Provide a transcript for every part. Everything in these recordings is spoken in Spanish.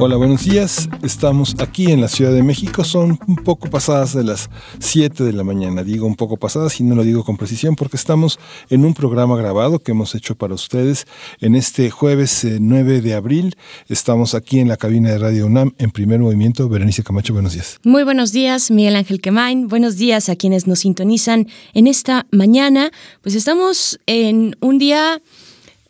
Hola, buenos días. Estamos aquí en la Ciudad de México. Son un poco pasadas de las 7 de la mañana. Digo un poco pasadas y no lo digo con precisión porque estamos en un programa grabado que hemos hecho para ustedes en este jueves 9 eh, de abril. Estamos aquí en la cabina de Radio UNAM en primer movimiento. Berenice Camacho, buenos días. Muy buenos días, Miguel Ángel Quemain. Buenos días a quienes nos sintonizan en esta mañana. Pues estamos en un día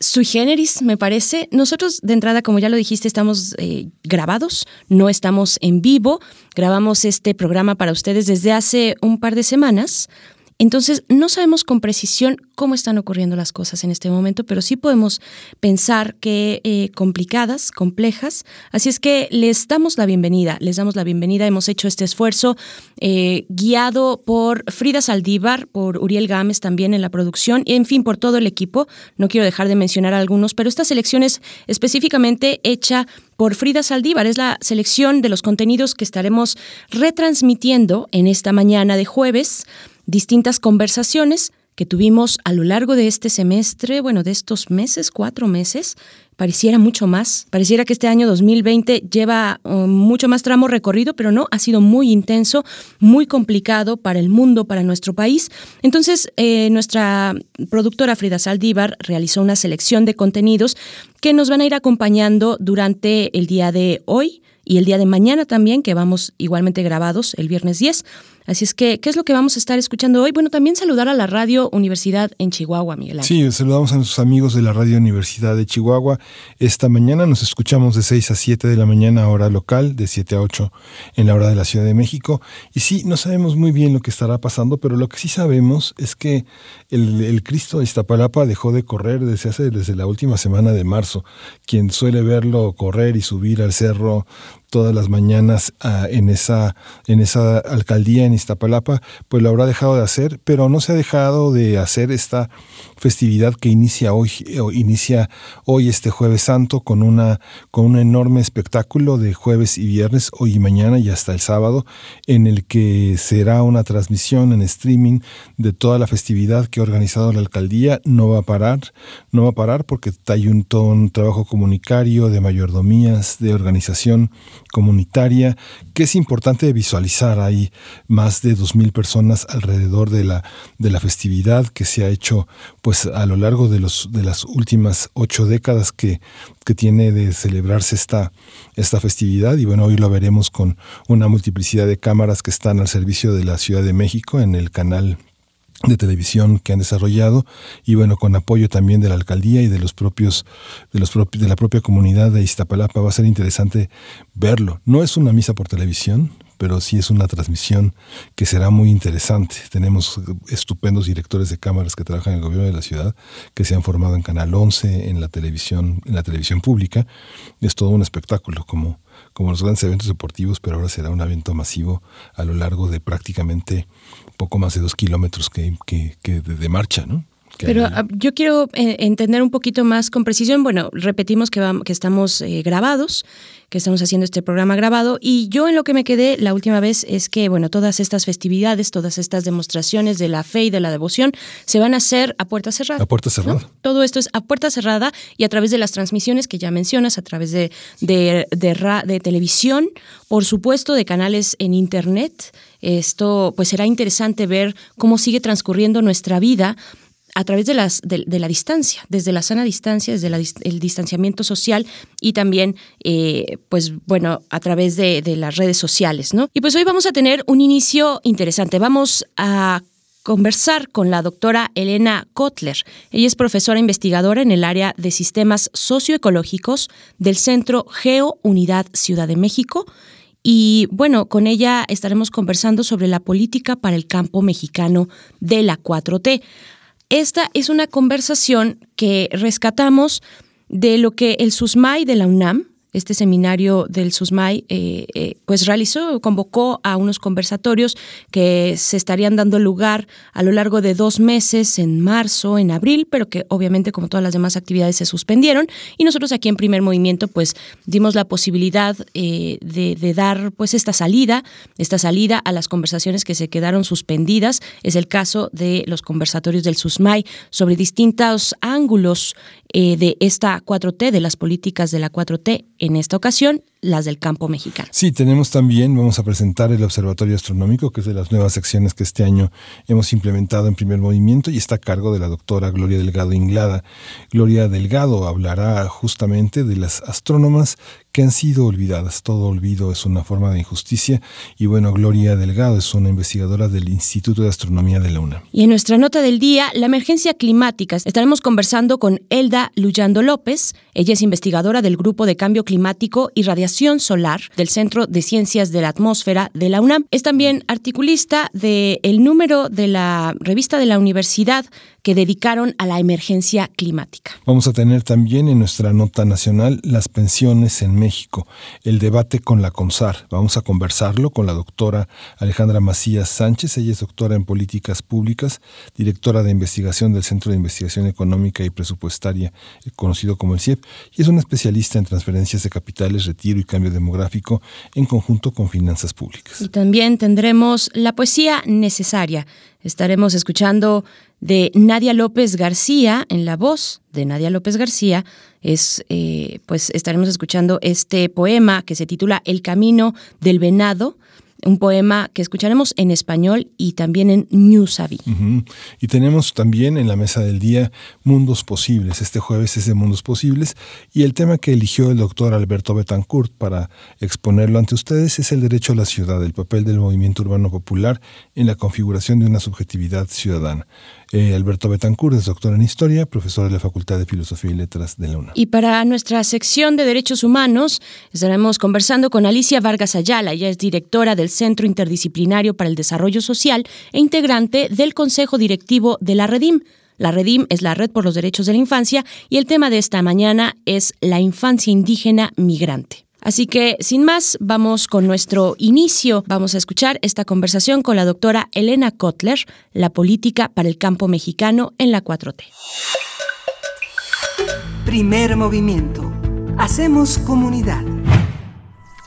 sui generis, me parece. Nosotros, de entrada, como ya lo dijiste, estamos eh, grabados, no estamos en vivo. Grabamos este programa para ustedes desde hace un par de semanas. Entonces, no sabemos con precisión cómo están ocurriendo las cosas en este momento, pero sí podemos pensar que eh, complicadas, complejas. Así es que les damos la bienvenida, les damos la bienvenida. Hemos hecho este esfuerzo eh, guiado por Frida Saldívar, por Uriel Gámez también en la producción, y en fin, por todo el equipo. No quiero dejar de mencionar algunos, pero esta selección es específicamente hecha por Frida Saldívar. Es la selección de los contenidos que estaremos retransmitiendo en esta mañana de jueves distintas conversaciones que tuvimos a lo largo de este semestre, bueno, de estos meses, cuatro meses, pareciera mucho más, pareciera que este año 2020 lleva um, mucho más tramo recorrido, pero no, ha sido muy intenso, muy complicado para el mundo, para nuestro país. Entonces, eh, nuestra productora Frida Saldívar realizó una selección de contenidos que nos van a ir acompañando durante el día de hoy y el día de mañana también, que vamos igualmente grabados el viernes 10. Así es que, ¿qué es lo que vamos a estar escuchando hoy? Bueno, también saludar a la Radio Universidad en Chihuahua, Miguel Ángel. Sí, saludamos a nuestros amigos de la Radio Universidad de Chihuahua. Esta mañana nos escuchamos de 6 a 7 de la mañana, hora local, de 7 a 8 en la hora de la Ciudad de México. Y sí, no sabemos muy bien lo que estará pasando, pero lo que sí sabemos es que el, Cristo de Iztapalapa dejó de correr desde hace, desde la última semana de marzo. Quien suele verlo correr y subir al cerro todas las mañanas ah, en, esa, en esa alcaldía en Iztapalapa, pues lo habrá dejado de hacer, pero no se ha dejado de hacer esta festividad que inicia hoy, inicia hoy este jueves santo con, una, con un enorme espectáculo de jueves y viernes, hoy y mañana y hasta el sábado, en el que será una transmisión en streaming de toda la festividad que ha organizado la alcaldía. No va a parar, no va a parar porque hay un, todo trabajo comunicario, de mayordomías, de organización comunitaria, que es importante visualizar. Hay más de dos mil personas alrededor de la, de la festividad que se ha hecho pues a lo largo de, los, de las últimas ocho décadas que, que tiene de celebrarse esta, esta festividad. Y bueno, hoy lo veremos con una multiplicidad de cámaras que están al servicio de la Ciudad de México en el canal de televisión que han desarrollado y bueno con apoyo también de la alcaldía y de los propios de los de la propia comunidad de Iztapalapa va a ser interesante verlo no es una misa por televisión pero sí es una transmisión que será muy interesante. Tenemos estupendos directores de cámaras que trabajan en el gobierno de la ciudad, que se han formado en Canal 11, en la televisión, en la televisión pública. Es todo un espectáculo, como, como los grandes eventos deportivos, pero ahora será un evento masivo a lo largo de prácticamente poco más de dos kilómetros que, que, de, marcha, ¿no? Pero ah, yo quiero eh, entender un poquito más con precisión. Bueno, repetimos que, vamos, que estamos eh, grabados que estamos haciendo este programa grabado. Y yo en lo que me quedé la última vez es que, bueno, todas estas festividades, todas estas demostraciones de la fe y de la devoción se van a hacer a puerta cerrada. A puerta cerrada. Todo esto es a puerta cerrada y a través de las transmisiones que ya mencionas, a través de, de, de televisión, por supuesto, de canales en Internet. Esto pues será interesante ver cómo sigue transcurriendo nuestra vida a través de, las, de, la distancia, desde la sana distancia, desde el distanciamiento social y también, eh, pues bueno, a través de, de las redes sociales, ¿no? Y pues hoy vamos a tener un inicio interesante. Vamos a conversar con la doctora Elena Kotler. Ella es profesora investigadora en el área de sistemas socioecológicos del Centro Geo Unidad Ciudad de México. Y bueno, con ella estaremos conversando sobre la política para el campo mexicano de la 4T. Esta es una conversación que rescatamos de lo que el SUSMAI de la UNAM, este seminario del SUSMAI, eh, eh, pues realizó, convocó a unos conversatorios que se estarían dando lugar a lo largo de dos meses, en marzo, en abril, pero que obviamente como todas las demás actividades se suspendieron. Y nosotros aquí en Primer Movimiento pues dimos la posibilidad de, de, dar pues esta salida, esta salida a las conversaciones que se quedaron suspendidas. Es el caso de los conversatorios del SUSMAI sobre distintos ángulos eh, de esta 4T, de las políticas de la 4T, en esta ocasión las del campo mexicano. Sí, tenemos también, vamos a presentar el Observatorio Astronómico, que es de las nuevas secciones que este año hemos implementado en primer movimiento y está a cargo de la doctora Gloria Delgado Inglada. Gloria Delgado hablará justamente de las astrónomas que han sido olvidadas. Todo olvido es una forma de injusticia y bueno, Gloria Delgado es una investigadora del Instituto de Astronomía de la UNAM. Y en nuestra nota del día, la emergencia climática. Estaremos conversando con Elda Luyando López. Ella es investigadora del Grupo de Cambio Climático y Radiación Solar del Centro de Ciencias de la Atmósfera de la UNAM. Es también articulista del el número de la revista de la universidad que dedicaron a la emergencia climática. Vamos a tener también en nuestra nota nacional las pensiones en México, el debate con la CONSAR. Vamos a conversarlo con la doctora Alejandra Macías Sánchez. Ella es doctora en políticas públicas, directora de investigación del Centro de Investigación Económica y Presupuestaria, conocido como el CIEP, y es una especialista en transferencias de capitales, retiro y cambio demográfico en conjunto con finanzas públicas. Y también tendremos la poesía necesaria. Estaremos escuchando de Nadia López García, en la voz de Nadia López García, es, eh, pues estaremos escuchando este poema que se titula El Camino del Venado, un poema que escucharemos en español y también en Newsabi. Y tenemos también en la mesa del día Mundos Posibles. Este jueves es de Mundos Posibles y el tema que eligió el doctor Alberto Betancourt para exponerlo ante ustedes es el derecho a la ciudad, el papel del movimiento urbano popular en la configuración de una subjetividad ciudadana. Eh, Alberto Betancourt es doctor en Historia, profesor de la Facultad de Filosofía y Letras de la UNAM. Y para nuestra sección de Derechos Humanos estaremos conversando con Alicia Vargas Ayala. Ella es directora del Centro Interdisciplinario para el Desarrollo Social e integrante del Consejo Directivo de la Redim. La Redim es la Red por los Derechos de la Infancia y el tema de esta mañana es la infancia indígena migrante. Así que, sin más, vamos con nuestro inicio. Vamos a escuchar esta conversación con la doctora Elena Kotler, la política para el campo mexicano en la 4T. Primer movimiento. Hacemos comunidad.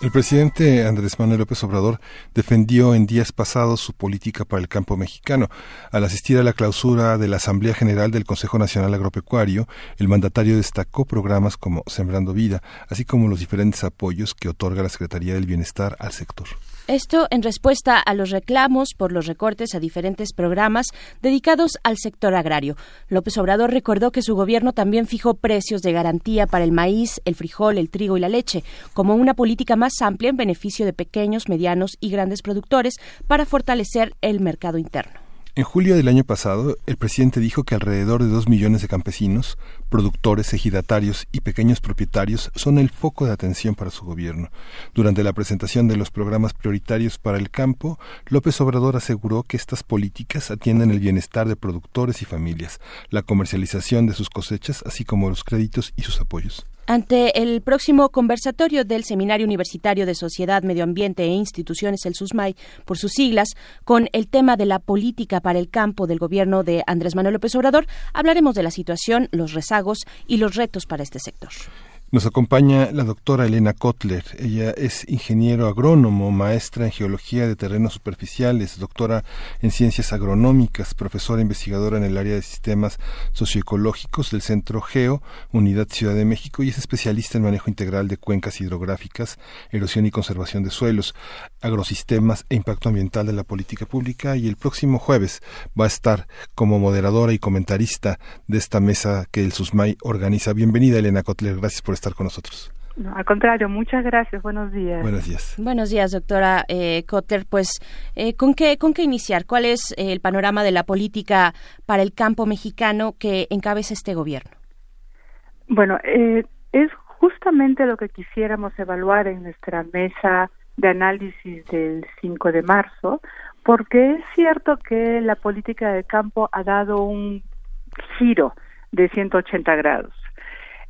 El presidente Andrés Manuel López Obrador defendió en días pasados su política para el campo mexicano. Al asistir a la clausura de la Asamblea General del Consejo Nacional Agropecuario, el mandatario destacó programas como Sembrando Vida, así como los diferentes apoyos que otorga la Secretaría del Bienestar al sector. Esto en respuesta a los reclamos por los recortes a diferentes programas dedicados al sector agrario. López Obrador recordó que su gobierno también fijó precios de garantía para el maíz, el frijol, el trigo y la leche, como una política más amplia en beneficio de pequeños, medianos y grandes productores para fortalecer el mercado interno. En julio del año pasado, el presidente dijo que alrededor de dos millones de campesinos, productores, ejidatarios y pequeños propietarios son el foco de atención para su gobierno. Durante la presentación de los programas prioritarios para el campo, López Obrador aseguró que estas políticas atienden el bienestar de productores y familias, la comercialización de sus cosechas, así como los créditos y sus apoyos. Ante el próximo conversatorio del Seminario Universitario de Sociedad, Medio Ambiente e Instituciones, el SUSMAI, por sus siglas, con el tema de la política para el campo del gobierno de Andrés Manuel López Obrador, hablaremos de la situación, los rezagos y los retos para este sector. Nos acompaña la doctora Elena Kotler. Ella es ingeniero agrónomo, maestra en geología de terrenos superficiales, doctora en ciencias agronómicas, profesora investigadora en el área de sistemas socioecológicos del Centro Geo, Unidad Ciudad de México, y es especialista en manejo integral de cuencas hidrográficas, erosión y conservación de suelos, agrosistemas e impacto ambiental de la política pública. Y el próximo jueves va a estar como moderadora y comentarista de esta mesa que el SUSMAI organiza. Bienvenida, Elena Kotler. Gracias por estar con nosotros. No, al contrario, muchas gracias. Buenos días. Buenos días. Buenos días, doctora eh, Kotler. Pues, eh, ¿con, qué, ¿con qué iniciar? ¿Cuál es el panorama de la política para el campo mexicano que encabeza este gobierno? Bueno, eh, es justamente lo que quisiéramos evaluar en nuestra mesa de análisis del 5 de marzo, porque es cierto que la política de campo ha dado un giro de 180 grados.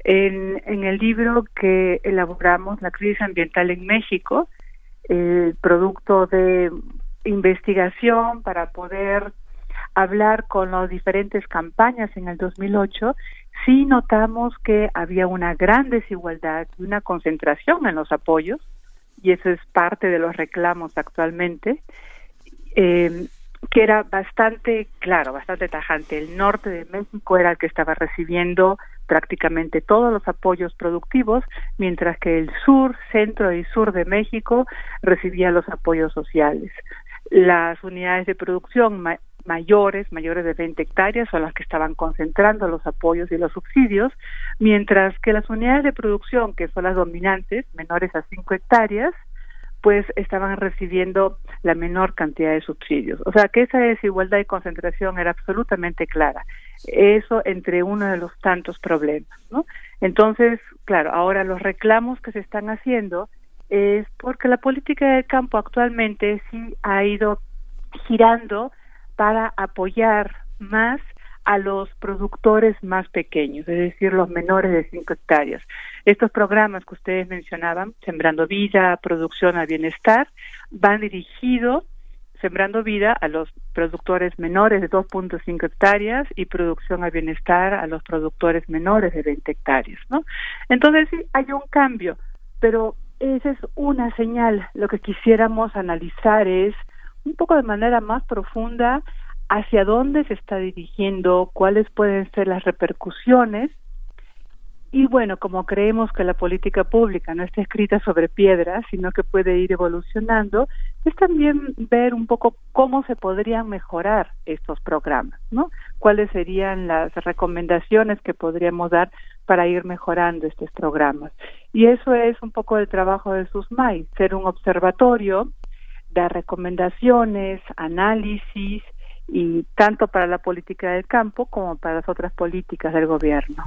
En, en el libro que elaboramos, La crisis ambiental en México, el producto de investigación para poder hablar con las diferentes campañas en el 2008, sí notamos que había una gran desigualdad y una concentración en los apoyos, y eso es parte de los reclamos actualmente, eh, que era bastante claro, bastante tajante. El norte de México era el que estaba recibiendo prácticamente todos los apoyos productivos, mientras que el sur, centro y sur de México recibía los apoyos sociales. Las unidades de producción mayores, mayores de 20 hectáreas, son las que estaban concentrando los apoyos y los subsidios, mientras que las unidades de producción, que son las dominantes, menores a 5 hectáreas, pues estaban recibiendo la menor cantidad de subsidios. O sea que esa desigualdad y concentración era absolutamente clara. Eso entre uno de los tantos problemas. Entonces, claro, ahora los reclamos que se están haciendo es porque la política del campo actualmente sí ha ido girando para apoyar más a los productores más pequeños, es decir, los menores de 5 hectáreas. Estos programas que ustedes mencionaban, Sembrando Vida, Producción al Bienestar, van dirigidos, Sembrando Vida, a los productores menores de 2.5 hectáreas y Producción al Bienestar a los productores menores de 20 hectáreas, ¿no? Entonces sí, hay un cambio, pero esa es una señal. Lo que quisiéramos analizar es un poco de manera más profunda hacia dónde se está dirigiendo, cuáles pueden ser las repercusiones y bueno, como creemos que la política pública no está escrita sobre piedra, sino que puede ir evolucionando, es también ver un poco cómo se podrían mejorar estos programas, ¿no? Cuáles serían las recomendaciones que podríamos dar para ir mejorando estos programas. Y eso es un poco el trabajo de SUSMAI, ser un observatorio, dar recomendaciones, análisis, y tanto para la política del campo como para las otras políticas del gobierno.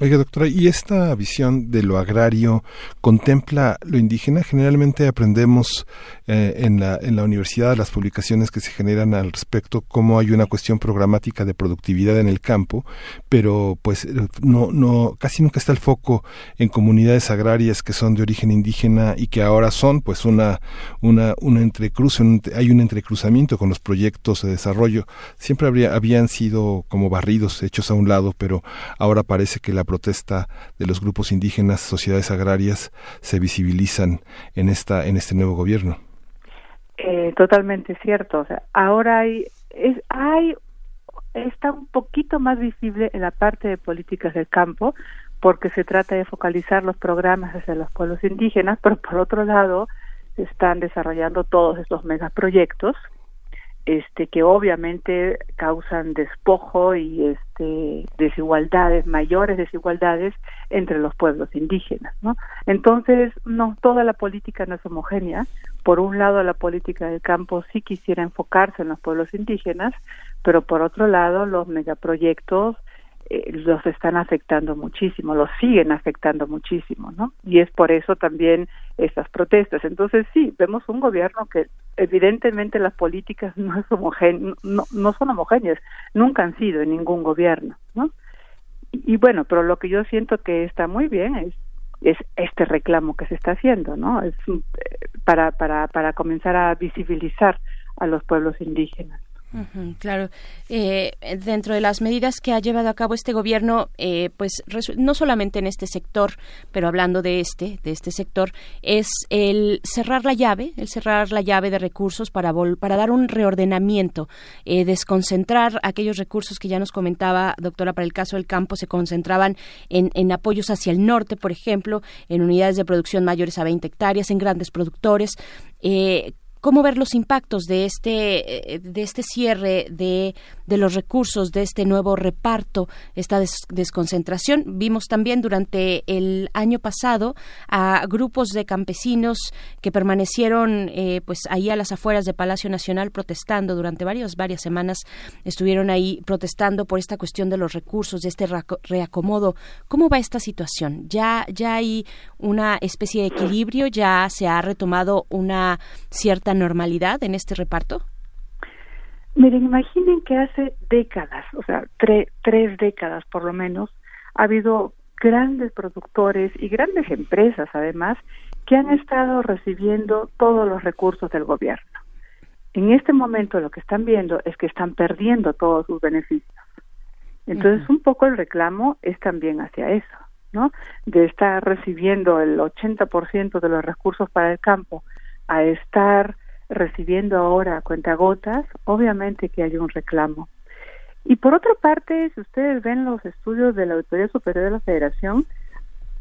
Oiga, doctora, ¿y esta visión de lo agrario contempla lo indígena? Generalmente aprendemos eh, en, la, en la universidad las publicaciones que se generan al respecto, cómo hay una cuestión programática de productividad en el campo, pero pues no, no, casi nunca está el foco en comunidades agrarias que son de origen indígena y que ahora son pues una, una, una entrecruz, hay un entrecruzamiento con los proyectos de desarrollo siempre habría, habían sido como barridos, hechos a un lado, pero ahora parece que la protesta de los grupos indígenas, sociedades agrarias, se visibilizan en, esta, en este nuevo gobierno. Eh, totalmente cierto. O sea, ahora hay, es, hay, está un poquito más visible en la parte de políticas del campo, porque se trata de focalizar los programas hacia los pueblos indígenas, pero por otro lado se están desarrollando todos estos megaproyectos este que obviamente causan despojo y este desigualdades mayores desigualdades entre los pueblos indígenas no entonces no toda la política no es homogénea. Por un lado la política del campo sí quisiera enfocarse en los pueblos indígenas pero por otro lado los megaproyectos eh, los están afectando muchísimo, los siguen afectando muchísimo, ¿no? Y es por eso también estas protestas. Entonces sí, vemos un gobierno que evidentemente las políticas no, es no, son homogéneas, nunca han sido en ningún gobierno, ¿no? Y, y, bueno, pero lo que yo siento que está muy bien es es este reclamo que se está haciendo, ¿no? Es eh, para para para comenzar a visibilizar a los pueblos indígenas claro. Eh, dentro de las medidas que ha llevado a cabo este gobierno, eh, pues no solamente en este sector, pero hablando de este, de este sector, es el cerrar la llave, el cerrar la llave de recursos para para dar un reordenamiento, eh, desconcentrar aquellos recursos que ya nos comentaba, doctora, para el caso del campo, se concentraban en, en apoyos hacia el norte, por ejemplo, en unidades de producción mayores a 20 hectáreas, en grandes productores. Eh, cómo ver los impactos de este eh, de este cierre de, de los recursos de este nuevo reparto esta desconcentración. Vimos también durante el año pasado a grupos de campesinos que permanecieron eh, pues ahí a las afueras de Palacio Nacional protestando durante varias varias semanas. Estuvieron ahí protestando por esta cuestión de los recursos de este reacomodo. Cómo va esta situación ya ya hay una especie de equilibrio ya se ha retomado una cierta normalidad en este reparto? Miren, imaginen que hace décadas, o sea, tres décadas por lo menos, ha habido grandes productores y grandes empresas además que han estado recibiendo todos los recursos del gobierno. En este momento lo que están viendo es que están perdiendo todos sus beneficios. Entonces, un poco el reclamo es también hacia eso, ¿no? De estar recibiendo el 80% de los recursos para el campo a estar recibiendo ahora cuentagotas, obviamente que hay un reclamo. Y por otra parte, si ustedes ven los estudios de la Autoridad Superior de la Federación,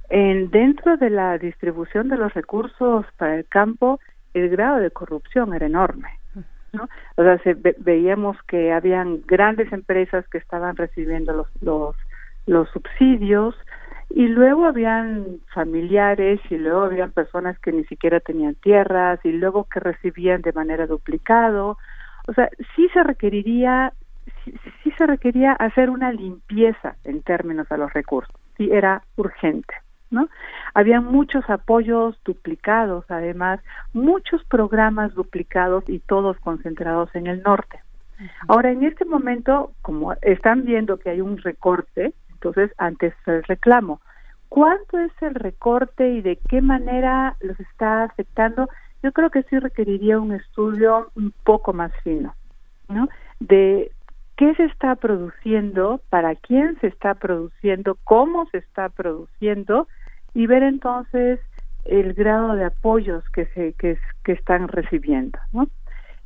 en, dentro de la distribución de los recursos para el campo, el grado de corrupción era enorme. ¿no? O sea, veíamos que habían grandes empresas que estaban recibiendo los, los, los subsidios y luego habían familiares y luego habían personas que ni siquiera tenían tierras y luego que recibían de manera duplicado. O sea, sí se requeriría sí, se requería hacer una limpieza en términos a los recursos. Sí era urgente. ¿no? Había muchos apoyos duplicados, además, muchos programas duplicados y todos concentrados en el norte. Ahora, en este momento, como están viendo que hay un recorte, entonces, antes el reclamo, ¿cuánto es el recorte y de qué manera los está afectando? Yo creo que sí requeriría un estudio un poco más fino, ¿no? De qué se está produciendo, para quién se está produciendo, cómo se está produciendo y ver entonces el grado de apoyos que se que, que están recibiendo, ¿no?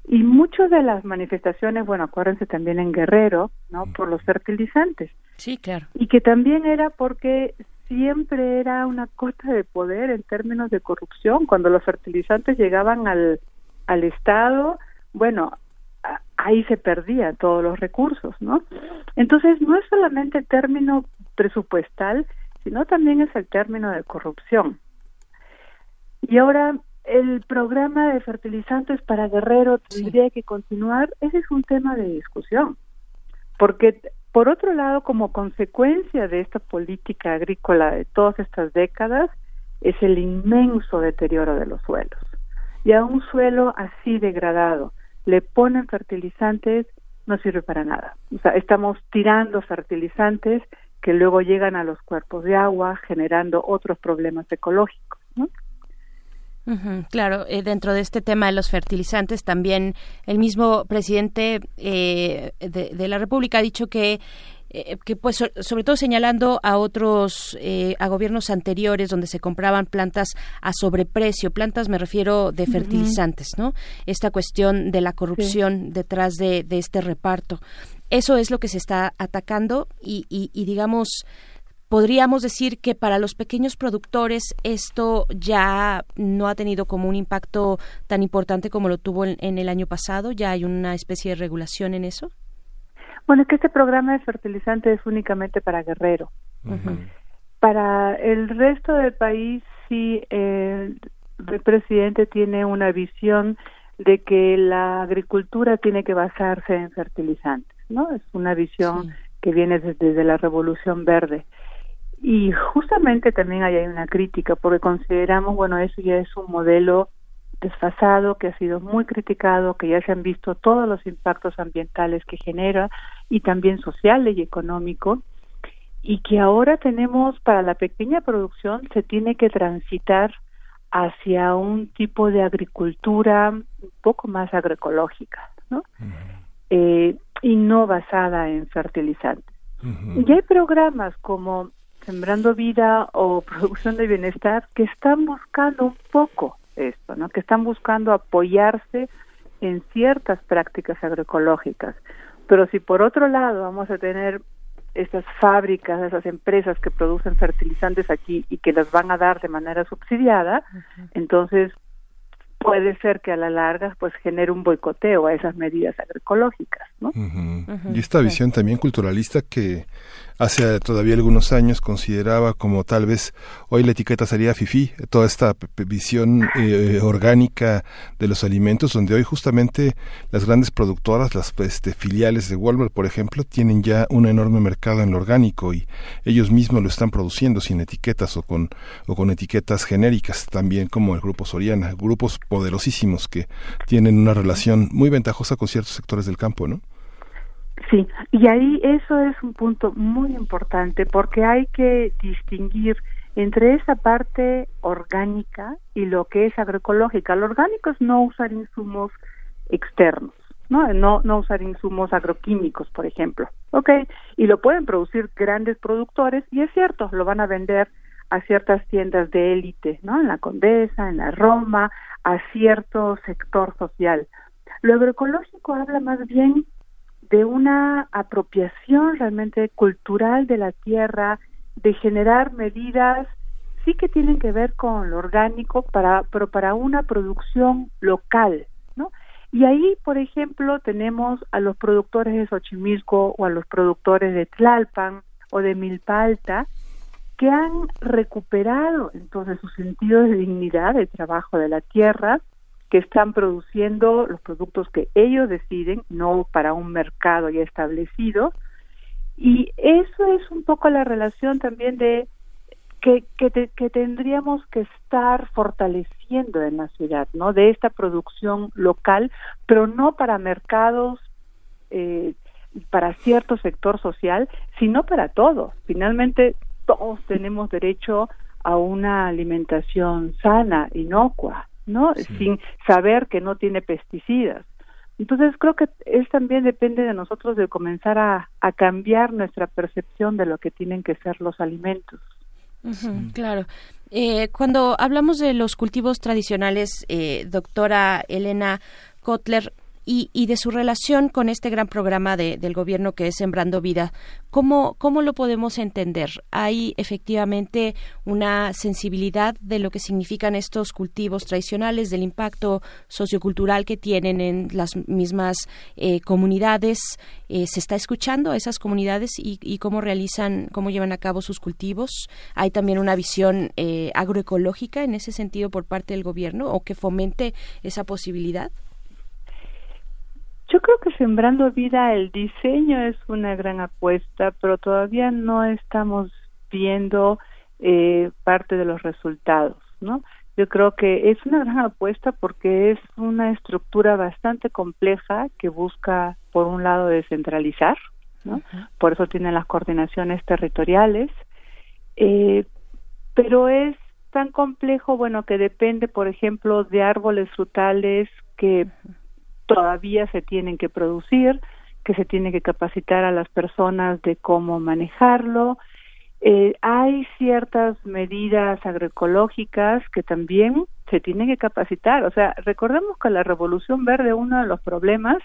Y muchas de las manifestaciones, bueno, acuérdense también en Guerrero, ¿no? Por los fertilizantes. Sí, claro. Y que también era porque siempre era una cota de poder en términos de corrupción. Cuando los fertilizantes llegaban al, al Estado, bueno, ahí se perdían todos los recursos, ¿no? Entonces, no es solamente el término presupuestal, sino también es el término de corrupción. Y ahora, el programa de fertilizantes para Guerrero tendría que continuar, ese es un tema de discusión, porque por otro lado, como consecuencia de esta política agrícola de todas estas décadas, es el inmenso deterioro de los suelos. Y a un suelo así degradado le ponen fertilizantes, no sirve para nada. O sea, estamos tirando fertilizantes que luego llegan a los cuerpos de agua generando otros problemas ecológicos. ¿no? Claro, eh, dentro de este tema de los fertilizantes, también el mismo presidente eh, de, la República ha dicho que eh, que pues sobre todo señalando a otros a gobiernos anteriores donde se compraban plantas a sobreprecio plantas me refiero de fertilizantes no esta cuestión de la corrupción detrás de, de, este reparto. Eso es lo que se está atacando y, y, digamos podríamos decir que para los pequeños productores esto ya no ha tenido como un impacto tan importante como lo tuvo en, el año pasado. Ya hay una especie de regulación en eso. Bueno, es que este programa de fertilizante es únicamente para Guerrero. Para el resto del país, sí, el presidente tiene una visión de que la agricultura tiene que basarse en fertilizantes. ¿no? Es una visión que viene desde, la Revolución Verde. Y justamente también hay una crítica, porque consideramos, bueno, eso ya es un modelo desfasado, que ha sido muy criticado, que ya se han visto todos los impactos ambientales que genera y también sociales y económicos, y que ahora tenemos para la pequeña producción se tiene que transitar hacia un tipo de agricultura un poco más agroecológica, ¿no? eh, y no basada en fertilizantes. Y hay programas como Sembrando Vida o Producción de Bienestar que están buscando un poco esto, ¿no? Que están buscando apoyarse en ciertas prácticas agroecológicas. Pero si por otro lado vamos a tener esas fábricas, esas empresas que producen fertilizantes aquí y que las van a dar de manera subsidiada, entonces puede ser que a la larga pues genere un boicoteo a esas medidas agroecológicas, ¿no? Y esta visión también culturalista que hace todavía algunos años consideraba como tal vez hoy la etiqueta sería FIFI, toda esta visión eh, orgánica de los alimentos, donde hoy justamente las grandes productoras, las este, filiales de Walmart, por ejemplo, tienen ya un enorme mercado en lo orgánico y ellos mismos lo están produciendo sin etiquetas o con, o con etiquetas genéricas, también como el grupo Soriana, grupos poderosísimos que tienen una relación muy ventajosa con ciertos sectores del campo, ¿no? Sí, y ahí eso es un punto muy importante porque hay que distinguir entre esa parte orgánica y lo que es agroecológica. Lo orgánico es no usar insumos externos, ¿no? No, no usar insumos agroquímicos, por ejemplo. ¿Ok? Y lo pueden producir grandes productores y es cierto, lo van a vender a ciertas tiendas de élite, ¿no? En la Condesa, en la Roma, a cierto sector social. Lo agroecológico habla más bien de una apropiación realmente cultural de la tierra, de generar medidas sí que tienen que ver con lo orgánico para pero para una producción local, ¿no? Y ahí, por ejemplo, tenemos a los productores de Xochimilco o a los productores de Tlalpan o de Milpa Alta que han recuperado entonces su sentido de dignidad de trabajo de la tierra, que están produciendo los productos que ellos deciden, no para un mercado ya establecido, y eso es un poco la relación también de que, que, tendríamos que estar fortaleciendo en la ciudad, ¿no? De esta producción local, pero no para mercados, eh, para cierto sector social, sino para todos. Finalmente, todos tenemos derecho a una alimentación sana, inocua, ¿no? Sin saber que no tiene pesticidas. Entonces creo que es también depende de nosotros de comenzar a, cambiar nuestra percepción de lo que tienen que ser los alimentos. claro. Eh, cuando hablamos de los cultivos tradicionales, eh, doctora Elena Kotler, y, de su relación con este gran programa de, del gobierno que es Sembrando Vida. ¿Cómo, ¿Cómo lo podemos entender? ¿Hay efectivamente una sensibilidad de lo que significan estos cultivos tradicionales, del impacto sociocultural que tienen en las mismas eh, comunidades? Eh, ¿Se está escuchando a esas comunidades y, cómo realizan, cómo llevan a cabo sus cultivos? ¿Hay también una visión eh, agroecológica en ese sentido por parte del gobierno o que fomente esa posibilidad? Yo creo que Sembrando Vida, el diseño es una gran apuesta, pero todavía no estamos viendo eh, parte de los resultados, ¿no? Yo creo que es una gran apuesta porque es una estructura bastante compleja que busca, por un lado, descentralizar, ¿no? Por eso tiene las coordinaciones territoriales, eh, pero es tan complejo, bueno, que depende, por ejemplo, de árboles frutales que todavía se tienen que producir, que se tiene que capacitar a las personas de cómo manejarlo. Eh, hay ciertas medidas agroecológicas que también se tienen que capacitar. O sea, recordemos que la Revolución Verde, uno de los problemas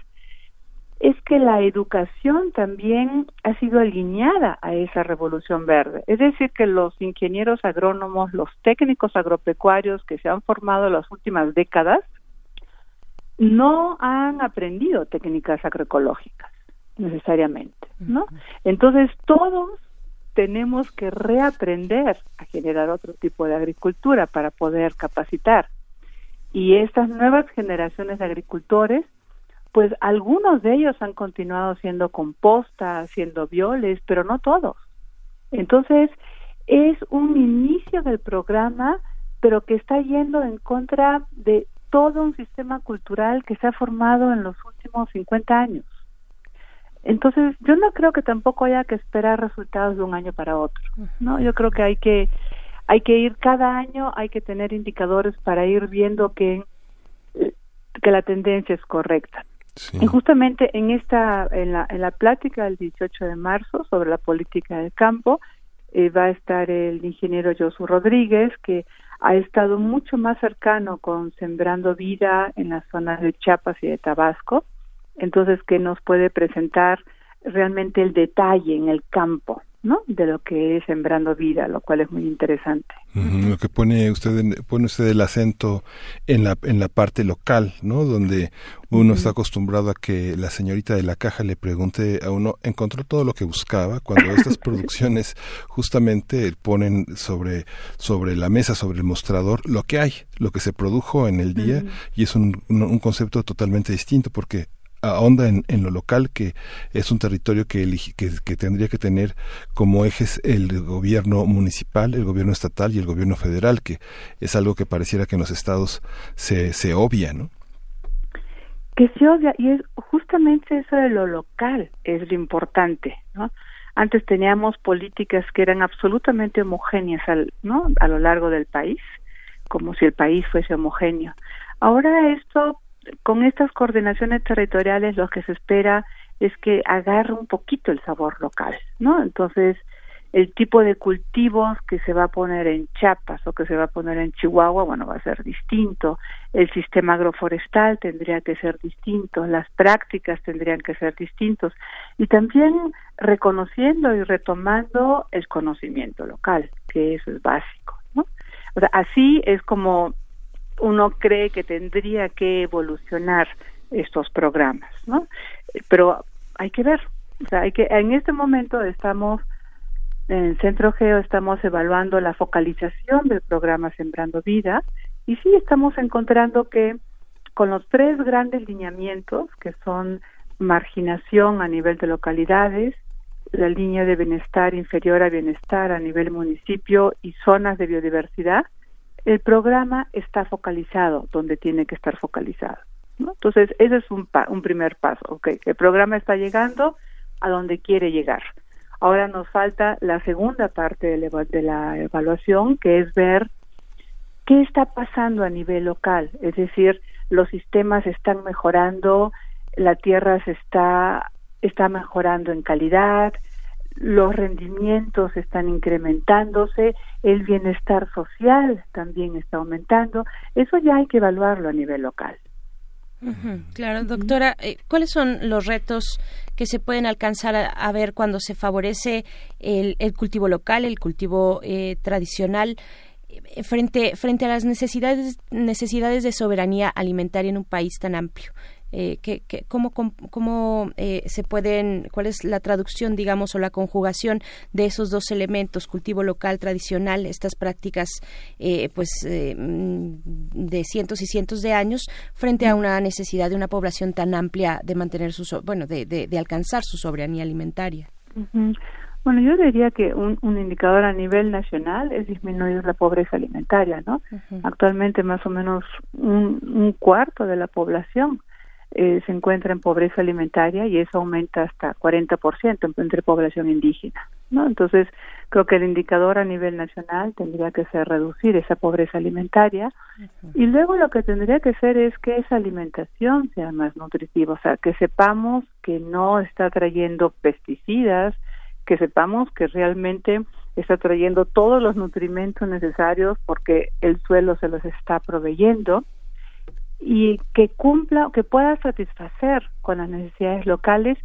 es que la educación también ha sido alineada a esa revolución verde. Es decir, que los ingenieros agrónomos, los técnicos agropecuarios que se han formado en las últimas décadas, no han aprendido técnicas agroecológicas necesariamente, ¿no? Entonces todos tenemos que reaprender a generar otro tipo de agricultura para poder capacitar. Y estas nuevas generaciones de agricultores, pues algunos de ellos han continuado siendo composta, haciendo violes, pero no todos. Entonces, es un inicio del programa, pero que está yendo en contra de todo un sistema cultural que se ha formado en los últimos 50 años. Entonces, yo no creo que tampoco haya que esperar resultados de un año para otro, ¿no? Yo creo que hay que hay que ir cada año, hay que tener indicadores para ir viendo que que la tendencia es correcta. Y justamente en esta en la en la plática del 18 de marzo sobre la política del campo eh, va a estar el ingeniero Josu Rodríguez que ha estado mucho más cercano con Sembrando Vida en las zonas de Chiapas y de Tabasco, entonces que nos puede presentar realmente el detalle en el campo ¿no? de lo que es sembrando vida, lo cual es muy interesante. lo que pone usted pone usted el acento en la en la parte local, ¿no? Donde uno está acostumbrado a que la señorita de la caja le pregunte a uno, encontró todo lo que buscaba, cuando estas producciones justamente ponen sobre sobre la mesa, sobre el mostrador lo que hay, lo que se produjo en el día y es un, un concepto totalmente distinto porque ahonda en, en, lo local, que es un territorio que, que, tendría que tener como ejes el gobierno municipal, el gobierno estatal y el gobierno federal, que es algo que pareciera que en los estados se, se obvia, ¿no? que se odia y es justamente eso de lo local es lo importante, ¿no? Antes teníamos políticas que eran absolutamente homogéneas al, ¿no? a lo largo del país, como si el país fuese homogéneo. Ahora esto, con estas coordinaciones territoriales, lo que se espera es que agarre un poquito el sabor local, ¿no? Entonces, el tipo de cultivos que se va a poner en Chiapas o que se va a poner en Chihuahua, bueno, va a ser distinto. El sistema agroforestal tendría que ser distinto, las prácticas tendrían que ser distintos y también reconociendo y retomando el conocimiento local, que eso es básico, ¿no? O sea, así es como uno cree que tendría que evolucionar estos programas, ¿no? Pero hay que ver, o sea, hay que en este momento estamos en Centro Geo estamos evaluando la focalización del programa Sembrando Vida y sí estamos encontrando que con los tres grandes lineamientos que son marginación a nivel de localidades, la línea de bienestar inferior a bienestar a nivel municipio y zonas de biodiversidad, el programa está focalizado donde tiene que estar focalizado. Entonces, ese es un, un primer paso. El programa está llegando a donde quiere llegar. Ahora nos falta la segunda parte de la evaluación, que es ver qué está pasando a nivel local, es decir, los sistemas están mejorando, la tierra se está está mejorando en calidad, los rendimientos están incrementándose, el bienestar social también está aumentando, eso ya hay que evaluarlo a nivel local. Claro, doctora, eh, ¿cuáles son los retos que se pueden alcanzar a, ver cuando se favorece el, cultivo local, el cultivo eh, tradicional? Eh, frente, frente a las necesidades, necesidades de soberanía alimentaria en un país tan amplio eh, que, cómo, cómo eh, se pueden, cuál es la traducción, digamos, o la conjugación de esos dos elementos, cultivo local tradicional, estas prácticas, eh, pues, mm, de cientos y cientos de años, frente a una necesidad de una población tan amplia de mantener su, bueno, de, de, alcanzar su soberanía alimentaria. Bueno, yo diría que un, un, indicador a nivel nacional es disminuir la pobreza alimentaria, ¿no? Actualmente más o menos un, un, cuarto de la población eh, se encuentra en pobreza alimentaria y eso aumenta hasta 40% entre población indígena. ¿no? Entonces, creo que el indicador a nivel nacional tendría que ser reducir esa pobreza alimentaria y luego lo que tendría que ser es que esa alimentación sea más nutritiva, o sea, que sepamos que no está trayendo pesticidas, que sepamos que realmente está trayendo todos los nutrimentos necesarios porque el suelo se los está proveyendo y que cumpla, que pueda satisfacer con las necesidades locales,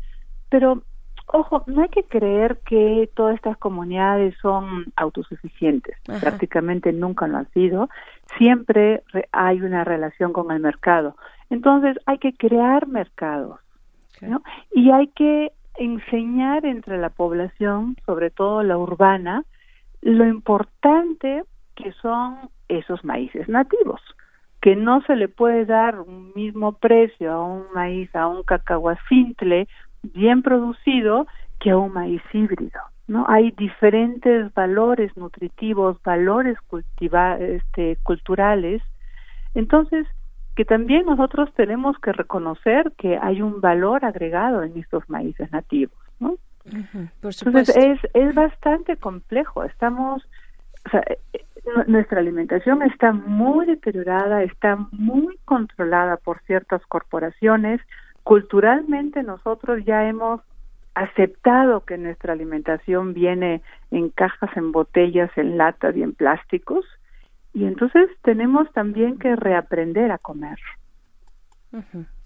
pero ojo, no hay que creer que todas estas comunidades son autosuficientes, prácticamente nunca lo han sido, siempre hay una relación con el mercado. Entonces hay que crear mercados, ¿no? Y hay que enseñar entre la población, sobre todo la urbana, lo importante que son esos maíces nativos que no se le puede dar un mismo precio a un maíz, a un cacahuacintle bien producido que a un maíz híbrido. ¿no? Hay diferentes valores nutritivos, valores cultiva este, culturales. Entonces, que también nosotros tenemos que reconocer que hay un valor agregado en estos maíces nativos. ¿no? Entonces, es, es bastante complejo. Estamos, o sea, nuestra alimentación está muy deteriorada, está muy controlada por ciertas corporaciones. Culturalmente nosotros ya hemos aceptado que nuestra alimentación viene en cajas, en botellas, en latas y en plásticos. Y entonces tenemos también que reaprender a comer.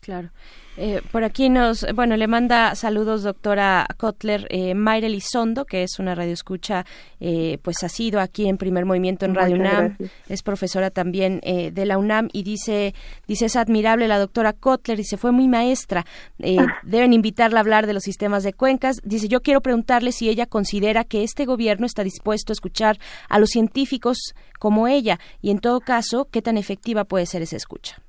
Claro. Eh, por aquí nos, bueno, le manda saludos doctora Kotler, eh, Mayra Elizondo, que es una radioescucha, eh, pues ha sido aquí en Primer Movimiento en Radio UNAM, es profesora también eh, de la UNAM y dice, dice es admirable la doctora Kotler, dice fue muy maestra, ah. deben invitarla a hablar de los sistemas de cuencas, dice yo quiero preguntarle si ella considera que este gobierno está dispuesto a escuchar a los científicos como ella. Y en todo caso qué tan efectiva puede ser esa escucha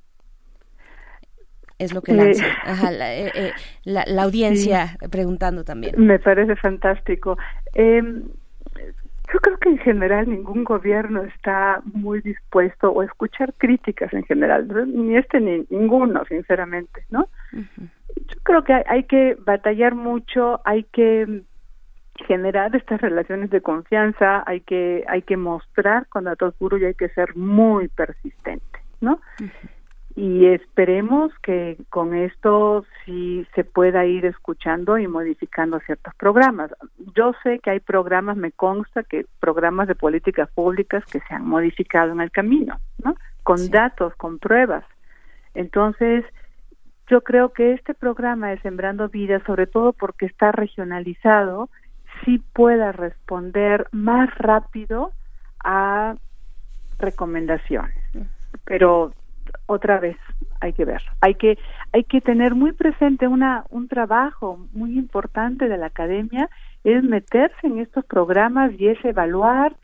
es lo que lanza eh, eh, la, la, audiencia preguntando también. Me parece fantástico. Eh, yo creo que en general ningún gobierno está muy dispuesto o escuchar críticas en general, ni este ni ninguno, sinceramente, ¿no? Yo creo que hay, que batallar mucho, hay que generar estas relaciones de confianza, hay que hay que mostrar con datos duros y hay que ser muy persistente, ¿no? Y esperemos que con esto sí se pueda ir escuchando y modificando ciertos programas. Yo sé que hay programas, me consta que programas de políticas públicas que se han modificado en el camino, ¿no? Con datos, con pruebas. Entonces, yo creo que este programa de Sembrando Vida, sobre todo porque está regionalizado, sí pueda responder más rápido a recomendaciones. Pero otra vez hay que ver. Hay que hay que tener muy presente una un trabajo muy importante de la academia es meterse en estos programas y es evaluar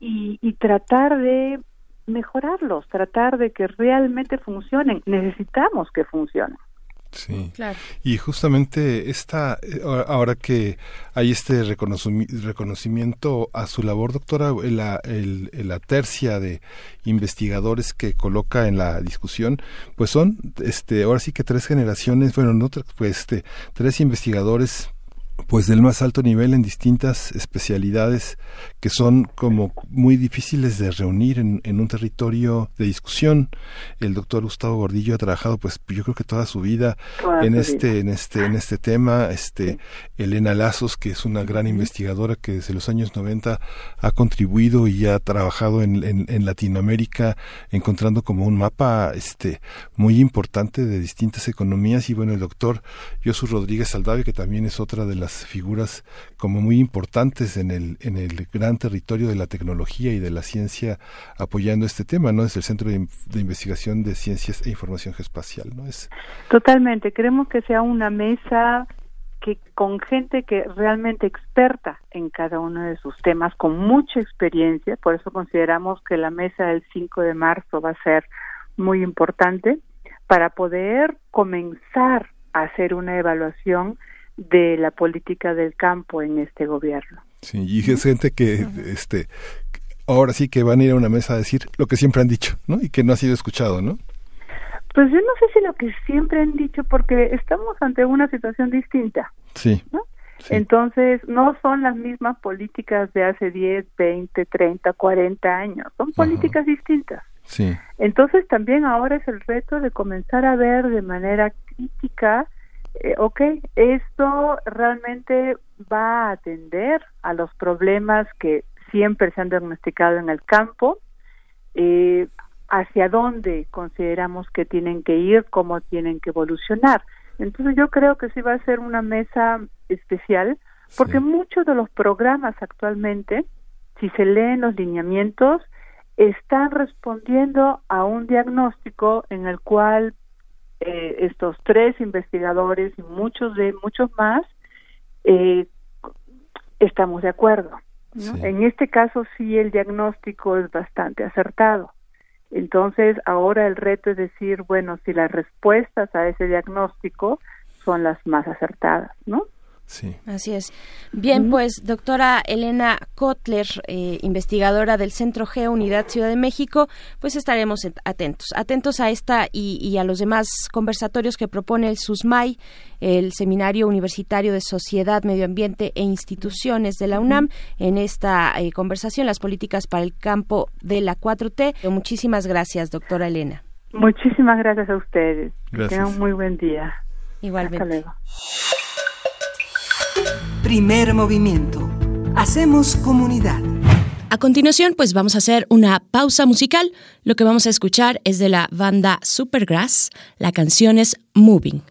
y, y tratar de mejorarlos tratar de que realmente funcionen. Necesitamos que funcionen Sí, claro. Y justamente esta, eh, ahora que hay este reconocimiento a su labor, doctora, la, el, la tercia de investigadores que coloca en la discusión, pues son, este, ahora sí que tres generaciones, bueno, no, pues este, tres investigadores pues del más alto nivel en distintas especialidades que son como muy difíciles de reunir en, en, un territorio de discusión. El doctor Gustavo Gordillo ha trabajado, pues yo creo que toda su vida en este, en este, en este tema. Este, Elena Lazos, que es una gran investigadora que desde los años 90 ha contribuido y ha trabajado en, en, en Latinoamérica, encontrando como un mapa, este, muy importante de distintas economías. Y bueno, el doctor Josu Rodríguez Saldave, que también es otra de las figuras como muy importantes en el, en el gran territorio de la tecnología y de la ciencia apoyando este tema, ¿no? Es el Centro de, Investigación de Ciencias e Información Geoespacial, ¿no? Es... Totalmente, queremos que sea una mesa que con gente que realmente experta en cada uno de sus temas, con mucha experiencia, por eso consideramos que la mesa del 5 de marzo va a ser muy importante para poder comenzar a hacer una evaluación de la política del campo en este gobierno. Sí, y es gente que, este, ahora sí que van a ir a una mesa a decir lo que siempre han dicho, ¿no? Y que no ha sido escuchado, ¿no? Pues yo no sé si lo que siempre han dicho, porque estamos ante una situación distinta. Sí. ¿no? Entonces, no son las mismas políticas de hace 10, 20, 30, 40 años, son políticas distintas. Sí. Entonces, también ahora es el reto de comenzar a ver de manera crítica eh, ok, esto realmente va a atender a los problemas que siempre se han diagnosticado en el campo, eh, hacia dónde consideramos que tienen que ir, cómo tienen que evolucionar. Entonces yo creo que sí va a ser una mesa especial, porque muchos de los programas actualmente, si se leen los lineamientos, están respondiendo a un diagnóstico en el cual eh, estos tres investigadores y muchos de muchos más eh, estamos de acuerdo. En este caso sí el diagnóstico es bastante acertado. Entonces ahora el reto es decir, bueno, si las respuestas a ese diagnóstico son las más acertadas, ¿no? Así es. Bien, pues doctora Elena Kotler, eh, investigadora del Centro Geo Unidad Ciudad de México, pues estaremos atentos, atentos a esta y, a los demás conversatorios que propone el SUSMAI, el Seminario Universitario de Sociedad, Medio Ambiente e Instituciones de la UNAM, en esta eh, conversación, las políticas para el campo de la 4T. Muchísimas gracias, doctora Elena. Muchísimas gracias a ustedes. Tengan un muy buen día. Igualmente. Hasta luego. Primer movimiento. Hacemos comunidad. A continuación, pues vamos a hacer una pausa musical. Lo que vamos a escuchar es de la banda Supergrass. La canción es Moving.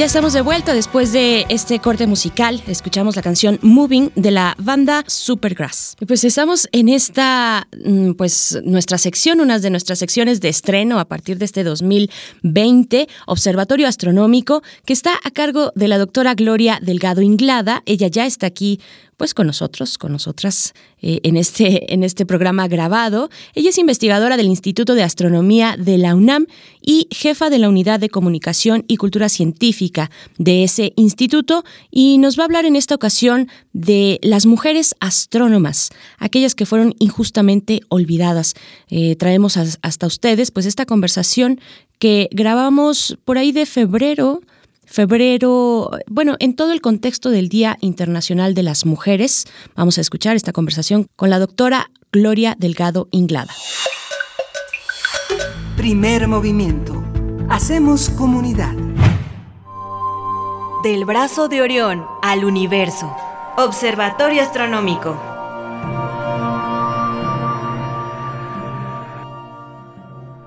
Ya estamos de vuelta después de este corte musical. Escuchamos la canción Moving de la banda Supergrass. Pues estamos en esta, mm, pues nuestra sección, una de nuestras secciones de estreno a partir de este 2020, Observatorio Astronómico, que está a cargo de la doctora Gloria Delgado Inglada. Ella ya está aquí pues con nosotros, con nosotras eh, en, este, en este programa grabado. Ella es investigadora del Instituto de Astronomía de la UNAM y jefa de la Unidad de Comunicación y Cultura Científica de ese instituto y nos va a hablar en esta ocasión de las mujeres astrónomas, aquellas que fueron injustamente olvidadas. Eh, traemos hasta ustedes pues esta conversación que grabamos por ahí de febrero febrero, bueno, en todo el contexto del Día Internacional de las Mujeres. Vamos a escuchar esta conversación con la doctora Gloria Delgado Inglada. Primer movimiento. Hacemos comunidad. Del brazo de Orión al universo. Observatorio Astronómico.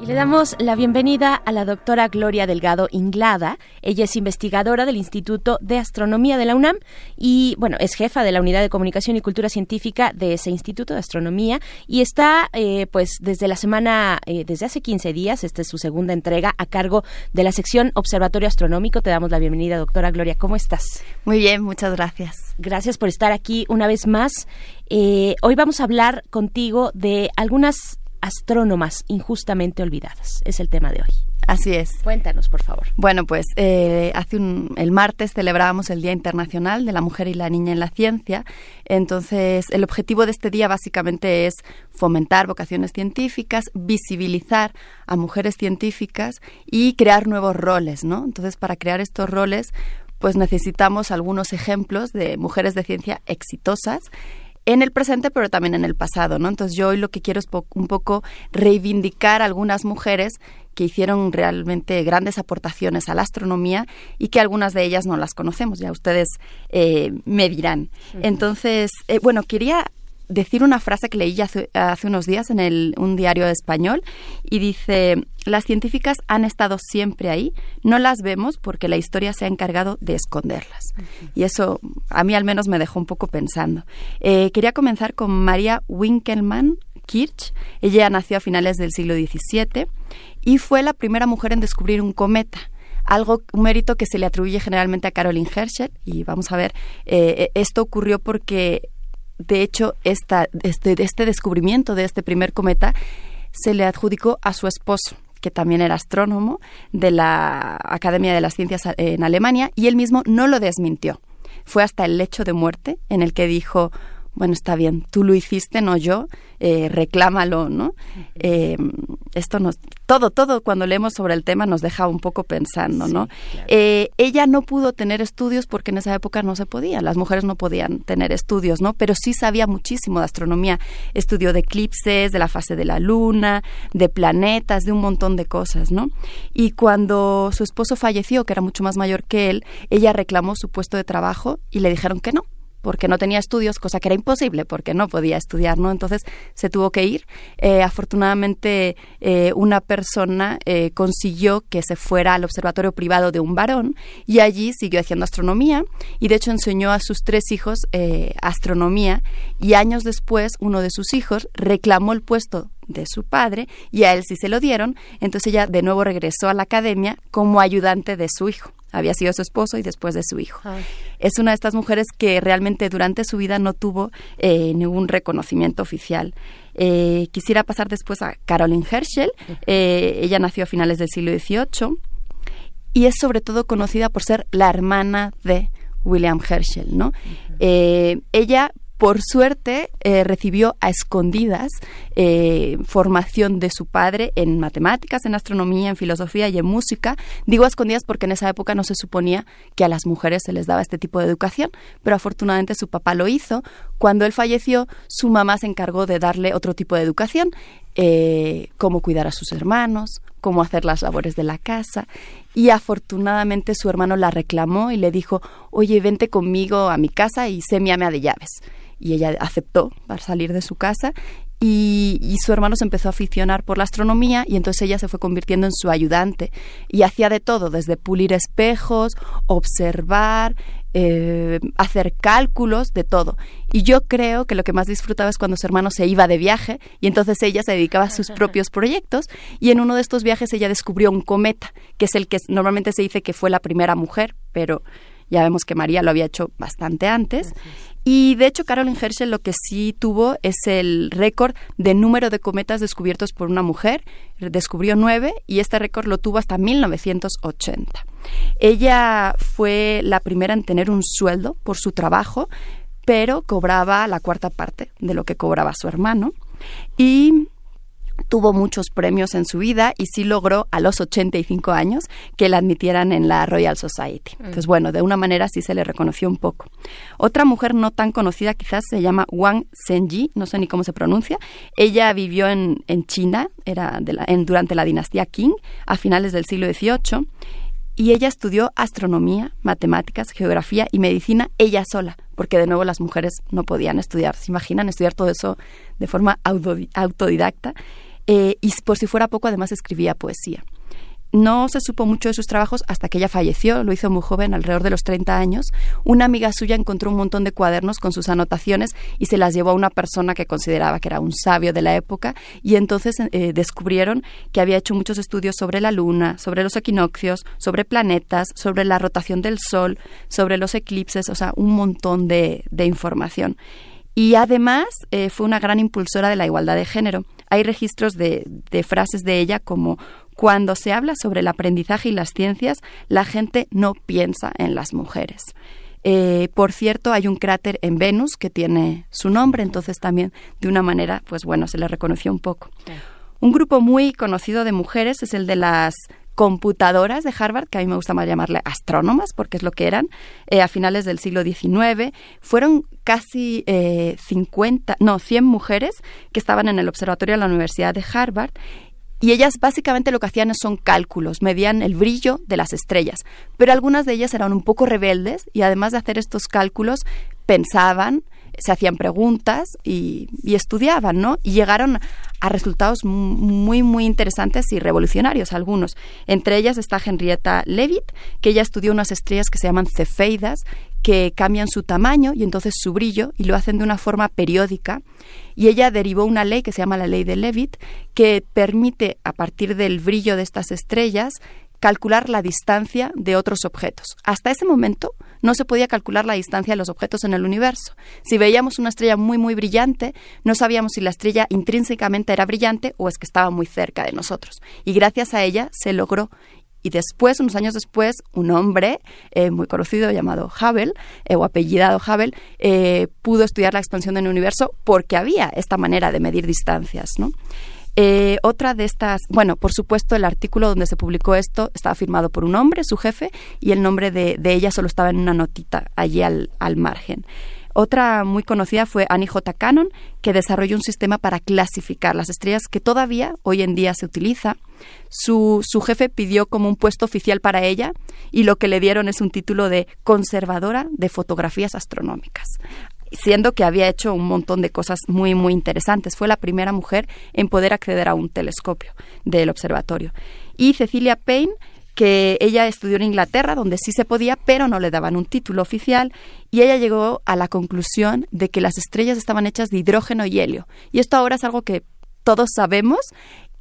Y le damos la bienvenida a la doctora Gloria Delgado Inglada. Ella es investigadora del Instituto de Astronomía de la UNAM y, bueno, es jefa de la Unidad de Comunicación y Cultura Científica de ese Instituto de Astronomía y está, eh, pues, desde la semana, eh, desde hace 15 días, esta es su segunda entrega, a cargo de la sección Observatorio Astronómico. Te damos la bienvenida, doctora Gloria. ¿Cómo estás? Muy bien, muchas gracias. Gracias por estar aquí una vez más. Eh, hoy vamos a hablar contigo de algunas astrónomas injustamente olvidadas. Es el tema de hoy. Así es. Cuéntanos, por favor. Bueno, pues eh, hace un, el martes celebrábamos el Día Internacional de la Mujer y la Niña en la Ciencia. Entonces, el objetivo de este día básicamente es fomentar vocaciones científicas, visibilizar a mujeres científicas y crear nuevos roles, ¿no? Entonces, para crear estos roles, pues necesitamos algunos ejemplos de mujeres de ciencia exitosas en el presente, pero también en el pasado, ¿no? Entonces yo hoy lo que quiero es un poco reivindicar a algunas mujeres que hicieron realmente grandes aportaciones a la astronomía y que algunas de ellas no las conocemos, ya ustedes eh, me dirán. Entonces, eh, bueno, quería decir una frase que leí hace, hace unos días en el, un diario español y dice, las científicas han estado siempre ahí, no las vemos porque la historia se ha encargado de esconderlas. Y eso a mí al menos me dejó un poco pensando. Eh, quería comenzar con María Winkelmann Kirch. Ella nació a finales del siglo XVII y fue la primera mujer en descubrir un cometa algo, un mérito que se le atribuye generalmente a Caroline Herschel, y vamos a ver, eh, esto ocurrió porque de hecho, esta, este, este descubrimiento de este primer cometa se le adjudicó a su esposo que también era astrónomo de la Academia de las Ciencias en Alemania, y él mismo no lo desmintió. Fue hasta el lecho de muerte en el que dijo, bueno, está bien, tú lo hiciste, no yo, eh, reclámalo, ¿no? Eh, esto nos, todo, todo cuando leemos sobre el tema nos deja un poco pensando, ¿no? Eh, ella no pudo tener estudios porque en esa época no se podía, las mujeres no podían tener estudios, ¿no? Pero sí sabía muchísimo de astronomía, estudió de eclipses, de la fase de la luna, de planetas, de un montón de cosas, ¿no? Y cuando su esposo falleció, que era mucho más mayor que él, ella reclamó su puesto de trabajo y le dijeron que no, porque no tenía estudios, cosa que era imposible porque no podía estudiar, ¿no? Entonces se tuvo que ir. Eh, afortunadamente eh, una persona eh, consiguió que se fuera al observatorio privado de un varón y allí siguió haciendo astronomía y de hecho enseñó a sus tres hijos astronomía y años después uno de sus hijos reclamó el puesto de su padre y a él sí se lo dieron, entonces ella de nuevo regresó a la academia como ayudante de su hijo había sido su esposo y después de su hijo. Es una de estas mujeres que realmente durante su vida no tuvo eh, ningún reconocimiento oficial. Eh, quisiera pasar después a Caroline Herschel. Eh, ella nació a finales del siglo XVIII y es sobre todo conocida por ser la hermana de William Herschel, ¿no? ella por suerte eh, recibió a escondidas eh, formación de su padre en matemáticas, en astronomía, en filosofía y en música. Digo a escondidas porque en esa época no se suponía que a las mujeres se les daba este tipo de educación, pero afortunadamente su papá lo hizo. Cuando él falleció, su mamá se encargó de darle otro tipo de educación, eh, cómo cuidar a sus hermanos, cómo hacer las labores de la casa. Y afortunadamente su hermano la reclamó y le dijo, oye, vente conmigo a mi casa y sé mi ama de llaves y ella aceptó para salir de su casa y, su hermano se empezó a aficionar por la astronomía y entonces ella se fue convirtiendo en su ayudante y hacía de todo, desde pulir espejos, observar, eh, hacer cálculos, de todo. Y yo creo que lo que más disfrutaba es cuando su hermano se iba de viaje y entonces ella se dedicaba a sus propios proyectos y en uno de estos viajes ella descubrió un cometa, que es el que normalmente se dice que fue la primera mujer, pero ya vemos que María lo había hecho bastante antes. Y de hecho, Carolyn Herschel lo que sí tuvo es el récord de número de cometas descubiertos por una mujer. Descubrió nueve y este récord lo tuvo hasta 1980. Ella fue la primera en tener un sueldo por su trabajo, pero cobraba la cuarta parte de lo que cobraba su hermano. Y tuvo muchos premios en su vida y sí logró a los 85 años que la admitieran en la Royal Society. Mm. Entonces, bueno, de una manera sí se le reconoció un poco. Otra mujer no tan conocida quizás se llama Wang Zhenji, no sé ni cómo se pronuncia. Ella vivió en, en China, era en, durante la dinastía Qing, a finales del siglo XVIII, y ella estudió astronomía, matemáticas, geografía y medicina ella sola, porque de nuevo las mujeres no podían estudiar. ¿Se imaginan estudiar todo eso de forma autodidacta? Eh, y por si fuera poco, además escribía poesía. No se supo mucho de sus trabajos hasta que ella falleció, lo hizo muy joven, alrededor de los 30 años. Una amiga suya encontró un montón de cuadernos con sus anotaciones y se las llevó a una persona que consideraba que era un sabio de la época y entonces eh, descubrieron que había hecho muchos estudios sobre la luna, sobre los equinoccios, sobre planetas, sobre la rotación del sol, sobre los eclipses, o sea, un montón de, información. Y además eh, fue una gran impulsora de la igualdad de género hay registros de, frases de ella como cuando se habla sobre el aprendizaje y las ciencias, la gente no piensa en las mujeres. Eh, por cierto, hay un cráter en Venus que tiene su nombre, entonces también de una manera, pues bueno, se le reconoció un poco. Un grupo muy conocido de mujeres es el de las computadoras de Harvard, que a mí me gusta más llamarle astrónomas, porque es lo que eran, eh, a finales del siglo XIX. Fueron casi 50, eh, no, 100 mujeres que estaban en el observatorio de la Universidad de Harvard y ellas básicamente lo que hacían son cálculos, medían el brillo de las estrellas, pero algunas de ellas eran un poco rebeldes y además de hacer estos cálculos pensaban se hacían preguntas y, estudiaban, ¿no? Y llegaron a resultados muy, muy interesantes y revolucionarios algunos. Entre ellas está Henrietta Leavitt, que ella estudió unas estrellas que se llaman cefeidas, que cambian su tamaño y entonces su brillo y lo hacen de una forma periódica. Y ella derivó una ley que se llama la ley de Leavitt, que permite, a partir del brillo de estas estrellas, calcular la distancia de otros objetos. Hasta ese momento no se podía calcular la distancia de los objetos en el universo. Si veíamos una estrella muy muy brillante, no sabíamos si la estrella intrínsecamente era brillante o es que estaba muy cerca de nosotros. Y gracias a ella se logró y después, unos años después, un hombre eh, muy conocido llamado Hubble, eh, o apellidado Hubble, eh, pudo estudiar la expansión del universo porque había esta manera de medir distancias, ¿no? Eh, otra de estas, bueno, por supuesto, el artículo donde se publicó esto estaba firmado por un hombre, su jefe, y el nombre de, ella solo estaba en una notita allí al, margen. Otra muy conocida fue Annie J. Cannon, que desarrolló un sistema para clasificar las estrellas que todavía hoy en día se utiliza. Su, su, jefe pidió como un puesto oficial para ella y lo que le dieron es un título de conservadora de fotografías astronómicas siendo que había hecho un montón de cosas muy, muy interesantes. Fue la primera mujer en poder acceder a un telescopio del observatorio. Y Cecilia Payne, que ella estudió en Inglaterra, donde sí se podía, pero no le daban un título oficial, y ella llegó a la conclusión de que las estrellas estaban hechas de hidrógeno y helio. Y esto ahora es algo que todos sabemos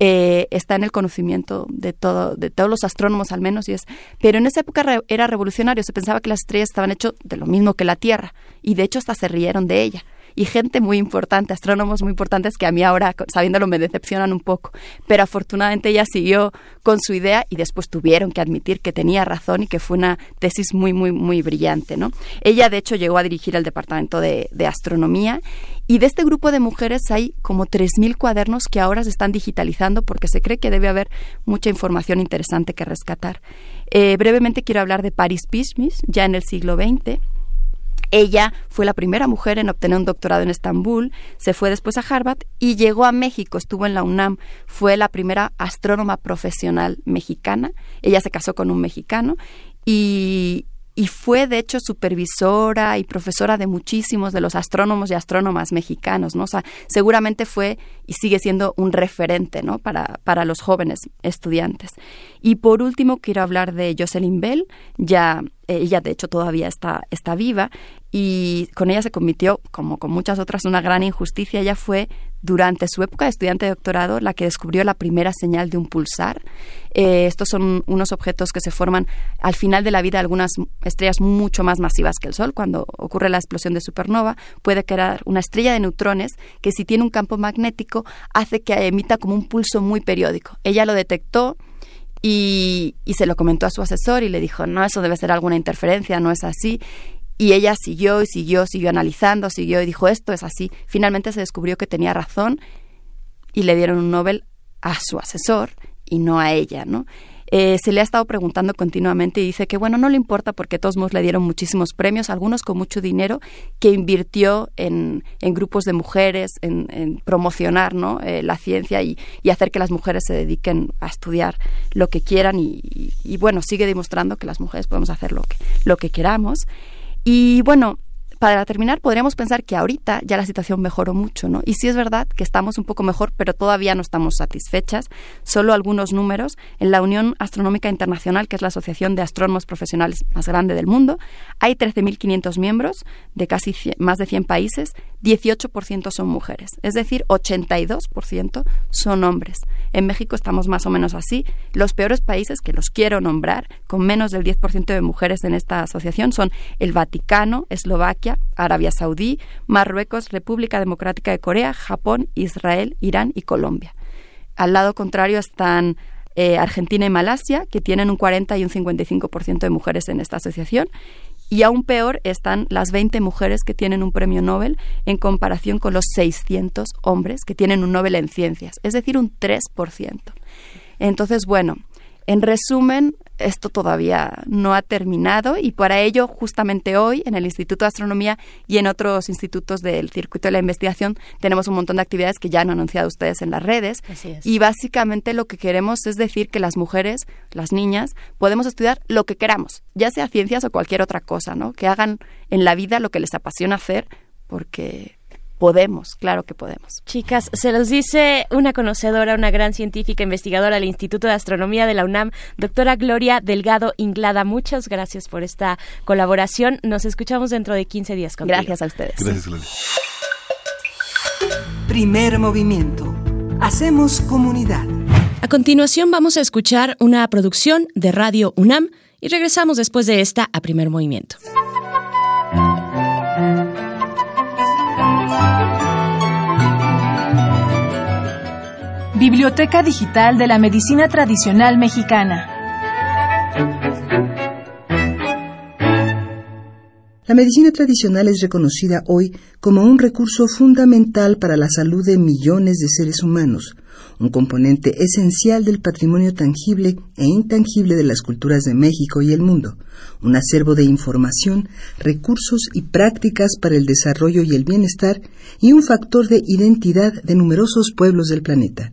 eh, está en el conocimiento de todo, de todos los astrónomos al menos, y es, pero en esa época era revolucionario, se pensaba que las estrellas estaban hechas de lo mismo que la Tierra, y de hecho hasta se rieron de ella y gente muy importante, astrónomos muy importantes que a mí ahora, sabiéndolo, me decepcionan un poco. Pero afortunadamente ella siguió con su idea y después tuvieron que admitir que tenía razón y que fue una tesis muy, muy, muy brillante. ¿no? Ella, de hecho, llegó a dirigir el departamento de, astronomía y de este grupo de mujeres hay como 3.000 cuadernos que ahora se están digitalizando porque se cree que debe haber mucha información interesante que rescatar. Eh, brevemente quiero hablar de Paris Pismis, ya en el siglo XX. Ella fue la primera mujer en obtener un doctorado en Estambul, se fue después a Harvard y llegó a México, estuvo en la UNAM, fue la primera astrónoma profesional mexicana. Ella se casó con un mexicano y, fue de hecho supervisora y profesora de muchísimos de los astrónomos y astrónomas mexicanos, ¿no? Seguramente fue y sigue siendo un referente, ¿no? Para, para los jóvenes estudiantes. Y por último quiero hablar de Jocelyn Bell, ya ella de hecho todavía está, está viva y con ella se cometió, como con muchas otras, una gran injusticia. Ella fue, durante su época de estudiante de doctorado, la que descubrió la primera señal de un pulsar. Eh, estos son unos objetos que se forman al final de la vida algunas estrellas mucho más masivas que el Sol. Cuando ocurre la explosión de supernova, puede crear una estrella de neutrones que si tiene un campo magnético hace que emita como un pulso muy periódico. Ella lo detectó y, y, se lo comentó a su asesor y le dijo, no, eso debe ser alguna interferencia, no es así. Y ella siguió y siguió, siguió analizando, siguió y dijo, esto es así. Finalmente se descubrió que tenía razón y le dieron un Nobel a su asesor y no a ella, ¿no? Eh, se le ha estado preguntando continuamente y dice que bueno, no le importa porque todos le dieron muchísimos premios, algunos con mucho dinero, que invirtió en, en grupos de mujeres, en, promocionar ¿no? Eh, la ciencia y, y, hacer que las mujeres se dediquen a estudiar lo que quieran y, y, bueno, sigue demostrando que las mujeres podemos hacer lo que, lo que queramos. Y bueno, para terminar, podríamos pensar que ahorita ya la situación mejoró mucho, ¿no? Y sí es verdad que estamos un poco mejor, pero todavía no estamos satisfechas. Solo algunos números. En la Unión Astronómica Internacional, que es la asociación de astrónomos profesionales más grande del mundo, hay 13.500 miembros de casi más de 100 países. 18% son mujeres, es decir, 82% son hombres. En México estamos más o menos así. Los peores países que los quiero nombrar, con menos del 10% de mujeres en esta asociación, son el Vaticano, Eslovaquia, Arabia Saudí, Marruecos, República Democrática de Corea, Japón, Israel, Irán y Colombia. Al lado contrario están eh, Argentina y Malasia, que tienen un 40 y un 55% de mujeres en esta asociación. Y aún peor están las 20 mujeres que tienen un premio Nobel en comparación con los 600 hombres que tienen un Nobel en ciencias, es decir, un 3%. Entonces, bueno, en resumen, esto todavía no ha terminado y para ello justamente hoy en el Instituto de Astronomía y en otros institutos del circuito de la investigación tenemos un montón de actividades que ya han anunciado ustedes en las redes y básicamente lo que queremos es decir que las mujeres, las niñas, podemos estudiar lo que queramos, ya sea ciencias o cualquier otra cosa, ¿no? Que hagan en la vida lo que les apasiona hacer porque podemos, claro que podemos. Chicas, se los dice una conocedora, una gran científica investigadora del Instituto de Astronomía de la UNAM, doctora Gloria Delgado Inglada. Muchas gracias por esta colaboración. Nos escuchamos dentro de 15 días. Contigo. Gracias a ustedes. Gracias, Gloria. Primer movimiento. Hacemos comunidad. A continuación vamos a escuchar una producción de Radio UNAM y regresamos después de esta a primer movimiento. Biblioteca Digital de la Medicina Tradicional Mexicana. La medicina tradicional es reconocida hoy como un recurso fundamental para la salud de millones de seres humanos, un componente esencial del patrimonio tangible e intangible de las culturas de México y el mundo, un acervo de información, recursos y prácticas para el desarrollo y el bienestar y un factor de identidad de numerosos pueblos del planeta.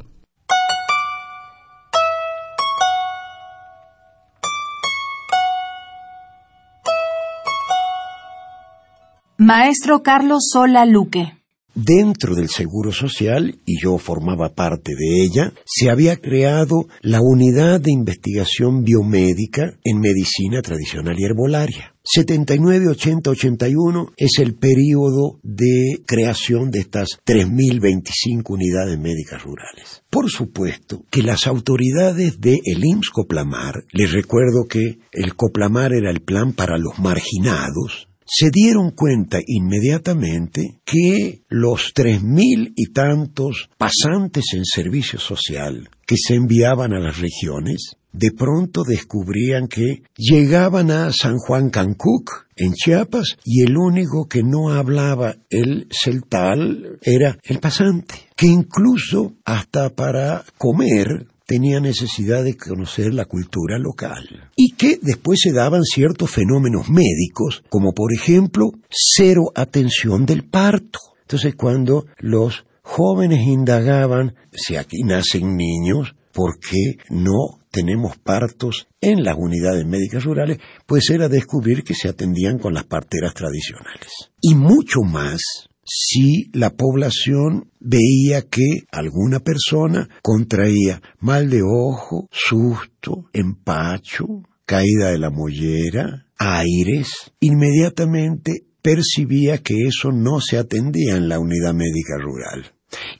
Maestro Carlos Sola Luque. Dentro del Seguro Social, y yo formaba parte de ella, se había creado la Unidad de Investigación Biomédica en Medicina Tradicional y Herbolaria. 79, 80, 81 es el periodo de creación de estas 3.025 unidades médicas rurales. Por supuesto que las autoridades de el IMSS Coplamar, les recuerdo que el Coplamar era el plan para los marginados, se dieron cuenta inmediatamente que los tres mil y tantos pasantes en servicio social que se enviaban a las regiones, de pronto descubrían que llegaban a San Juan Cancuc, en Chiapas, y el único que no hablaba el celtal era el pasante, que incluso hasta para comer tenía necesidad de conocer la cultura local y que después se daban ciertos fenómenos médicos, como por ejemplo cero atención del parto. Entonces cuando los jóvenes indagaban si aquí nacen niños, por qué no tenemos partos en las unidades médicas rurales, pues era descubrir que se atendían con las parteras tradicionales. Y mucho más si la población veía que alguna persona contraía mal de ojo, susto, empacho, caída de la mollera, aires, inmediatamente percibía que eso no se atendía en la unidad médica rural.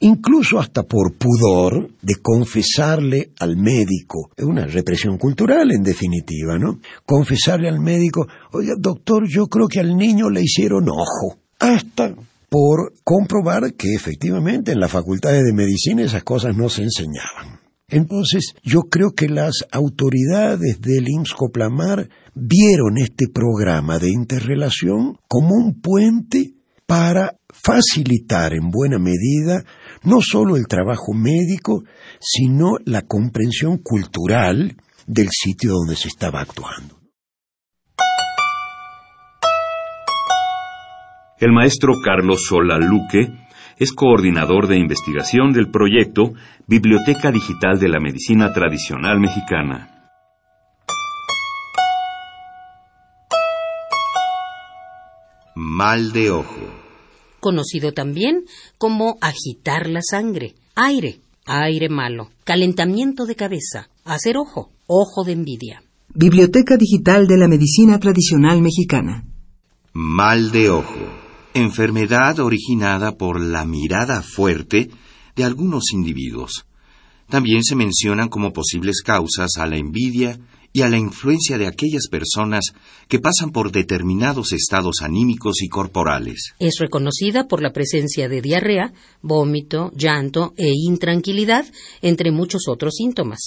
Incluso hasta por pudor de confesarle al médico, es una represión cultural en definitiva, ¿no? Confesarle al médico, oye doctor, yo creo que al niño le hicieron ojo. Hasta por comprobar que efectivamente en las facultades de medicina esas cosas no se enseñaban. Entonces, yo creo que las autoridades del IMSS Coplamar vieron este programa de interrelación como un puente para facilitar en buena medida no solo el trabajo médico, sino la comprensión cultural del sitio donde se estaba actuando. El maestro Carlos Sola Luque es coordinador de investigación del proyecto Biblioteca Digital de la Medicina Tradicional Mexicana. Mal de ojo. Conocido también como agitar la sangre, aire, aire malo, calentamiento de cabeza, hacer ojo, ojo de envidia. Biblioteca Digital de la Medicina Tradicional Mexicana. Mal de ojo enfermedad originada por la mirada fuerte de algunos individuos. También se mencionan como posibles causas a la envidia y a la influencia de aquellas personas que pasan por determinados estados anímicos y corporales. Es reconocida por la presencia de diarrea, vómito, llanto e intranquilidad, entre muchos otros síntomas.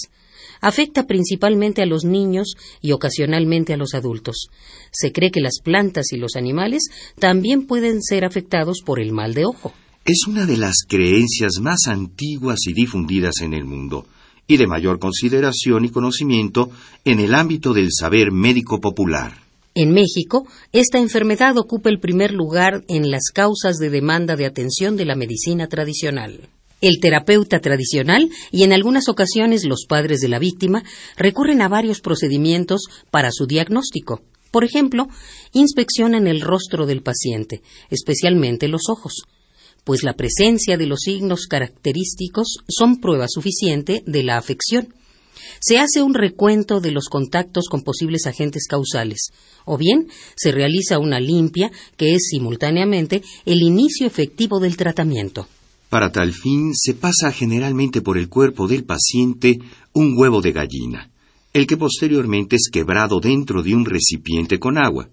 Afecta principalmente a los niños y ocasionalmente a los adultos. Se cree que las plantas y los animales también pueden ser afectados por el mal de ojo. Es una de las creencias más antiguas y difundidas en el mundo, y de mayor consideración y conocimiento en el ámbito del saber médico popular. En México, esta enfermedad ocupa el primer lugar en las causas de demanda de atención de la medicina tradicional. El terapeuta tradicional y en algunas ocasiones los padres de la víctima recurren a varios procedimientos para su diagnóstico. Por ejemplo, inspeccionan el rostro del paciente, especialmente los ojos, pues la presencia de los signos característicos son prueba suficiente de la afección. Se hace un recuento de los contactos con posibles agentes causales, o bien se realiza una limpia que es simultáneamente el inicio efectivo del tratamiento. Para tal fin se pasa generalmente por el cuerpo del paciente un huevo de gallina, el que posteriormente es quebrado dentro de un recipiente con agua.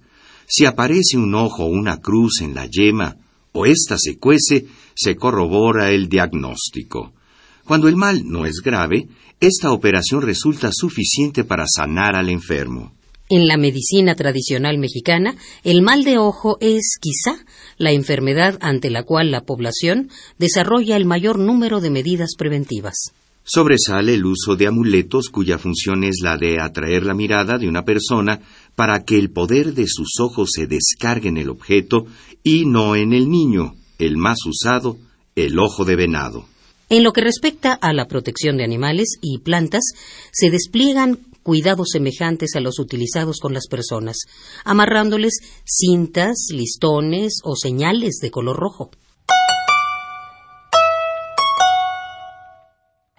Si aparece un ojo o una cruz en la yema o ésta se cuece, se corrobora el diagnóstico. Cuando el mal no es grave, esta operación resulta suficiente para sanar al enfermo. En la medicina tradicional mexicana, el mal de ojo es, quizá, la enfermedad ante la cual la población desarrolla el mayor número de medidas preventivas. Sobresale el uso de amuletos cuya función es la de atraer la mirada de una persona para que el poder de sus ojos se descargue en el objeto y no en el niño, el más usado, el ojo de venado. En lo que respecta a la protección de animales y plantas, se despliegan cuidados semejantes a los utilizados con las personas, amarrándoles cintas, listones o señales de color rojo.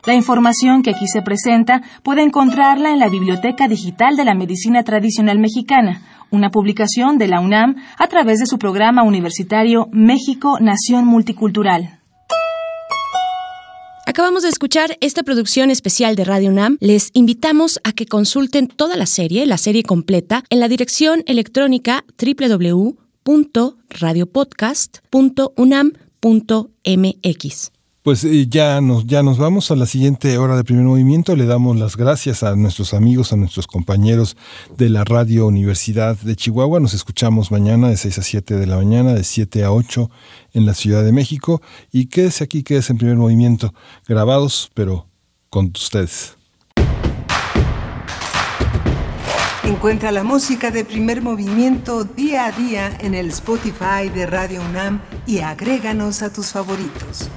La información que aquí se presenta puede encontrarla en la Biblioteca Digital de la Medicina Tradicional Mexicana, una publicación de la UNAM a través de su programa universitario México Nación Multicultural. Acabamos de escuchar esta producción especial de Radio UNAM. Les invitamos a que consulten toda la serie, la serie completa, en la dirección electrónica www.radiopodcast.unam.mx. Pues eh, ya nos, ya nos vamos a la siguiente hora de primer movimiento. Le damos las gracias a nuestros amigos, a nuestros compañeros de la Radio Universidad de Chihuahua. Nos escuchamos mañana de 6 a 7 de la mañana, de 7 a 8 en la Ciudad de México. Y quédese aquí, quédese en primer movimiento, grabados, pero con ustedes. Encuentra la música de primer movimiento día a día en el Spotify de Radio UNAM y agréganos a tus favoritos.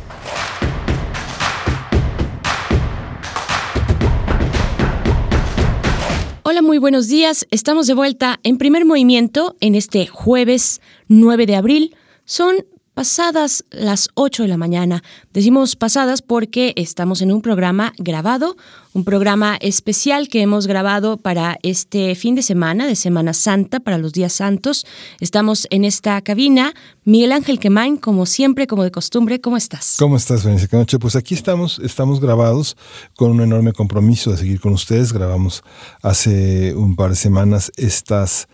Hola, muy buenos días. Estamos de vuelta en primer movimiento en este jueves 9 de abril. Son pasadas las 8 de la mañana. Decimos pasadas porque estamos en un programa grabado, un programa especial que hemos grabado para este fin de semana, de Semana Santa, para los días santos. Estamos en esta cabina. Miguel Ángel Quemain, como siempre, como de costumbre, ¿cómo estás? ¿Cómo estás, Venecia Canoche? Pues aquí estamos, estamos grabados con un enorme compromiso de seguir con ustedes. Grabamos hace un par de semanas estas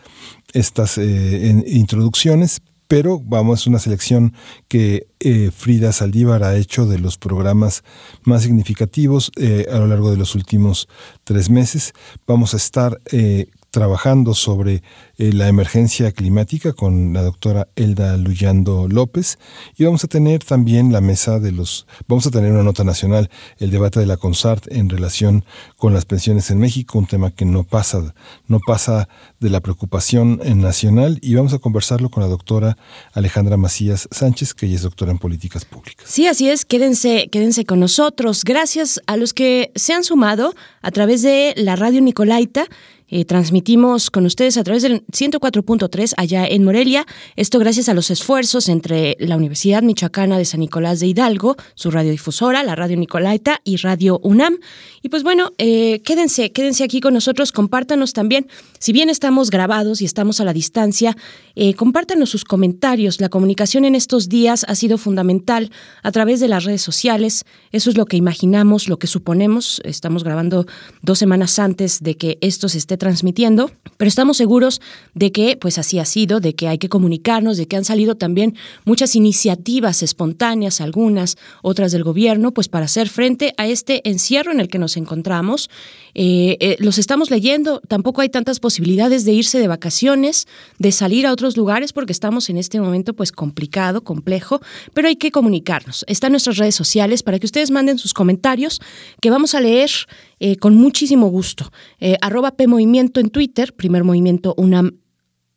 estas eh, introducciones, pero vamos, es una selección que eh, Frida Saldívar ha hecho de los programas más significativos eh, a lo largo de los últimos tres meses. Vamos a estar eh, trabajando sobre eh, la emergencia climática con la doctora Elda Luyando López y vamos a tener también la mesa de los, vamos a tener una nota nacional, el debate de la CONSART en relación con las pensiones en México, un tema que no pasa, no pasa de la preocupación nacional y vamos a conversarlo con la doctora Alejandra Macías Sánchez, que ella es doctora en políticas públicas. Sí, así es, quédense, quédense con nosotros. Gracias a los que se han sumado a través de la radio Nicolaita eh, transmitimos con ustedes a través del 104.3 allá en Morelia. Esto gracias a los esfuerzos entre la Universidad Michoacana de San Nicolás de Hidalgo, su radiodifusora, la Radio Nicolaita y Radio UNAM. Y pues bueno, eh, quédense, quédense aquí con nosotros, compártanos también. Si bien estamos grabados y estamos a la distancia, eh, compártanos sus comentarios. La comunicación en estos días ha sido fundamental a través de las redes sociales. Eso es lo que imaginamos, lo que suponemos. Estamos grabando dos semanas antes de que esto se esté transmitiendo, pero estamos seguros de que pues así ha sido, de que hay que comunicarnos, de que han salido también muchas iniciativas espontáneas, algunas, otras del gobierno, pues para hacer frente a este encierro en el que nos encontramos. Eh, eh, los estamos leyendo, tampoco hay tantas posibilidades de irse de vacaciones, de salir a otros lugares porque estamos en este momento pues complicado, complejo, pero hay que comunicarnos. Están nuestras redes sociales para que ustedes manden sus comentarios que vamos a leer eh, con muchísimo gusto. Eh, arroba P Movimiento en Twitter, primer movimiento UNAM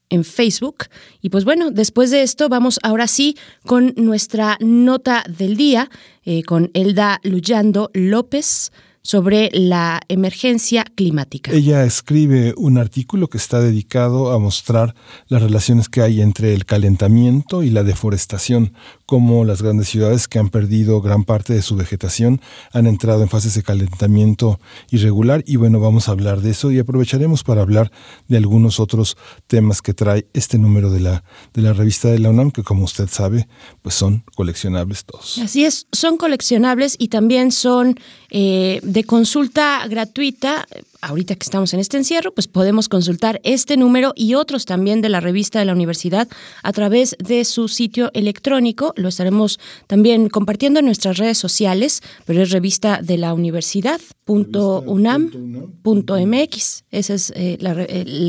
en Facebook. Y pues bueno, después de esto vamos ahora sí con nuestra nota del día, eh, con Elda Luyando López sobre la emergencia climática. Ella escribe un artículo que está dedicado a mostrar las relaciones que hay entre el calentamiento y la deforestación, como las grandes ciudades que han perdido gran parte de su vegetación han entrado en fases de calentamiento irregular y bueno, vamos a hablar de eso y aprovecharemos para hablar de algunos otros temas que trae este número de la, de la revista de la UNAM, que como usted sabe, pues son coleccionables todos. Así es, son coleccionables y también son eh, de consulta gratuita ahorita que estamos en este encierro, pues podemos consultar este número y otros también de la revista de la universidad a través de su sitio electrónico. Lo estaremos también compartiendo en nuestras redes sociales, pero es revista de la universidad.unam.mx. Ese es eh,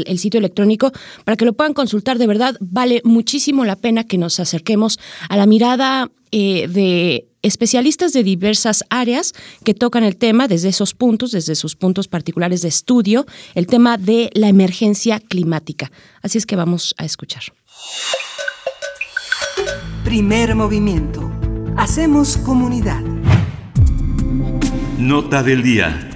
el, sitio electrónico para que lo puedan consultar. De verdad, vale muchísimo la pena que nos acerquemos a la mirada eh, de especialistas de diversas áreas que tocan el tema desde esos puntos, desde sus puntos particulares de estudio, el tema de la emergencia climática. Así es que vamos a escuchar. Primer movimiento. Hacemos comunidad. Nota del día.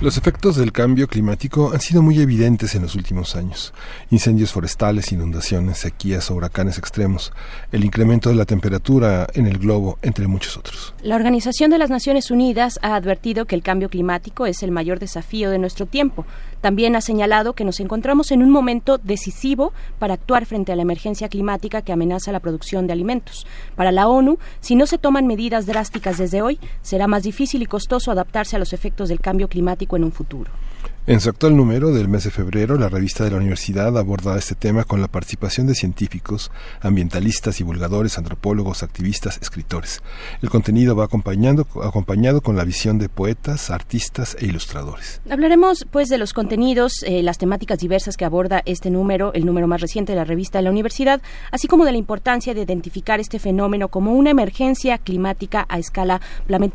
Los efectos del cambio climático han sido muy evidentes en los últimos años. Incendios forestales, inundaciones, sequías o huracanes extremos, el incremento de la temperatura en el globo, entre muchos otros. La Organización de las Naciones Unidas ha advertido que el cambio climático es el mayor desafío de nuestro tiempo. También ha señalado que nos encontramos en un momento decisivo para actuar frente a la emergencia climática que amenaza la producción de alimentos. Para la ONU, si no se toman medidas drásticas desde hoy, será más difícil y costoso adaptarse a los efectos del cambio climático en un futuro. En su actual número del mes de febrero, la revista de la universidad aborda este tema con la participación de científicos, ambientalistas, divulgadores, antropólogos, activistas, escritores. El contenido va acompañando, acompañado con la visión de poetas, artistas e ilustradores. Hablaremos pues de los contenidos, eh, las temáticas diversas que aborda este número, el número más reciente de la revista de la universidad, así como de la importancia de identificar este fenómeno como una emergencia climática a escala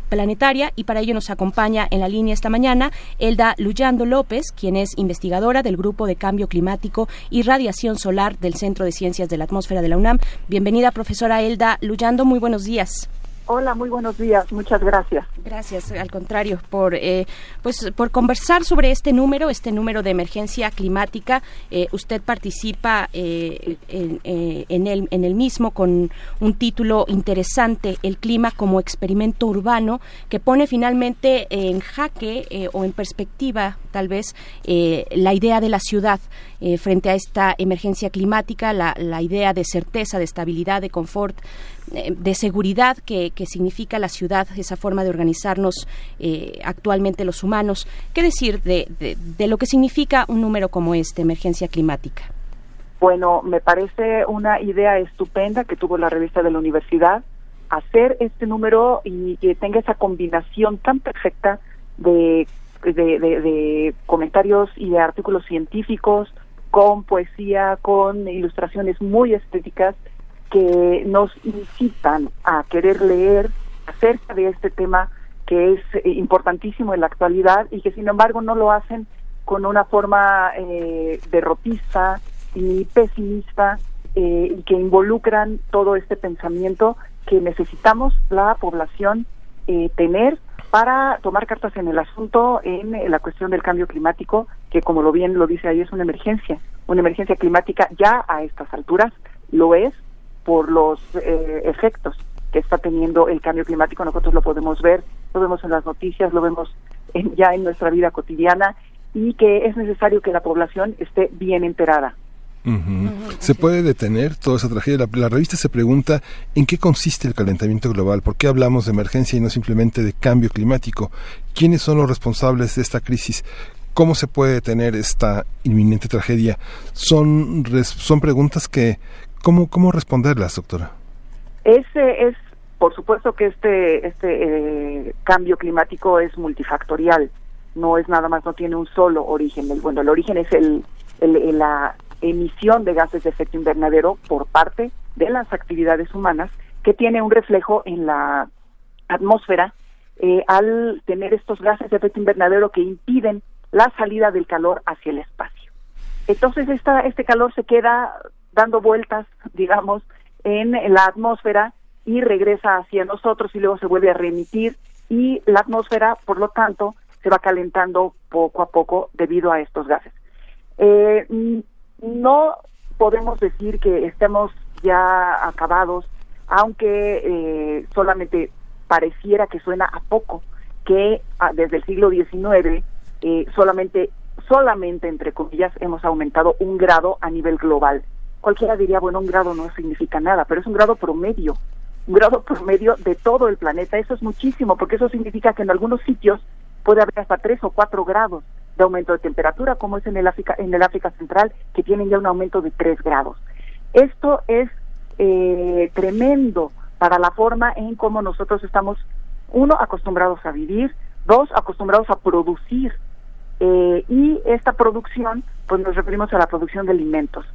planetaria y para ello nos acompaña en la línea esta mañana Elda Luyando López, quien es investigadora del Grupo de Cambio Climático y Radiación Solar del Centro de Ciencias de la Atmósfera de la UNAM. Bienvenida, profesora Elda Luyando. Muy buenos días. Hola, muy buenos días. Muchas gracias. Gracias, al contrario, por eh, pues por conversar sobre este número, este número de emergencia climática. Eh, usted participa eh, en, en, el, en el mismo con un título interesante, El clima como experimento urbano, que pone finalmente en jaque o en perspectiva, tal vez, la idea de la ciudad frente a esta emergencia climática, la, la idea de certeza, de estabilidad, de confort eh, de seguridad que, significa la ciudad, esa forma de organizarnos eh, actualmente los humanos. ¿Qué decir de, de, lo que significa un número como este, emergencia climática? Bueno, me parece una idea estupenda que tuvo la revista de la universidad hacer este número y que tenga esa combinación tan perfecta de, de, comentarios y de artículos científicos con poesía, con ilustraciones muy estéticas que nos incitan a querer leer acerca de este tema que es eh, importantísimo en la actualidad y que sin embargo no lo hacen con una forma eh, derrotista y pesimista eh, y que involucran todo este pensamiento que necesitamos la población tener para tomar cartas en el asunto en la cuestión del cambio climático, que como lo bien lo dice ahí es una emergencia, una emergencia climática ya a estas alturas lo es, por los eh, efectos que está teniendo el cambio climático. Nosotros lo podemos ver, lo vemos en las noticias, lo vemos ya en nuestra vida cotidiana y que es necesario que la población esté bien enterada. ¿Se puede detener toda esa tragedia? La, revista se pregunta en qué consiste el calentamiento global, por qué hablamos de emergencia y no simplemente de cambio climático, quiénes son los responsables de esta crisis, cómo se puede detener esta inminente tragedia. Son, son preguntas que, ¿Cómo, cómo responderlas, doctora? Ese es, por supuesto que este, este eh, cambio climático es multifactorial, no es nada más, no tiene un solo origen. El, bueno, el origen es el, el, la emisión de gases de efecto invernadero por parte de las actividades humanas, que tiene un reflejo en la atmósfera eh, al tener estos gases de efecto invernadero que impiden la salida del calor hacia el espacio. Entonces esta, este calor se queda dando vueltas, digamos, en la atmósfera y regresa hacia nosotros y luego se vuelve a remitir y la atmósfera, por lo tanto, se va calentando poco a poco debido a estos gases. Eh, no podemos decir que estemos ya acabados, aunque eh, solamente pareciera que suena a poco, que ah, desde el siglo XIX eh, solamente, solamente entre comillas, hemos aumentado un grado a nivel global cualquiera diría, bueno, un grado no significa nada, pero es un grado promedio, un grado promedio de todo el planeta. Eso es muchísimo, porque eso significa que en algunos sitios puede haber hasta tres o cuatro grados de aumento de temperatura, como es en el África, en el África Central, que tienen ya un aumento de tres grados. Esto es eh, tremendo para la forma en cómo nosotros estamos, uno, acostumbrados a vivir, dos, acostumbrados a producir, eh, y esta producción, pues nos referimos a la producción de alimentos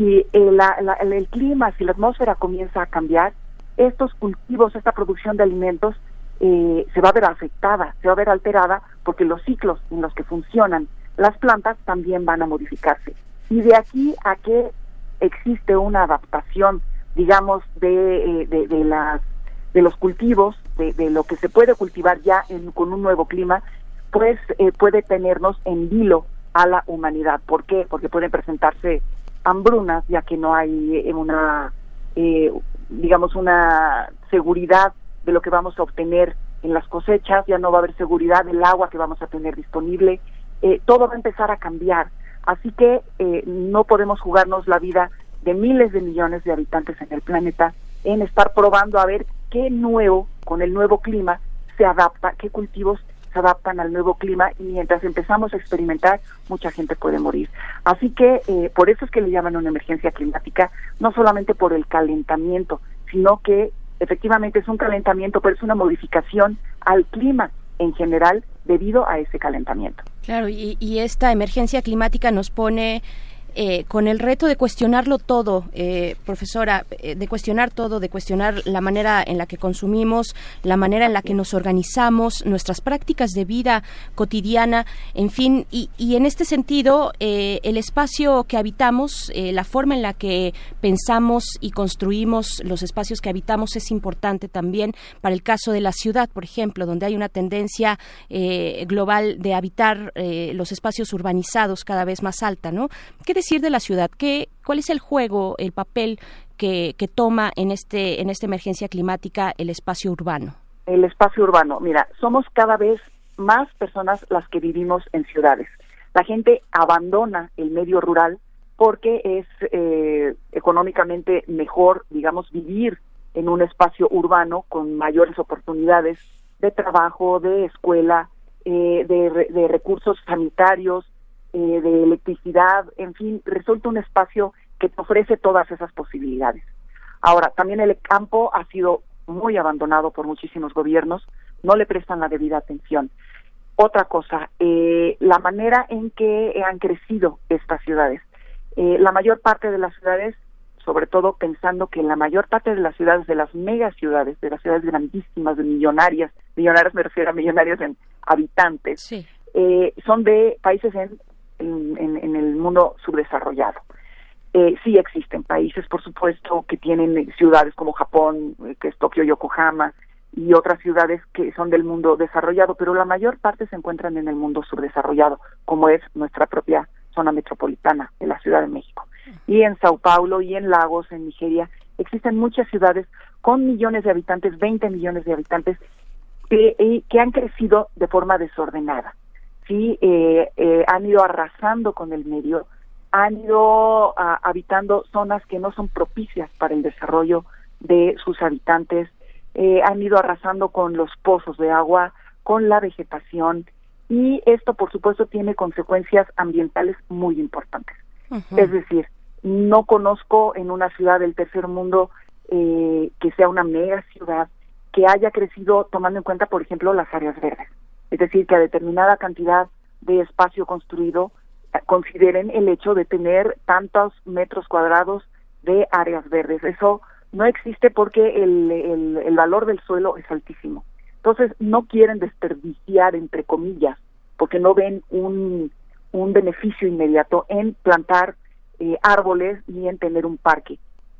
si el, clima, si la atmósfera comienza a cambiar, estos cultivos, esta producción de alimentos eh, se va a ver afectada, se va a ver alterada porque los ciclos en los que funcionan las plantas también van a modificarse. Y de aquí a que existe una adaptación, digamos, de, eh, de, las, de los cultivos, de, lo que se puede cultivar ya con un nuevo clima, pues eh, puede tenernos en vilo a la humanidad. ¿Por qué? Porque pueden presentarse hambrunas, ya que no hay eh, una, eh, digamos, una seguridad de lo que vamos a obtener en las cosechas, ya no va a haber seguridad del agua que vamos a tener disponible, eh, todo va a empezar a cambiar. Así que no podemos jugarnos la vida de miles de millones de habitantes en el planeta en estar probando a ver qué nuevo, con el nuevo clima, se adapta, qué cultivos se adaptan al nuevo clima y mientras empezamos a experimentar, mucha gente puede morir. Así que eh, por eso es que le llaman una emergencia climática, no solamente por el calentamiento, sino que efectivamente es un calentamiento, pero es una modificación al clima en general debido a ese calentamiento. Claro, y, y esta emergencia climática nos pone eh, con el reto de cuestionarlo todo, eh, profesora, eh, de cuestionar todo, de cuestionar la manera en la que consumimos, la manera en la que nos organizamos, nuestras prácticas de vida cotidiana, en fin, y, y en este sentido, el espacio que habitamos, la forma en la que pensamos y construimos los espacios que habitamos es importante también para el caso de la ciudad, por ejemplo, donde hay una tendencia global de habitar los espacios urbanizados cada vez más alta, ¿no? ¿Qué decir de la ciudad? ¿Qué, ¿Cuál es el juego, el papel que, que toma en, este, en esta emergencia climática el espacio urbano? El espacio urbano, mira, somos cada vez más personas las que vivimos en ciudades. La gente abandona el medio rural porque es eh, económicamente mejor, digamos, vivir en un espacio urbano con mayores oportunidades de trabajo, de escuela, eh, de, de, recursos sanitarios, eh, de electricidad, en fin, resulta un espacio que te ofrece todas esas posibilidades. Ahora, también el campo ha sido muy abandonado por muchísimos gobiernos, no le prestan la debida atención. Otra cosa, eh, la manera en que han crecido estas ciudades. Eh, la mayor parte de las ciudades, sobre todo pensando que la mayor parte de las ciudades, de las mega ciudades, de las ciudades grandísimas, de millonarias, millonarias me refiero a millonarios en habitantes, son de países en en, el mundo subdesarrollado. Eh, sí existen países, por supuesto, que tienen ciudades como Japón, eh, que es Tokio, Yokohama, y otras ciudades que son del mundo desarrollado, pero la mayor parte se encuentran en el mundo subdesarrollado, como es nuestra propia zona metropolitana de la Ciudad de México. Y en Sao Paulo y en Lagos, en Nigeria, existen muchas ciudades con millones de habitantes, 20 millones de habitantes, que, que han crecido de forma desordenada sí eh, eh, han ido arrasando con el medio, han ido ah, habitando zonas que no son propicias para el desarrollo de sus habitantes, eh, han ido arrasando con los pozos de agua, con la vegetación y esto por supuesto tiene consecuencias ambientales muy importantes. Es decir, no conozco en una ciudad del tercer mundo que sea una mega ciudad que haya crecido tomando en cuenta, por ejemplo, las áreas verdes es decir, que a determinada cantidad de espacio construido eh, consideren el hecho de tener tantos metros cuadrados de áreas verdes. Eso no existe porque el, el, valor del suelo es altísimo. Entonces, no quieren desperdiciar, entre comillas, porque no ven un, un beneficio inmediato en plantar eh, árboles ni en tener un parque.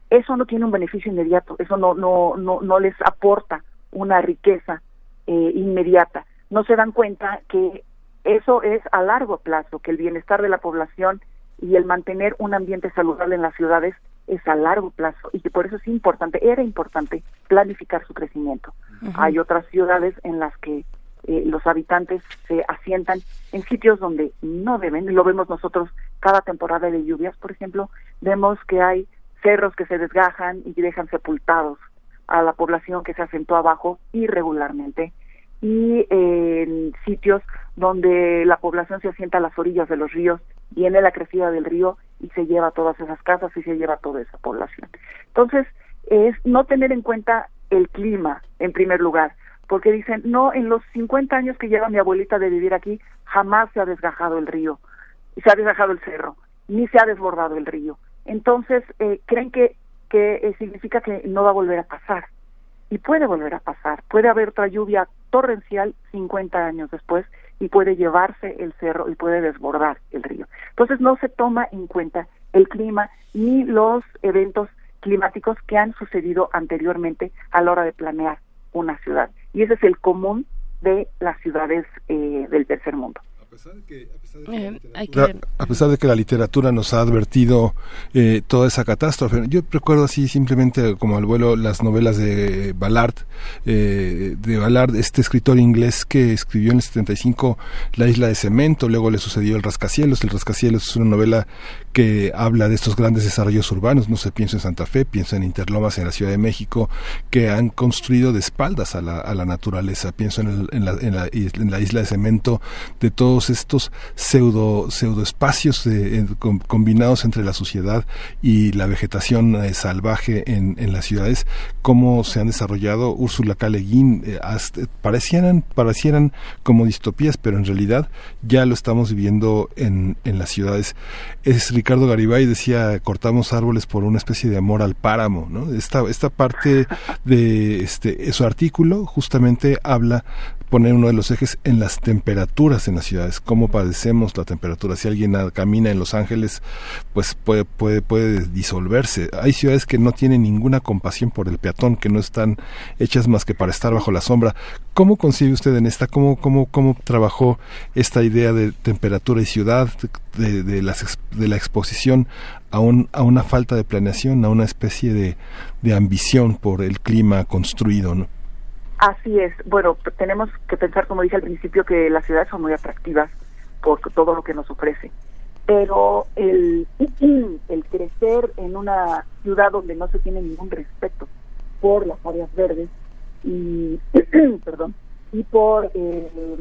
Eso no tiene un beneficio inmediato, eso no, no, no, no les aporta una riqueza eh, inmediata no se dan cuenta que eso es a largo plazo, que el bienestar de la población y el mantener un ambiente saludable en las ciudades es a largo plazo y que por eso es importante, era importante planificar su crecimiento. Hay otras ciudades en las que eh, los habitantes se asientan en sitios donde no deben, lo vemos nosotros cada temporada de lluvias, por ejemplo, vemos que hay cerros que se desgajan y dejan sepultados a la población que se asentó abajo irregularmente y en sitios donde la población se asienta a las orillas de los ríos, viene la crecida del río y se lleva todas esas casas y se lleva toda esa población. Entonces, es no tener en cuenta el clima en primer lugar, porque dicen, no, en los 50 años que lleva mi abuelita de vivir aquí, jamás se ha desgajado el río, se ha desgajado el cerro, ni se ha desbordado el río. Entonces, eh, creen que, que eh, significa que no va a volver a pasar y puede volver a pasar. Puede haber otra lluvia torrencial 50 años después y puede llevarse el cerro y puede desbordar el río. Entonces no se toma en cuenta el clima ni los eventos climáticos que han sucedido anteriormente a la hora de planear una ciudad. Y ese es el común de las ciudades eh, del tercer mundo. A pesar de que la literatura nos ha advertido eh, toda esa catástrofe, yo recuerdo así simplemente como al vuelo las novelas de Ballard, eh, de Ballard, este escritor inglés que escribió en el 75 La isla de cemento, luego le sucedió El rascacielos, El rascacielos es una novela que habla de estos grandes desarrollos urbanos, no sé, pienso en Santa Fe, pienso en Interlomas en la Ciudad de México, que han construido de espaldas a la, a la naturaleza, pienso en, la, en, la, en la isla de cemento de todos estos pseudo, pseudo espacios combinados entre la sociedad y la vegetación eh, salvaje en, en, las ciudades, cómo se han desarrollado. Úrsula K. Eh, parecieran, parecieran como distopías, pero en realidad ya lo estamos viviendo en, en las ciudades. Es Ricardo Garibay decía, cortamos árboles por una especie de amor al páramo, ¿no? Esta, esta parte de este, su artículo justamente habla poner uno de los ejes en las temperaturas en las ciudades, cómo padecemos la temperatura. Si alguien camina en Los Ángeles, pues puede, puede, puede disolverse. Hay ciudades que no tienen ninguna compasión por el peatón, que no están hechas más que para estar bajo la sombra. ¿Cómo concibe usted en esta, cómo, cómo, cómo trabajó esta idea de temperatura y ciudad, de, de, las, de la exposición a, un, a una falta de planeación, a una especie de, de ambición por el clima construido, ¿no? Así es. Bueno, tenemos que pensar, como dije al principio, que las ciudades son muy atractivas por todo lo que nos ofrece. Pero el, el crecer en una ciudad donde no se tiene ningún respeto por las áreas verdes y, perdón, y por eh,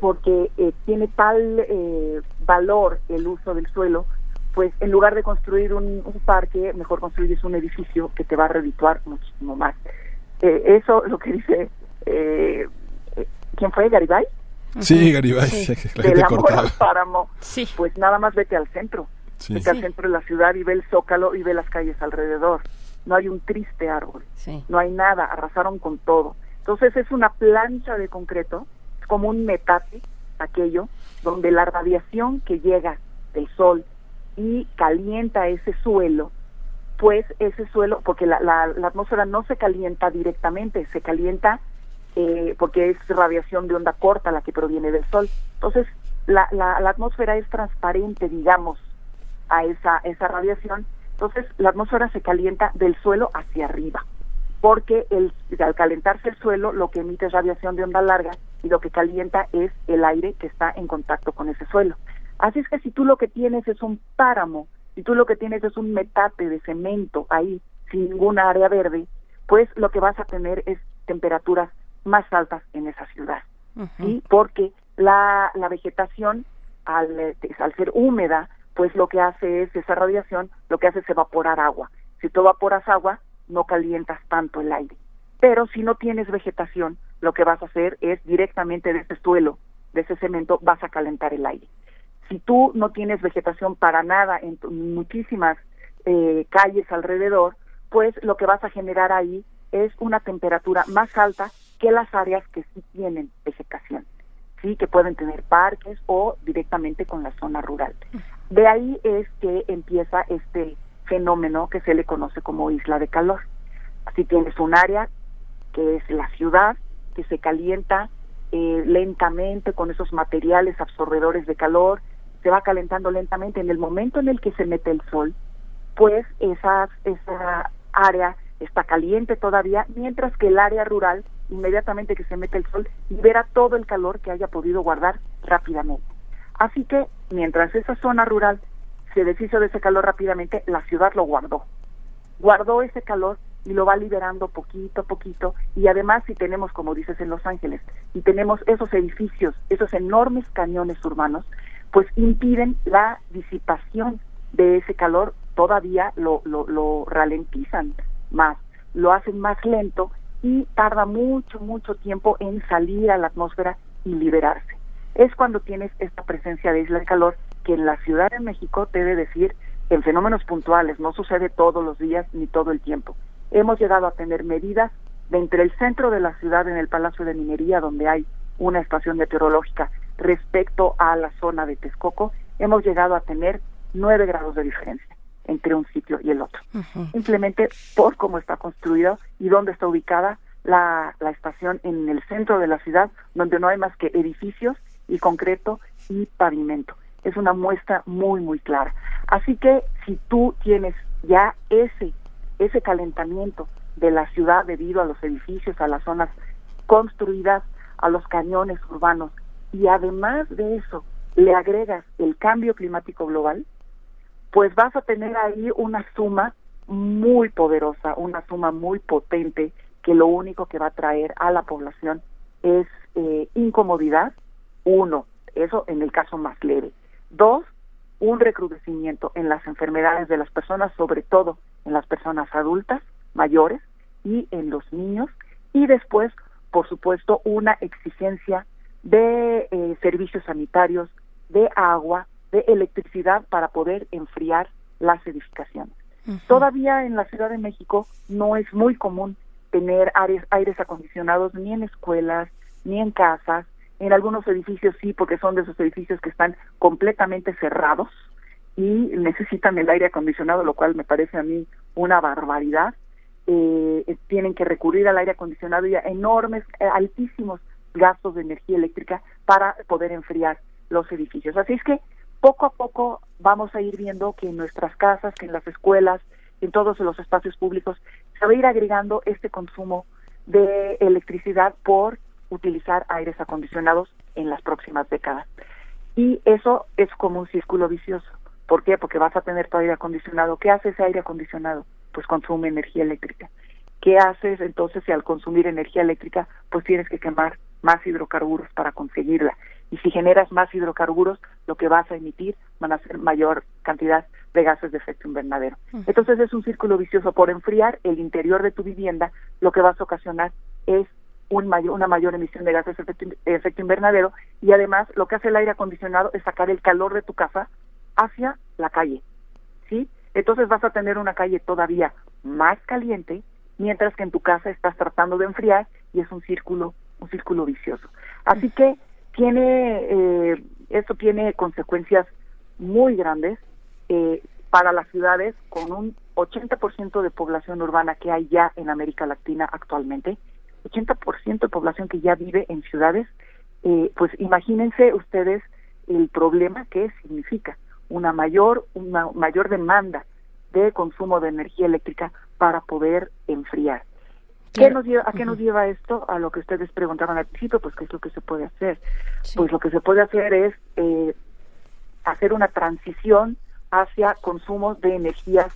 porque eh, tiene tal eh, valor el uso del suelo, pues en lugar de construir un, un parque, mejor construyes un edificio que te va a redituar muchísimo más. Eh, eso lo que dice eh, quién fue Garibay sí Garibay sí. del amor al páramo. Sí. pues nada más vete al centro. Vete al centro de la ciudad y ve el zócalo y ve las calles alrededor. No hay un triste árbol. No hay nada arrasaron con todo. Entonces es una plancha de concreto es como un metate aquello donde la radiación que llega del sol y calienta ese suelo pues ese suelo, porque la, la, atmósfera no se calienta directamente, se calienta eh, porque es radiación de onda corta la que proviene del sol. Entonces, la, la, atmósfera es transparente, digamos, a esa, esa radiación. Entonces, la atmósfera se calienta del suelo hacia arriba, porque el, al calentarse el suelo, lo que emite es radiación de onda larga y lo que calienta es el aire que está en contacto con ese suelo. Así es que si tú lo que tienes es un páramo si tú lo que tienes es un metate de cemento ahí, sin ninguna área verde, pues lo que vas a tener es temperaturas más altas en esa ciudad. ¿sí? Porque la, la vegetación, al, al ser húmeda, pues lo que hace es, esa radiación, lo que hace es evaporar agua. Si tú evaporas agua, no calientas tanto el aire. Pero si no tienes vegetación, lo que vas a hacer es directamente de ese suelo, de ese cemento, vas a calentar el aire si tú no tienes vegetación para nada en muchísimas eh, calles alrededor, pues lo que vas a generar ahí es una temperatura más alta que las áreas que sí tienen vegetación, sí, que pueden tener parques o directamente con la zona rural. De ahí es que empieza este fenómeno que se le conoce como isla de calor. Si tienes un área que es la ciudad, que se calienta eh, lentamente con esos materiales absorbedores de calor, se va calentando lentamente. En el momento en el que se mete el sol, pues esa, esa área está caliente todavía, mientras que el área rural, inmediatamente que se mete el sol, libera todo el calor que haya podido guardar rápidamente. Así que mientras esa zona rural se deshizo de ese calor rápidamente, la ciudad lo guardó. Guardó ese calor y lo va liberando poquito a poquito. Y además, si tenemos, como dices en Los Ángeles, y tenemos esos edificios, esos enormes cañones urbanos, pues impiden la disipación de ese calor, todavía lo, lo, ralentizan más, lo hacen más lento y tarda mucho, mucho tiempo en salir a la atmósfera y liberarse. Es cuando tienes esta presencia de isla de calor que en la Ciudad de México te debe decir en fenómenos puntuales, no sucede todos los días ni todo el tiempo. Hemos llegado a tener medidas de entre el centro de la ciudad en el Palacio de Minería, donde hay una estación meteorológica, respecto a la zona de Texcoco, hemos llegado a tener nueve grados de diferencia entre un sitio y el otro. Simplemente por cómo está construido y dónde está ubicada la, la estación en el centro de la ciudad, donde no hay más que edificios y concreto y pavimento. Es una muestra muy, muy clara. Así que si tú tienes ya ese, ese calentamiento de la ciudad debido a los edificios, a las zonas construidas, a los cañones urbanos y además de eso le agregas el cambio climático global, pues vas a tener ahí una suma muy poderosa, una suma muy potente que lo único que va a traer a la población es eh, incomodidad, uno, Eso en el caso más leve. Dos, un recrudecimiento en las enfermedades de las personas, sobre todo en las personas adultas, mayores y en los niños. Y después, por supuesto, una exigencia de eh, servicios sanitarios, de agua, de electricidad para poder enfriar las edificaciones. Todavía en la Ciudad de México no es muy común tener aires, aires acondicionados ni en escuelas, ni en casas, en algunos edificios sí, porque son de esos edificios que están completamente cerrados y necesitan el aire acondicionado, lo cual me parece a mí una barbaridad. Eh, tienen que recurrir al aire acondicionado y a enormes, eh, altísimos gastos de energía eléctrica para poder enfriar los edificios. Así es que poco a poco vamos a ir viendo que en nuestras casas, que en las escuelas, en todos los espacios públicos, se va a ir agregando este consumo de electricidad por utilizar aires acondicionados en las próximas décadas. Y eso es como un círculo vicioso. ¿Por qué? Porque vas a tener tu aire acondicionado. ¿Qué hace ese aire acondicionado? Pues consume energía eléctrica. ¿Qué haces entonces si al consumir energía eléctrica, pues tienes que quemar más hidrocarburos para conseguirla? Y si generas más hidrocarburos, lo que vas a emitir van a ser mayor cantidad de gases de efecto invernadero. Entonces es un círculo vicioso. Por enfriar el interior de tu vivienda, lo que vas a ocasionar es un mayor, una mayor emisión de gases de efecto, invernadero y además lo que hace el aire acondicionado es sacar el calor de tu casa hacia la calle, ¿sí? Entonces vas a tener una calle todavía más caliente mientras que en tu casa estás tratando de enfriar y es un círculo, un círculo vicioso. Así que tiene, eh, esto tiene consecuencias muy grandes eh, para las ciudades con un 80% de población urbana que hay ya en América Latina actualmente 80% de población que ya vive en ciudades, eh, pues imagínense ustedes el problema que significa una mayor una mayor demanda de consumo de energía eléctrica para poder enfriar. ¿Qué nos lleva, ¿A qué nos lleva esto? A lo que ustedes preguntaban al principio, pues qué es lo que se puede hacer. Pues lo que se puede hacer es eh, hacer una transición hacia consumos de energías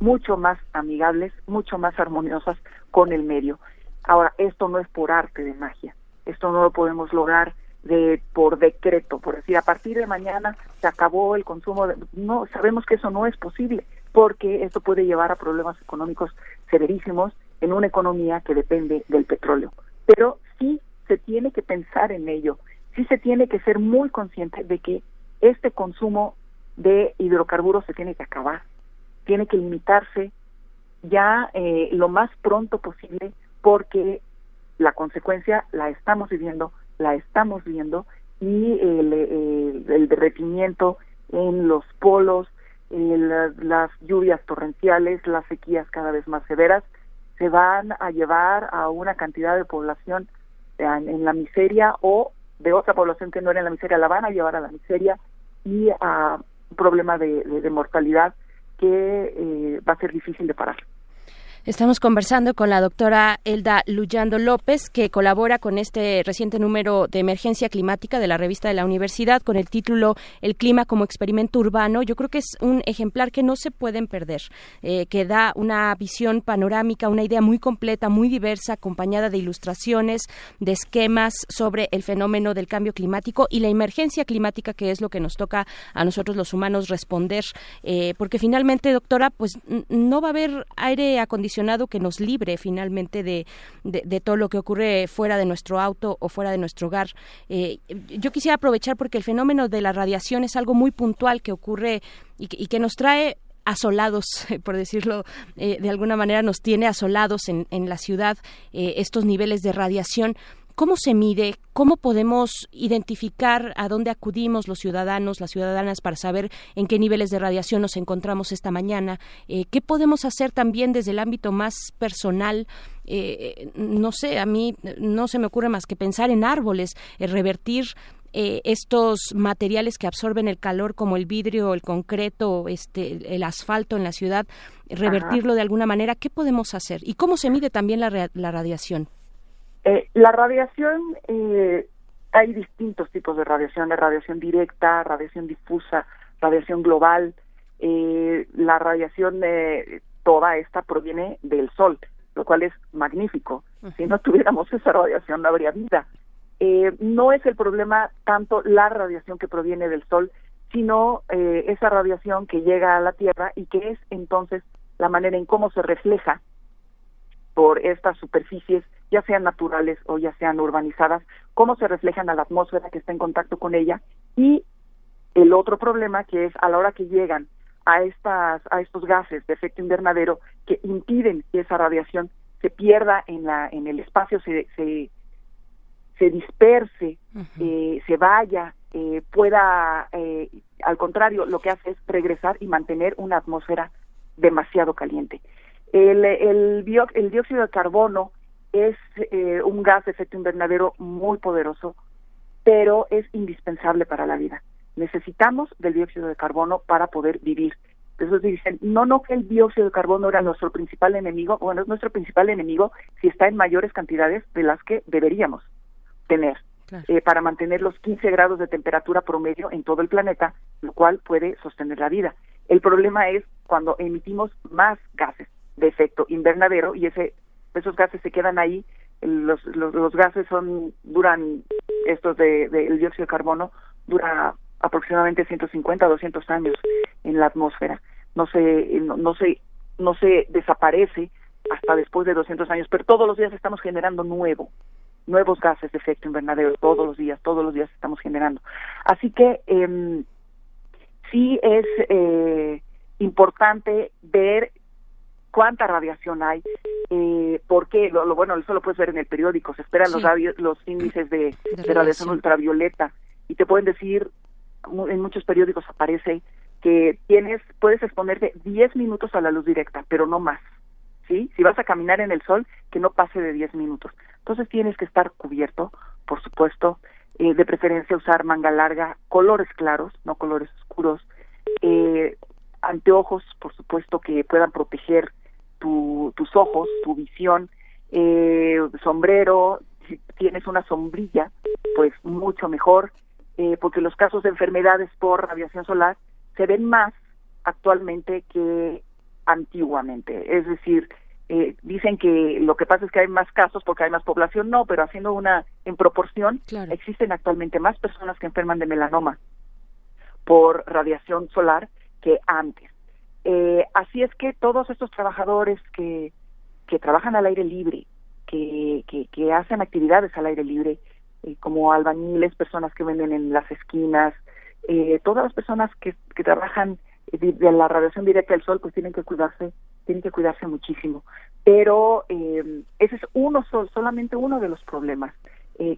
mucho más amigables, mucho más armoniosas con el medio. Ahora, esto no es por arte de magia, esto no lo podemos lograr de por decreto, por decir, a partir de mañana se acabó el consumo de... No, sabemos que eso no es posible, porque esto puede llevar a problemas económicos severísimos en una economía que depende del petróleo. Pero sí se tiene que pensar en ello, sí se tiene que ser muy consciente de que este consumo de hidrocarburos se tiene que acabar, tiene que limitarse ya eh, lo más pronto posible porque la consecuencia la estamos viviendo, la estamos viendo y el, derretimiento en los polos, las lluvias torrenciales, las sequías cada vez más severas, se van a llevar a una cantidad de población en, la miseria o de otra población que no era en la miseria, la van a llevar a la miseria y a un problema de, mortalidad que eh, va a ser difícil de parar. Estamos conversando con la doctora Elda Luyando López, que colabora con este reciente número de emergencia climática de la revista de la universidad con el título El clima como experimento urbano. Yo creo que es un ejemplar que no se pueden perder, eh, que da una visión panorámica, una idea muy completa, muy diversa, acompañada de ilustraciones, de esquemas sobre el fenómeno del cambio climático y la emergencia climática, que es lo que nos toca a nosotros los humanos responder, eh, porque finalmente, doctora, pues no va a haber aire acondicionado que nos libre finalmente de, de, todo lo que ocurre fuera de nuestro auto o fuera de nuestro hogar. Eh, yo quisiera aprovechar porque el fenómeno de la radiación es algo muy puntual que ocurre y que, nos trae asolados, por decirlo eh, de alguna manera, nos tiene asolados en, en la ciudad eh, estos niveles de radiación. ¿Cómo se mide? ¿Cómo podemos identificar a dónde acudimos los ciudadanos, las ciudadanas, para saber en qué niveles de radiación nos encontramos esta mañana? Eh, ¿Qué podemos hacer también desde el ámbito más personal? Eh, no sé, a mí no se me ocurre más que pensar en árboles, eh, revertir estos materiales que absorben el calor como el vidrio, el concreto, este, el asfalto en la ciudad, revertirlo de alguna manera. ¿Qué podemos hacer? ¿Y cómo se mide también la, la radiación? Eh, la radiación, eh, hay distintos tipos de radiación, de radiación directa, radiación difusa, radiación global. Eh, la radiación de toda esta proviene del Sol, lo cual es magnífico. Si no tuviéramos esa radiación no habría vida. eh, no es el problema tanto la radiación que proviene del Sol, sino eh, esa radiación que llega a la Tierra y que es entonces la manera en cómo se refleja por estas superficies, ya sean naturales o ya sean urbanizadas, cómo se reflejan a la atmósfera que está en contacto con ella. Y el otro problema que es a la hora que llegan a estas a estos gases de efecto invernadero que impiden que esa radiación se pierda en la en el espacio se se, se disperse eh, se vaya eh, pueda eh, al contrario lo que hace es regresar y mantener una atmósfera demasiado caliente. El el, el dióxido de carbono es un gas de efecto invernadero muy poderoso pero es indispensable para la vida necesitamos del dióxido de carbono para poder vivir. Entonces dicen, no, no que el dióxido de carbono era nuestro principal enemigo, bueno, es nuestro principal enemigo si está en mayores cantidades de las que deberíamos tener eh, para mantener los 15 grados de temperatura promedio en todo el planeta, lo cual puede sostener la vida. El problema es cuando emitimos más gases de efecto invernadero y ese esos gases se quedan ahí los, los, gases son duran estos de, de dióxido de carbono dura aproximadamente 150 a 200 años en la atmósfera. No se, no, se, no se desaparece hasta después de 200 años, pero todos los días estamos generando nuevo, nuevos gases de efecto invernadero, todos los días, todos los días estamos generando. Así que eh, sí es eh, importante ver cuánta radiación hay, eh, porque lo, lo, bueno, eso lo puedes ver en el periódico, se esperan los, los índices de, de radiación ultravioleta y te pueden decir en muchos periódicos aparece que tienes, puedes exponerte 10 minutos a la luz directa, pero no más. ¿Sí? Si vas a caminar en el sol, que no pase de 10 minutos. Entonces tienes que estar cubierto, por supuesto, eh, de preferencia usar manga larga, colores claros, no colores oscuros, eh, anteojos, por supuesto, que puedan proteger tu, tus ojos, tu visión, eh, sombrero, si tienes una sombrilla, pues mucho mejor, eh, porque los casos de enfermedades por radiación solar se ven más actualmente que antiguamente. Es decir, eh, dicen que lo que pasa es que hay más casos porque hay más población, no, pero haciendo una en proporción, existen actualmente más personas que enferman de melanoma por radiación solar que antes. Eh, así es que todos estos trabajadores que, que trabajan al aire libre, que, que, que hacen actividades al aire libre, eh, como albañiles, personas que venden en las esquinas, eh, todas las personas que, que trabajan de, la radiación directa del sol, pues tienen que cuidarse, tienen que cuidarse muchísimo. Pero eh, ese es uno solamente uno de los problemas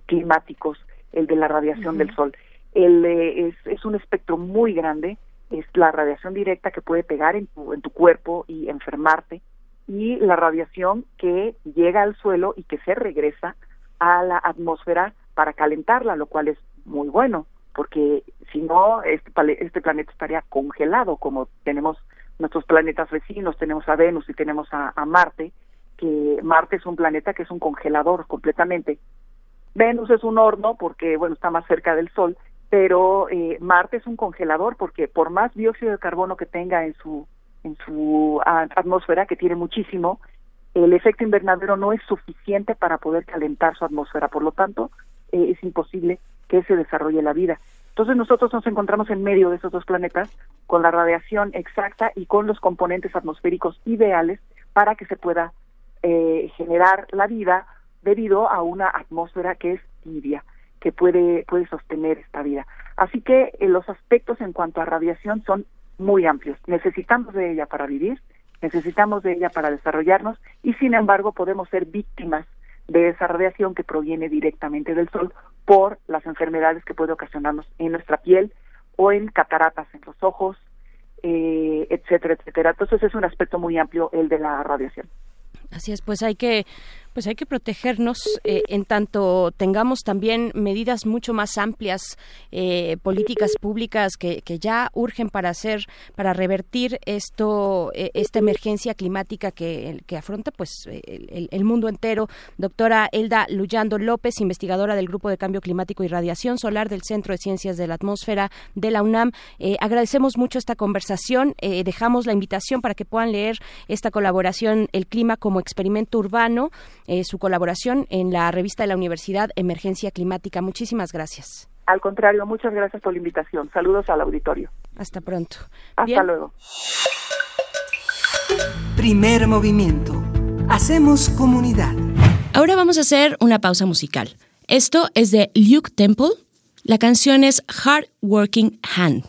climáticos, el de la radiación del sol. El, es, es un espectro muy grande, es la radiación directa que puede pegar en tu, en tu cuerpo y enfermarte, y la radiación que llega al suelo y que se regresa a la atmósfera para calentarla, lo cual es muy bueno, porque si no, este, este planeta estaría congelado, como tenemos nuestros planetas vecinos, tenemos a Venus y tenemos a, Marte, que Marte es un planeta que es un congelador completamente. Venus es un horno porque, bueno, está más cerca del Sol, pero eh, Marte es un congelador porque por más dióxido de carbono que tenga en su en su atmósfera, que tiene muchísimo, el efecto invernadero no es suficiente para poder calentar su atmósfera. Por lo tanto, eh, es imposible que se desarrolle la vida. Entonces nosotros nos encontramos en medio de esos dos planetas con la radiación exacta y con los componentes atmosféricos ideales para que se pueda eh, generar la vida debido a una atmósfera que es tibia, que puede, puede sostener esta vida. Así que eh, los aspectos en cuanto a radiación son muy amplios. Necesitamos de ella para vivir, necesitamos de ella para desarrollarnos y sin embargo podemos ser víctimas de esa radiación que proviene directamente del sol por las enfermedades que puede ocasionarnos en nuestra piel o en cataratas en los ojos, eh, etcétera, etcétera. Entonces es un aspecto muy amplio el de la radiación. Así es, pues hay que pues hay que protegernos eh, en tanto tengamos también medidas mucho más amplias, eh, políticas públicas que, que, ya urgen para hacer, para revertir esto, eh, esta emergencia climática que, que afronta pues el, el, mundo entero. Doctora Elda Luyando López, investigadora del Grupo de Cambio Climático y Radiación Solar del Centro de Ciencias de la Atmósfera de la UNAM. agradecemos mucho esta conversación. dejamos la invitación para que puedan leer esta colaboración El clima como experimento urbano eh, su colaboración en la revista de la Universidad Emergencia Climática. Muchísimas gracias. Al contrario, muchas gracias por la invitación. Saludos al auditorio. Hasta pronto. Hasta luego. Primer movimiento. Hacemos comunidad. Ahora vamos a hacer una pausa musical. Esto es de Luke Temple. La canción es Hard Working Hand.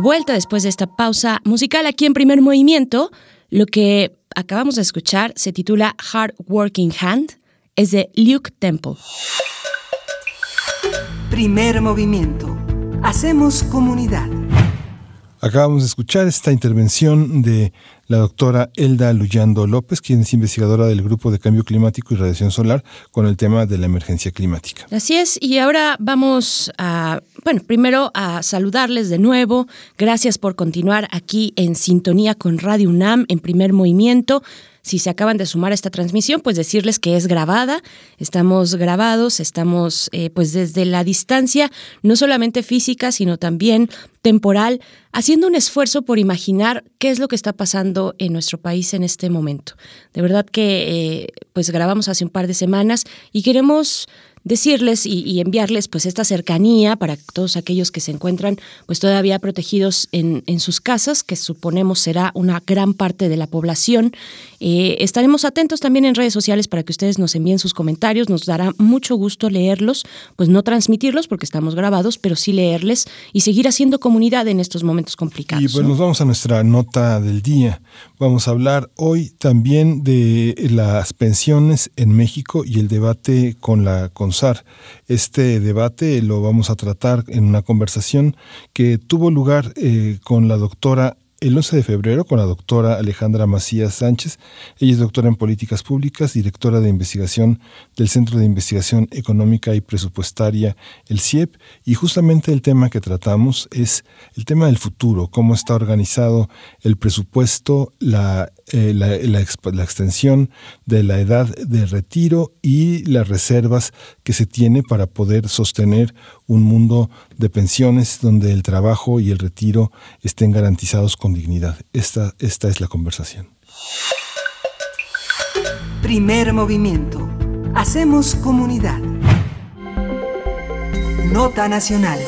Vuelta después de esta pausa musical aquí en primer movimiento. Lo que acabamos de escuchar se titula Hard Working Hand. Es de Luke Temple. Primer movimiento. Hacemos comunidad. Acabamos de escuchar esta intervención de la doctora Elda Luyando López, quien es investigadora del Grupo de Cambio Climático y Radiación Solar con el tema de la emergencia climática. Así es, y ahora vamos a, bueno, primero a saludarles de nuevo. Gracias por continuar aquí en sintonía con Radio UNAM en primer movimiento. Si se acaban de sumar a esta transmisión, pues decirles que es grabada. Estamos grabados, estamos eh, pues desde la distancia, no solamente física, sino también temporal, haciendo un esfuerzo por imaginar qué es lo que está pasando en nuestro país en este momento. De verdad que eh, pues grabamos hace un par de semanas y queremos decirles y, enviarles pues esta cercanía para todos aquellos que se encuentran pues todavía protegidos en, en sus casas, que suponemos será una gran parte de la población. Eh, estaremos atentos también en redes sociales para que ustedes nos envíen sus comentarios, nos dará mucho gusto leerlos, pues no transmitirlos porque estamos grabados, pero sí leerles y seguir haciendo comunidad en estos momentos complicados. Y pues nos vamos a nuestra nota del día. Vamos a hablar hoy también de las pensiones en México y el debate con la Este debate lo vamos a tratar en una conversación que tuvo lugar eh, con la doctora el 11 de febrero con la doctora Alejandra Macías Sánchez. Ella es doctora en políticas públicas, directora de investigación del Centro de Investigación Económica y Presupuestaria, el CIEP, y justamente el tema que tratamos es el tema del futuro, cómo está organizado el presupuesto, la, eh, la, la extensión de la edad de retiro y las reservas que se tiene para poder sostener un mundo de pensiones donde el trabajo y el retiro estén garantizados con dignidad. Esta, esta es la conversación. Primer movimiento. Hacemos comunidad. Nota Nacional.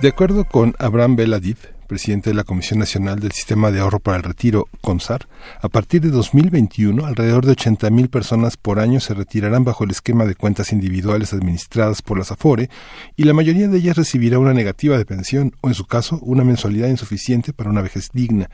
De acuerdo con Abraham Beladiv, presidente de la Comisión Nacional del Sistema de Ahorro para el Retiro, CONSAR, a partir de 2021, alrededor de 80.000 personas por año se retirarán bajo el esquema de cuentas individuales administradas por las AFORE y la mayoría de ellas recibirá una negativa de pensión o, en su caso, una mensualidad insuficiente para una vejez digna.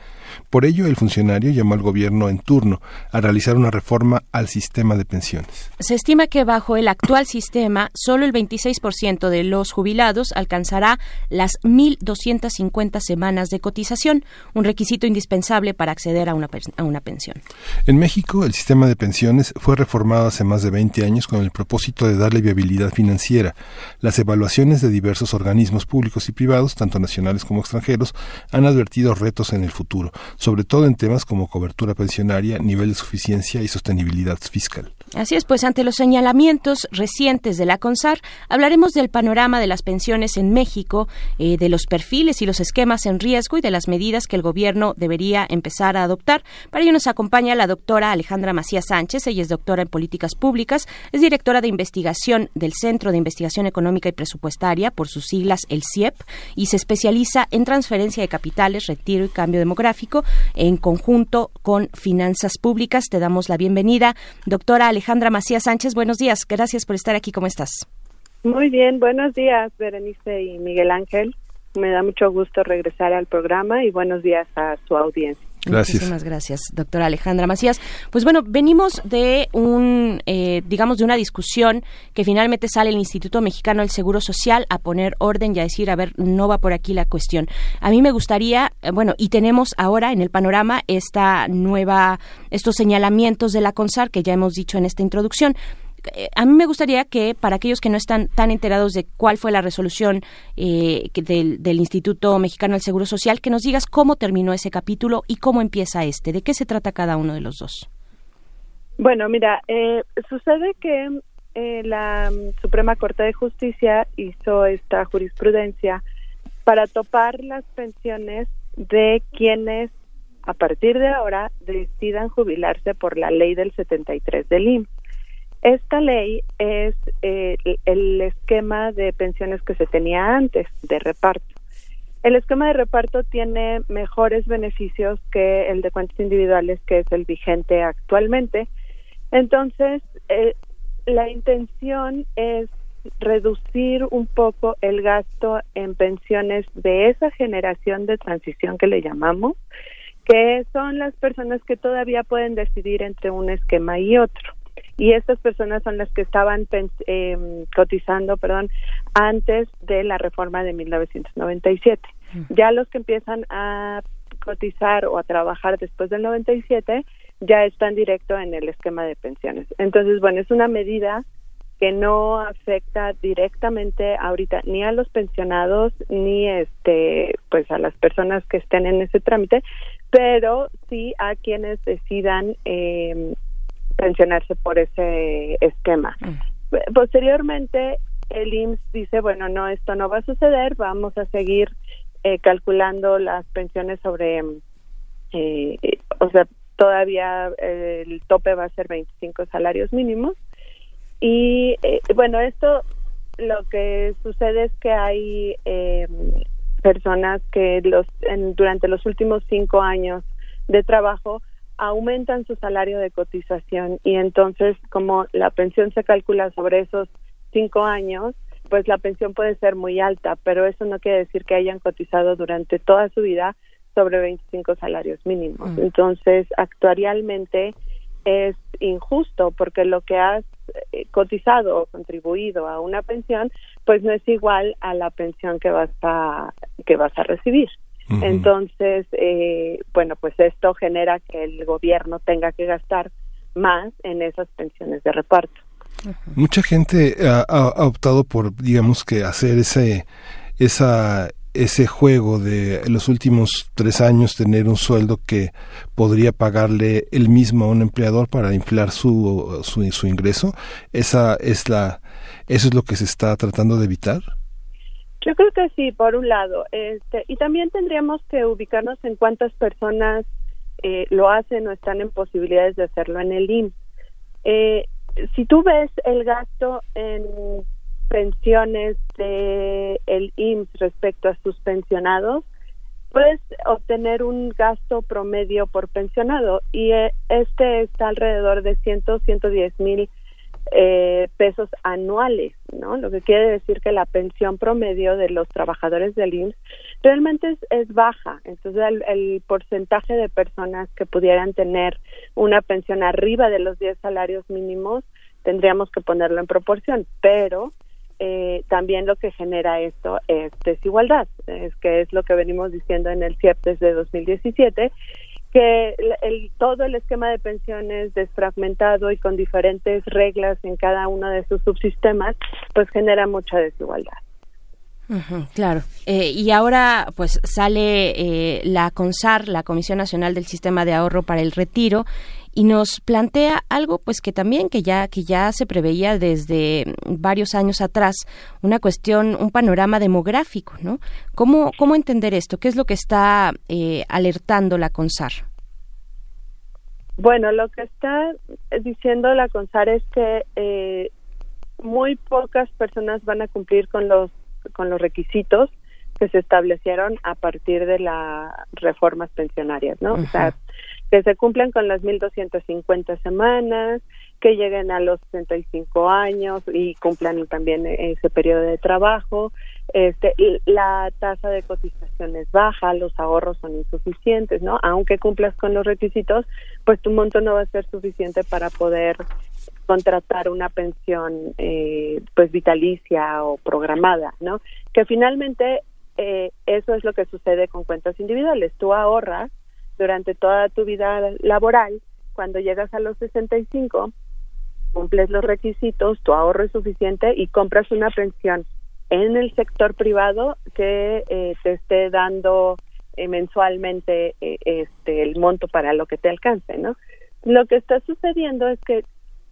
Por ello, el funcionario llamó al gobierno en turno a realizar una reforma al sistema de pensiones. Se estima que bajo el actual sistema, solo el 26% de los jubilados alcanzará las 1.250 semanas de cotización, un requisito indispensable para acceder a una, a una pensión. En México, el sistema de pensiones fue reformado hace más de 20 años con el propósito de darle viabilidad financiera. Las evaluaciones de diversos organismos públicos y privados, tanto nacionales como extranjeros, han advertido retos en el futuro, sobre todo en temas como cobertura pensionaria, nivel de suficiencia y sostenibilidad fiscal. Así es, pues ante los señalamientos recientes de la CONSAR, hablaremos del panorama de las pensiones en México, eh, de los perfiles y los esquemas en riesgo y de las medidas que el gobierno debería empezar a adoptar. Para ello nos acompaña la doctora Alejandra Macías Sánchez, ella es doctora en políticas públicas, es directora de investigación del Centro de Investigación Económica y Presupuestaria, por sus siglas el CIEP, y se especializa en transferencia de capitales, retiro y cambio demográfico en conjunto con finanzas públicas. Te damos la bienvenida, doctora Alejandra Alejandra Macías Sánchez. Buenos días, gracias por estar aquí. ¿Cómo estás? Muy bien, buenos días, Berenice y Miguel Ángel. Me da mucho gusto regresar al programa y buenos días a su audiencia. Gracias. Muchísimas gracias, doctora Alejandra Macías. Pues bueno, venimos de un, eh, digamos, de una discusión que finalmente sale el Instituto Mexicano del Seguro Social a poner orden y a decir, a ver, no va por aquí la cuestión. A mí me gustaría, eh, bueno, y tenemos ahora en el panorama esta nueva, estos señalamientos de la CONSAR que ya hemos dicho en esta introducción eh, a mí me gustaría que para aquellos que no están tan enterados de cuál fue la resolución eh, del, del, Instituto Mexicano del Seguro Social, que nos digas cómo terminó ese capítulo y cómo empieza este, de qué se trata cada uno de los dos. Bueno, mira, eh, sucede que eh, la Suprema Corte de Justicia hizo esta jurisprudencia para topar las pensiones de quienes a partir de ahora decidan jubilarse por la ley del 73 del IMSS. Esta ley es eh, el esquema de pensiones que se tenía antes de reparto. El esquema de reparto tiene mejores beneficios que el de cuentas individuales, que es el vigente actualmente. Entonces, eh, la intención es reducir un poco el gasto en pensiones de esa generación de transición que le llamamos, que son las personas que todavía pueden decidir entre un esquema y otro y estas personas son las que estaban eh, cotizando, perdón, antes de la reforma de 1997. Ya los que empiezan a cotizar o a trabajar después del 97 ya están directo en el esquema de pensiones. Entonces, bueno, es una medida que no afecta directamente ahorita ni a los pensionados ni este pues a las personas que estén en ese trámite pero sí a quienes decidan eh, pensionarse por ese esquema. Mm. Posteriormente, el IMSS dice, bueno, no, esto no va a suceder, vamos a seguir eh, calculando las pensiones sobre, eh, o sea, todavía eh, el tope va a ser 25 salarios mínimos. Y eh, bueno, esto lo que sucede es que hay eh, personas que los en, durante los últimos cinco años de trabajo aumentan su salario de cotización y entonces como la pensión se calcula sobre esos cinco años, pues la pensión puede ser muy alta, pero eso no quiere decir que hayan cotizado durante toda su vida sobre 25 salarios mínimos. Mm. Entonces, actuarialmente es injusto porque lo que has eh, cotizado o contribuido a una pensión, pues no es igual a la pensión que vas a que vas a recibir. Entonces, eh, bueno, pues esto genera que el gobierno tenga que gastar más en esas pensiones de reparto. Mucha gente ha, ha- ha optado por, digamos que hacer ese, esa, ese juego de en los últimos tres años tener un sueldo que podría pagarle el mismo a un empleador para inflar su, su, su ingreso. Esa es la, eso es lo que se está tratando de evitar. Yo creo que sí, por un lado. Este, y también tendríamos que ubicarnos en cuántas personas eh, lo hacen o están en posibilidades de hacerlo en el IMSS. Eh, si tú ves el gasto en pensiones de el IMSS respecto a sus pensionados, puedes obtener un gasto promedio por pensionado y eh, este está alrededor de 100, 110 mil eh, pesos anuales, ¿no? Lo que quiere decir que la pensión promedio de los trabajadores del IMSS realmente es, baja. Entonces, el, el porcentaje de personas que pudieran tener una pensión arriba de los 10 salarios mínimos tendríamos que ponerlo en proporción, pero eh, también lo que genera esto es desigualdad, es que es lo que venimos diciendo en el CIEP desde 2017, que el, todo el esquema de pensiones desfragmentado y con diferentes reglas en cada uno de sus subsistemas, pues genera mucha desigualdad. Claro. Eh, y ahora, pues sale eh, la CONSAR, la Comisión Nacional del Sistema de Ahorro para el Retiro, y nos plantea algo, pues que también que ya que ya se preveía desde varios años atrás, una cuestión, un panorama demográfico, ¿no? ¿Cómo cómo entender esto? ¿Qué es lo que está eh, alertando la CONSAR? Bueno, lo que está diciendo la CONSAR es que eh, muy pocas personas van a cumplir con los con los requisitos que se establecieron a partir de las reformas pensionarias, ¿no? O sea, que se cumplan con las 1.250 semanas, que lleguen a los 65 años y cumplan también ese periodo de trabajo. Este, la tasa de cotización es baja, los ahorros son insuficientes, ¿no? Aunque cumplas con los requisitos, pues tu monto no va a ser suficiente para poder contratar una pensión eh, pues vitalicia o programada, ¿no? Que finalmente eh, eso es lo que sucede con cuentas individuales. Tú ahorras durante toda tu vida laboral, cuando llegas a los 65, cumples los requisitos, tu ahorro es suficiente y compras una pensión en el sector privado que eh, te esté dando eh, mensualmente eh, este el monto para lo que te alcance, ¿no? Lo que está sucediendo es que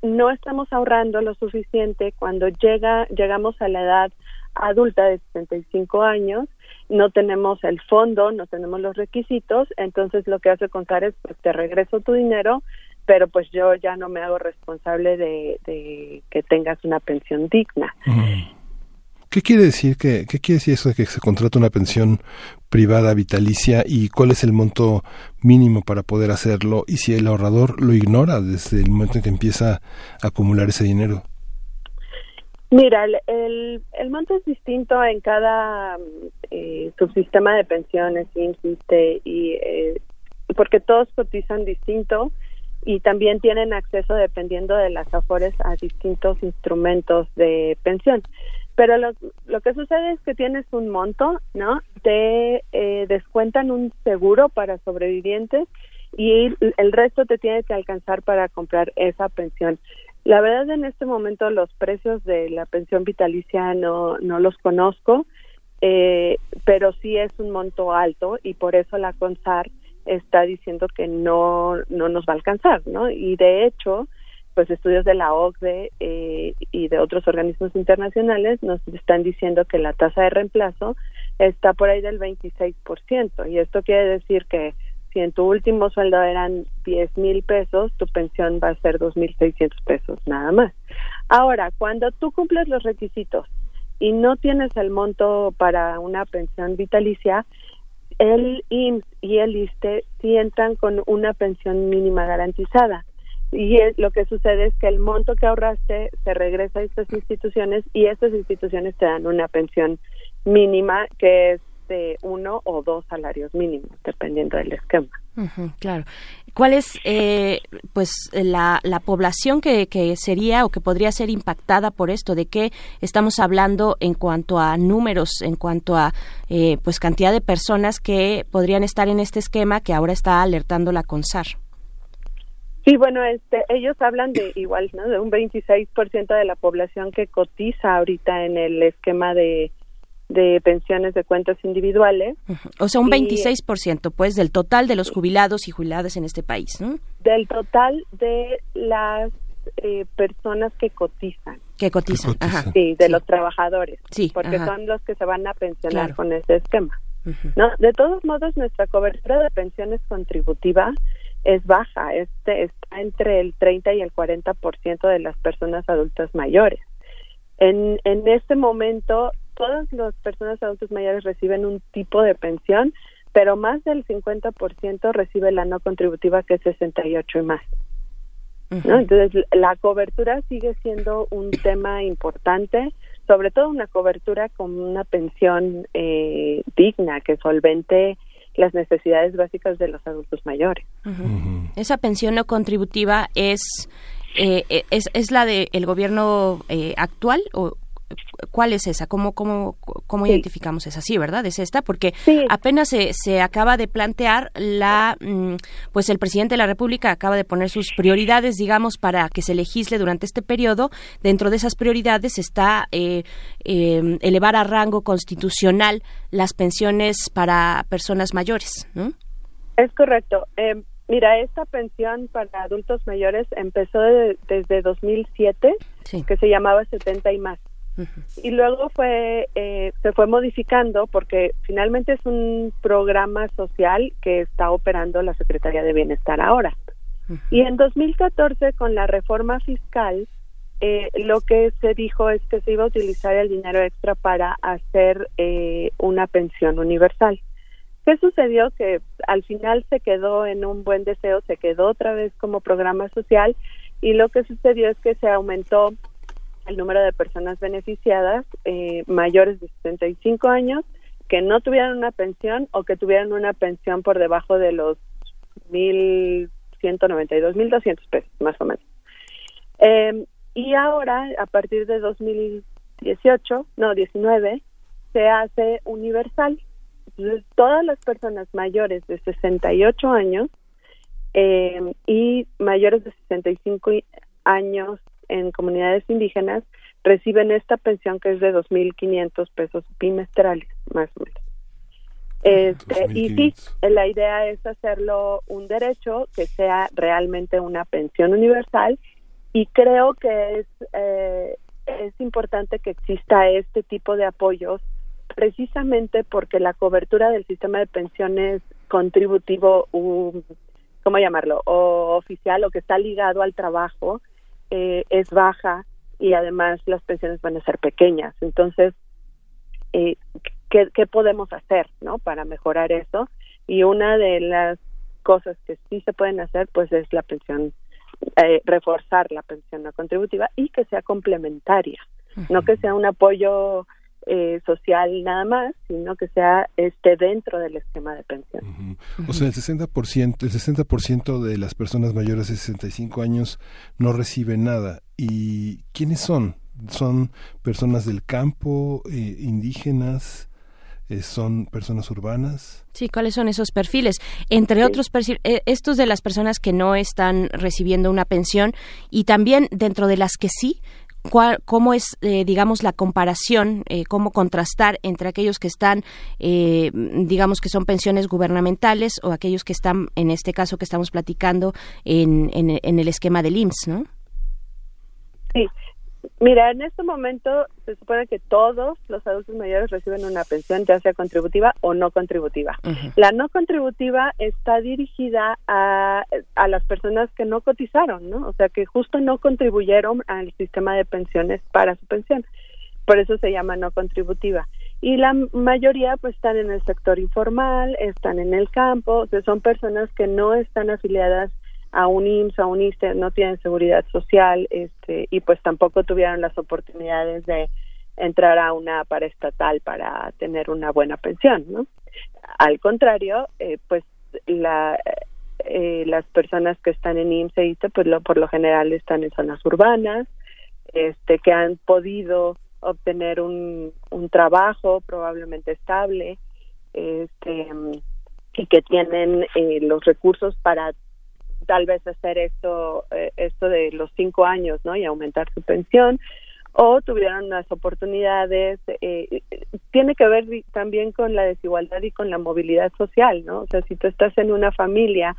no estamos ahorrando lo suficiente cuando llega llegamos a la edad adulta de 65 años, no tenemos el fondo, no tenemos los requisitos, entonces lo que hace contar es pues te regreso tu dinero, pero pues yo ya no me hago responsable de, que tengas una pensión digna. ¿Qué quiere decir que qué quiere decir eso de que se contrata una pensión privada vitalicia y cuál es el monto mínimo para poder hacerlo y si el ahorrador lo ignora desde el momento en que empieza a acumular ese dinero? Mira, el, el, monto es distinto en cada eh, subsistema de pensiones, insiste, y eh, porque todos cotizan distinto y también tienen acceso, dependiendo de las afores, a distintos instrumentos de pensión. Pero lo, lo que sucede es que tienes un monto, ¿no? Te eh, descuentan un seguro para sobrevivientes y el resto te tiene que alcanzar para comprar esa pensión. La verdad en este momento los precios de la pensión vitalicia no, no los conozco, eh, pero sí es un monto alto y por eso la CONSAR está diciendo que no, no nos va a alcanzar, ¿no? Y de hecho, pues estudios de la OCDE eh, y de otros organismos internacionales nos están diciendo que la tasa de reemplazo está por ahí del 26%. Y esto quiere decir que si en tu último sueldo eran 10 mil pesos, tu pensión va a ser 2.600 pesos nada más. Ahora, cuando tú cumples los requisitos y no tienes el monto para una pensión vitalicia, el IMSS y el ISTE sí entran con una pensión mínima garantizada. Y lo que sucede es que el monto que ahorraste se regresa a estas instituciones y estas instituciones te dan una pensión mínima que es de uno o dos salarios mínimos, dependiendo del esquema. Claro. ¿Cuál es, eh, pues, la, la población que, que sería o que podría ser impactada por esto? ¿De qué estamos hablando en cuanto a números, en cuanto a, eh, pues, cantidad de personas que podrían estar en este esquema que ahora está alertando la CONSAR? Sí, bueno, este, ellos hablan de igual, ¿no? De un 26% de la población que cotiza ahorita en el esquema de, de pensiones de cuentas individuales. O sea, un Y- 26%, pues, del total de los jubilados y jubiladas en este país, ¿no? Del total de las eh, personas que cotizan. Que cotizan. Ajá. Sí, de los trabajadores. Sí, Porque ajá. son los que se van a pensionar Claro. con ese esquema. ¿no? De todos modos, nuestra cobertura de pensiones contributiva es baja, este está entre el 30 y el 40% de las personas adultas mayores. En, en este momento, todas las personas adultas mayores reciben un tipo de pensión, pero más del 50% recibe la no contributiva, que es 68 y más. ¿no? Entonces, la cobertura sigue siendo un tema importante, sobre todo una cobertura con una pensión eh, digna que solvente las necesidades básicas de los adultos mayores. Esa pensión no contributiva es, eh, eh, es, es la del gobierno eh, actual o cuál es esa? ¿Cómo, cómo, cómo Sí. identificamos esa? Sí, ¿verdad? Es esta porque apenas se, se acaba de plantear la, mm, pues el presidente de la República acaba de poner sus prioridades, digamos, para que se legisle durante este periodo. Dentro de esas prioridades está eh, eh, elevar a rango constitucional las pensiones para personas mayores, ¿no? Es correcto. Eh, mira, esta pensión para adultos mayores empezó de- desde 2007, que se llamaba 70 y más. Y luego fue eh, se fue modificando porque finalmente es un programa social que está operando la Secretaría de Bienestar ahora. Y en 2014, con la reforma fiscal, eh, lo que se dijo es que se iba a utilizar el dinero extra para hacer eh, una pensión universal. ¿Qué sucedió? Que al final se quedó en un buen deseo, se quedó otra vez como programa social y lo que sucedió es que se aumentó el número de personas beneficiadas eh, mayores de 65 años que no tuvieran una pensión o que tuvieran una pensión por debajo de los 1.192, 1.200 pesos más o menos. Eh, y ahora, a partir de 2018, no, 19, se hace universal. Entonces, todas las personas mayores de 68 años eh, y mayores de 65 y- años en comunidades indígenas reciben esta pensión que es de 2.500 pesos bimestrales, más o menos. Este, y sí, la idea es hacerlo un derecho que sea realmente una pensión universal y creo que es eh, es importante que exista este tipo de apoyos precisamente porque la cobertura del sistema de pensiones contributivo u- cómo llamarlo o oficial o que está ligado al trabajo eh, es baja y además las pensiones van a ser pequeñas. Entonces eh, ¿qué, qué podemos hacer no para mejorar eso y una de las cosas que sí se pueden hacer pues es la pensión eh, reforzar la pensión no contributiva y que sea complementaria no que sea un apoyo eh, social nada más sino que sea este dentro del esquema de pensión O sea, el 60%, el 60% de las personas mayores de 65 años no reciben nada. ¿Y quiénes son? ¿Son personas del campo, eh, indígenas? Eh, ¿Son personas urbanas? Sí, ¿cuáles son esos perfiles? Entre otros, eh, estos de las personas que no están recibiendo una pensión y también dentro de las que sí, cuál- cómo es, eh, digamos, la comparación, eh, cómo contrastar entre aquellos que están, eh, digamos, que son pensiones gubernamentales o aquellos que están, en este caso que estamos platicando, en, en, en el esquema del IMSS, ¿no? Sí, Mira, en este momento se supone que todos los adultos mayores reciben una pensión, ya sea contributiva o no contributiva. La no contributiva está dirigida a, a las personas que no cotizaron, ¿no? O sea, que justo no contribuyeron al sistema de pensiones para su pensión. Por eso se llama no contributiva. Y la mayoría pues están en el sector informal, están en el campo, o sea, son personas que no están afiliadas a un IMSS, a un ISTE, no tienen seguridad social este, y pues tampoco tuvieron las oportunidades de entrar a una paraestatal para tener una buena pensión, ¿no? Al contrario, eh, pues la, eh, las personas que están en IMSS e ISTE, pues lo, por lo general están en zonas urbanas, este, que han podido obtener un, un trabajo probablemente estable, este, y que tienen eh, los recursos para tal vez hacer esto, eh, esto de los cinco años, ¿no? Y aumentar su pensión, o tuvieron las oportunidades, eh, tiene que ver también con la desigualdad y con la movilidad social, ¿no? O sea, si tú estás en una familia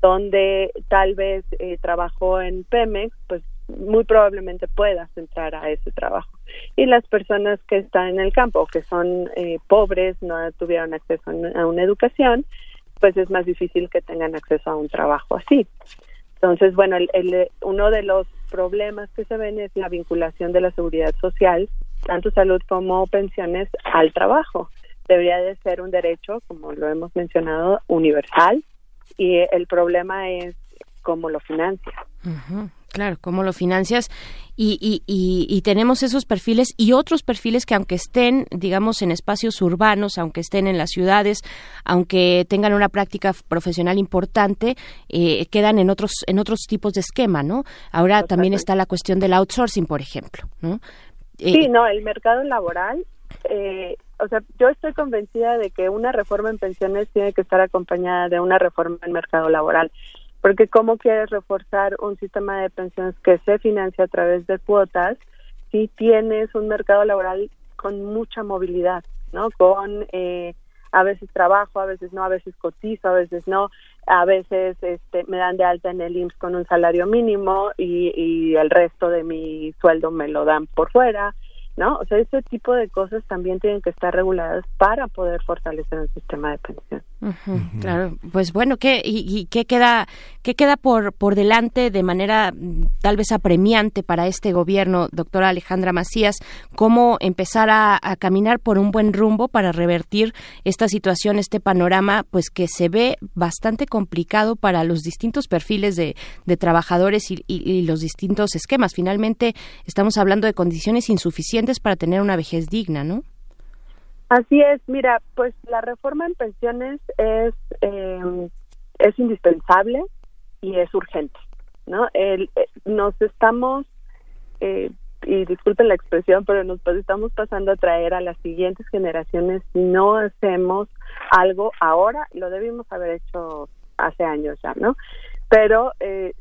donde tal vez eh, trabajó en Pemex, pues muy probablemente puedas entrar a ese trabajo. Y las personas que están en el campo, que son eh, pobres, no tuvieron acceso a una educación, pues es más difícil que tengan acceso a un trabajo así. Entonces, bueno, el, uno de los problemas que se ven es la vinculación de la seguridad social, tanto salud como pensiones, al trabajo. Debería de ser un derecho, como lo hemos mencionado, universal, y el problema es cómo lo financia. Claro, cómo lo financias y, y, y, tenemos esos perfiles y otros perfiles que aunque estén, digamos, en espacios urbanos, aunque estén en las ciudades, aunque tengan una práctica profesional importante, eh, quedan en otros en otros tipos de esquema, ¿no? Ahora también está la cuestión del outsourcing, por ejemplo, ¿no? Eh, sí, no, el mercado laboral, eh, o sea, yo estoy convencida de que una reforma en pensiones tiene que estar acompañada de una reforma en mercado laboral porque cómo quieres reforzar un sistema de pensiones que se financia a través de cuotas si tienes un mercado laboral con mucha movilidad, ¿no? Con eh, a veces trabajo, a veces no, a veces cotizo, a veces no, a veces este, me dan de alta en el IMSS con un salario mínimo y, y el resto de mi sueldo me lo dan por fuera, ¿no? O sea, ese tipo de cosas también tienen que estar reguladas para poder fortalecer el sistema de pensión. Claro, pues bueno, ¿qué, y, qué queda, qué queda por, por delante de manera mm, tal vez apremiante para este gobierno, doctora Alejandra Macías? ¿Cómo empezar a, caminar por un buen rumbo para revertir esta situación, este panorama, pues que se ve bastante complicado para los distintos perfiles de, de trabajadores y, y los distintos esquemas? Finalmente, estamos hablando de condiciones insuficientes para tener una vejez digna, ¿no? Así es, mira, pues la reforma en pensiones es eh, es indispensable y es urgente, ¿no? El, eh, nos estamos eh, y disculpen la expresión, pero nos pues, estamos pasando a traer a las siguientes generaciones si no hacemos algo ahora, lo debimos haber hecho hace años ya, ¿no? Pero eh,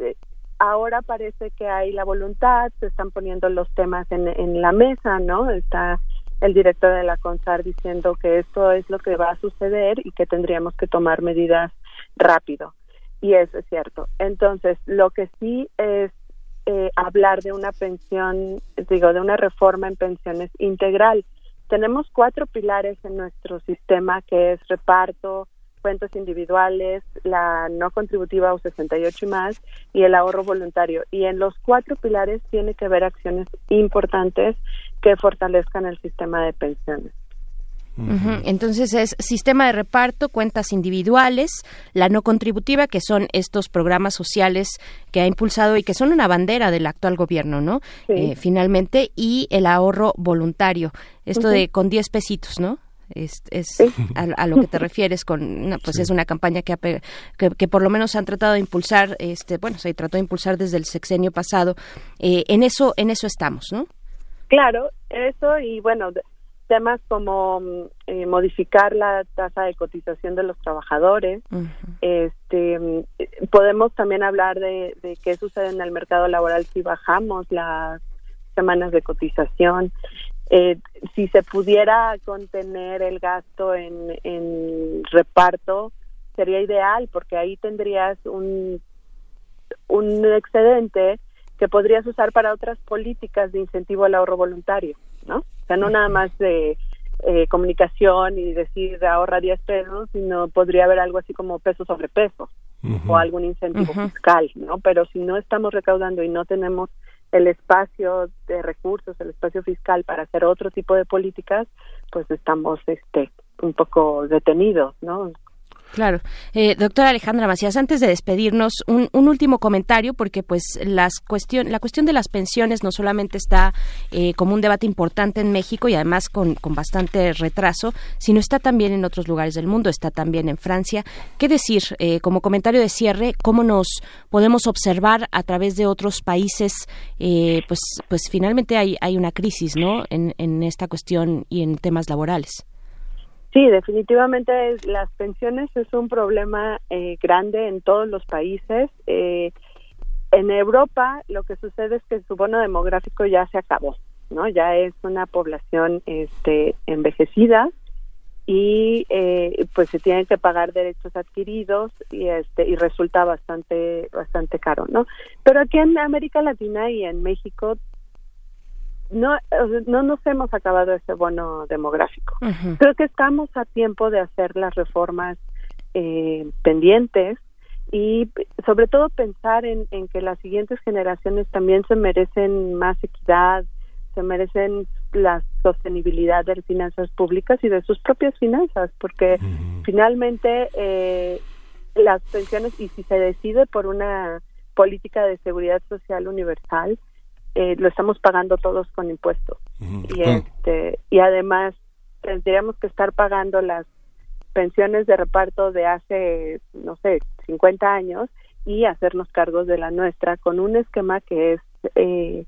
ahora parece que hay la voluntad, se están poniendo los temas en, la mesa, ¿no? Está el director de la CONSAR diciendo que esto es lo que va a suceder y que tendríamos que tomar medidas rápido. Y eso es cierto. Entonces, lo que sí es eh, hablar de una pensión, digo, de una reforma en pensiones integral. Tenemos cuatro pilares en nuestro sistema, que es reparto, cuentas individuales, la no contributiva o 68 y más, y el ahorro voluntario. Y en los cuatro pilares tiene que haber acciones importantes que fortalezcan el sistema de pensiones. Entonces es sistema de reparto, cuentas individuales, la no contributiva, que son estos programas sociales que ha impulsado y que son una bandera del actual gobierno, ¿no? Eh, finalmente, y el ahorro voluntario, esto de con 10 pesitos, ¿no? Es, es a, lo que te refieres con pues es una campaña que, que, que por lo menos han tratado de impulsar este bueno se trató de impulsar desde el sexenio pasado. Eh, en eso en eso estamos no claro eso y bueno temas como mm, eh, modificar la tasa de cotización de los trabajadores. Este mm, podemos también hablar de, de qué sucede en el mercado laboral si bajamos las semanas de cotización eh, si se pudiera contener el gasto en, en reparto, sería ideal porque ahí tendrías un, un excedente que podrías usar para otras políticas de incentivo al ahorro voluntario, ¿no? O sea, no nada más de eh, comunicación y decir ahorra 10 pesos, sino podría haber algo así como peso sobre peso o algún incentivo fiscal, ¿no? Pero si no estamos recaudando y no tenemos el espacio de recursos, el espacio fiscal para hacer otro tipo de políticas, pues estamos este un poco detenidos, ¿no? Claro. Eh, doctora Alejandra Macías, antes de despedirnos, un, último comentario, porque pues las cuestión, la cuestión de las pensiones no solamente está eh, como un debate importante en México y además con, con, bastante retraso, sino está también en otros lugares del mundo, está también en Francia. ¿Qué decir, eh, como comentario de cierre, cómo nos podemos observar a través de otros países, eh, pues, pues finalmente hay, hay una crisis, ¿no?, en, en esta cuestión y en temas laborales. Sí, definitivamente las pensiones es un problema eh, grande en todos los países. Eh, en Europa lo que sucede es que su bono demográfico ya se acabó, ¿no? Ya es una población este, envejecida y eh, pues se tienen que pagar derechos adquiridos y este y resulta bastante bastante caro, ¿no? Pero aquí en América Latina y en México no, no nos hemos acabado ese bono demográfico. Creo que estamos a tiempo de hacer las reformas eh, pendientes y sobre todo pensar en, en que las siguientes generaciones también se merecen más equidad, se merecen la sostenibilidad de las finanzas públicas y de sus propias finanzas, porque finalmente eh, las pensiones, y si se decide por una política de seguridad social universal, eh, lo estamos pagando todos con impuestos. Y este y además tendríamos que estar pagando las pensiones de reparto de hace no sé 50 años y hacernos cargos de la nuestra con un esquema que es eh,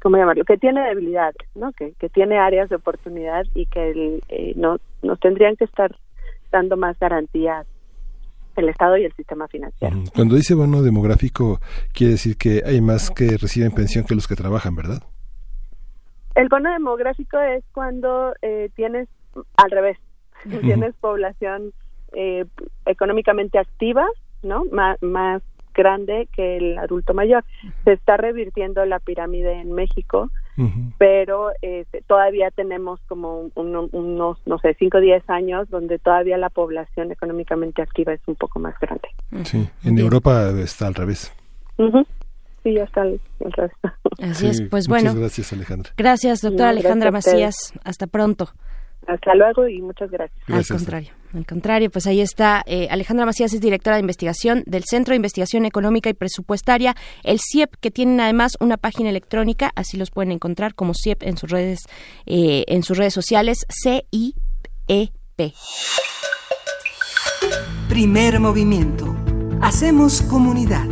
cómo llamarlo que tiene debilidades no que, que tiene áreas de oportunidad y que eh, no nos tendrían que estar dando más garantías el Estado y el sistema financiero. Cuando dice bono demográfico, quiere decir que hay más que reciben pensión que los que trabajan, ¿verdad? El bono demográfico es cuando eh, tienes, al revés, tienes población eh, económicamente activa, ¿no? más grande que el adulto mayor. Se está revirtiendo la pirámide en México pero eh, todavía tenemos como unos, no sé, 5 o 10 años donde todavía la población económicamente activa es un poco más grande. Sí, en Europa está al revés. Sí, ya está al, revés. Así es, pues bueno. Muchas gracias, Alejandra. Gracias, doctora Alejandra Macías. Hasta pronto. Hasta luego y muchas gracias. Al contrario, al contrario, pues ahí está eh, Alejandra Macías, es directora de investigación del Centro de Investigación Económica y Presupuestaria, el CIEP, que tienen además una página electrónica, así los pueden encontrar como CIEP en sus redes, eh, en sus redes sociales, C I E P. Primer movimiento. Hacemos comunidad.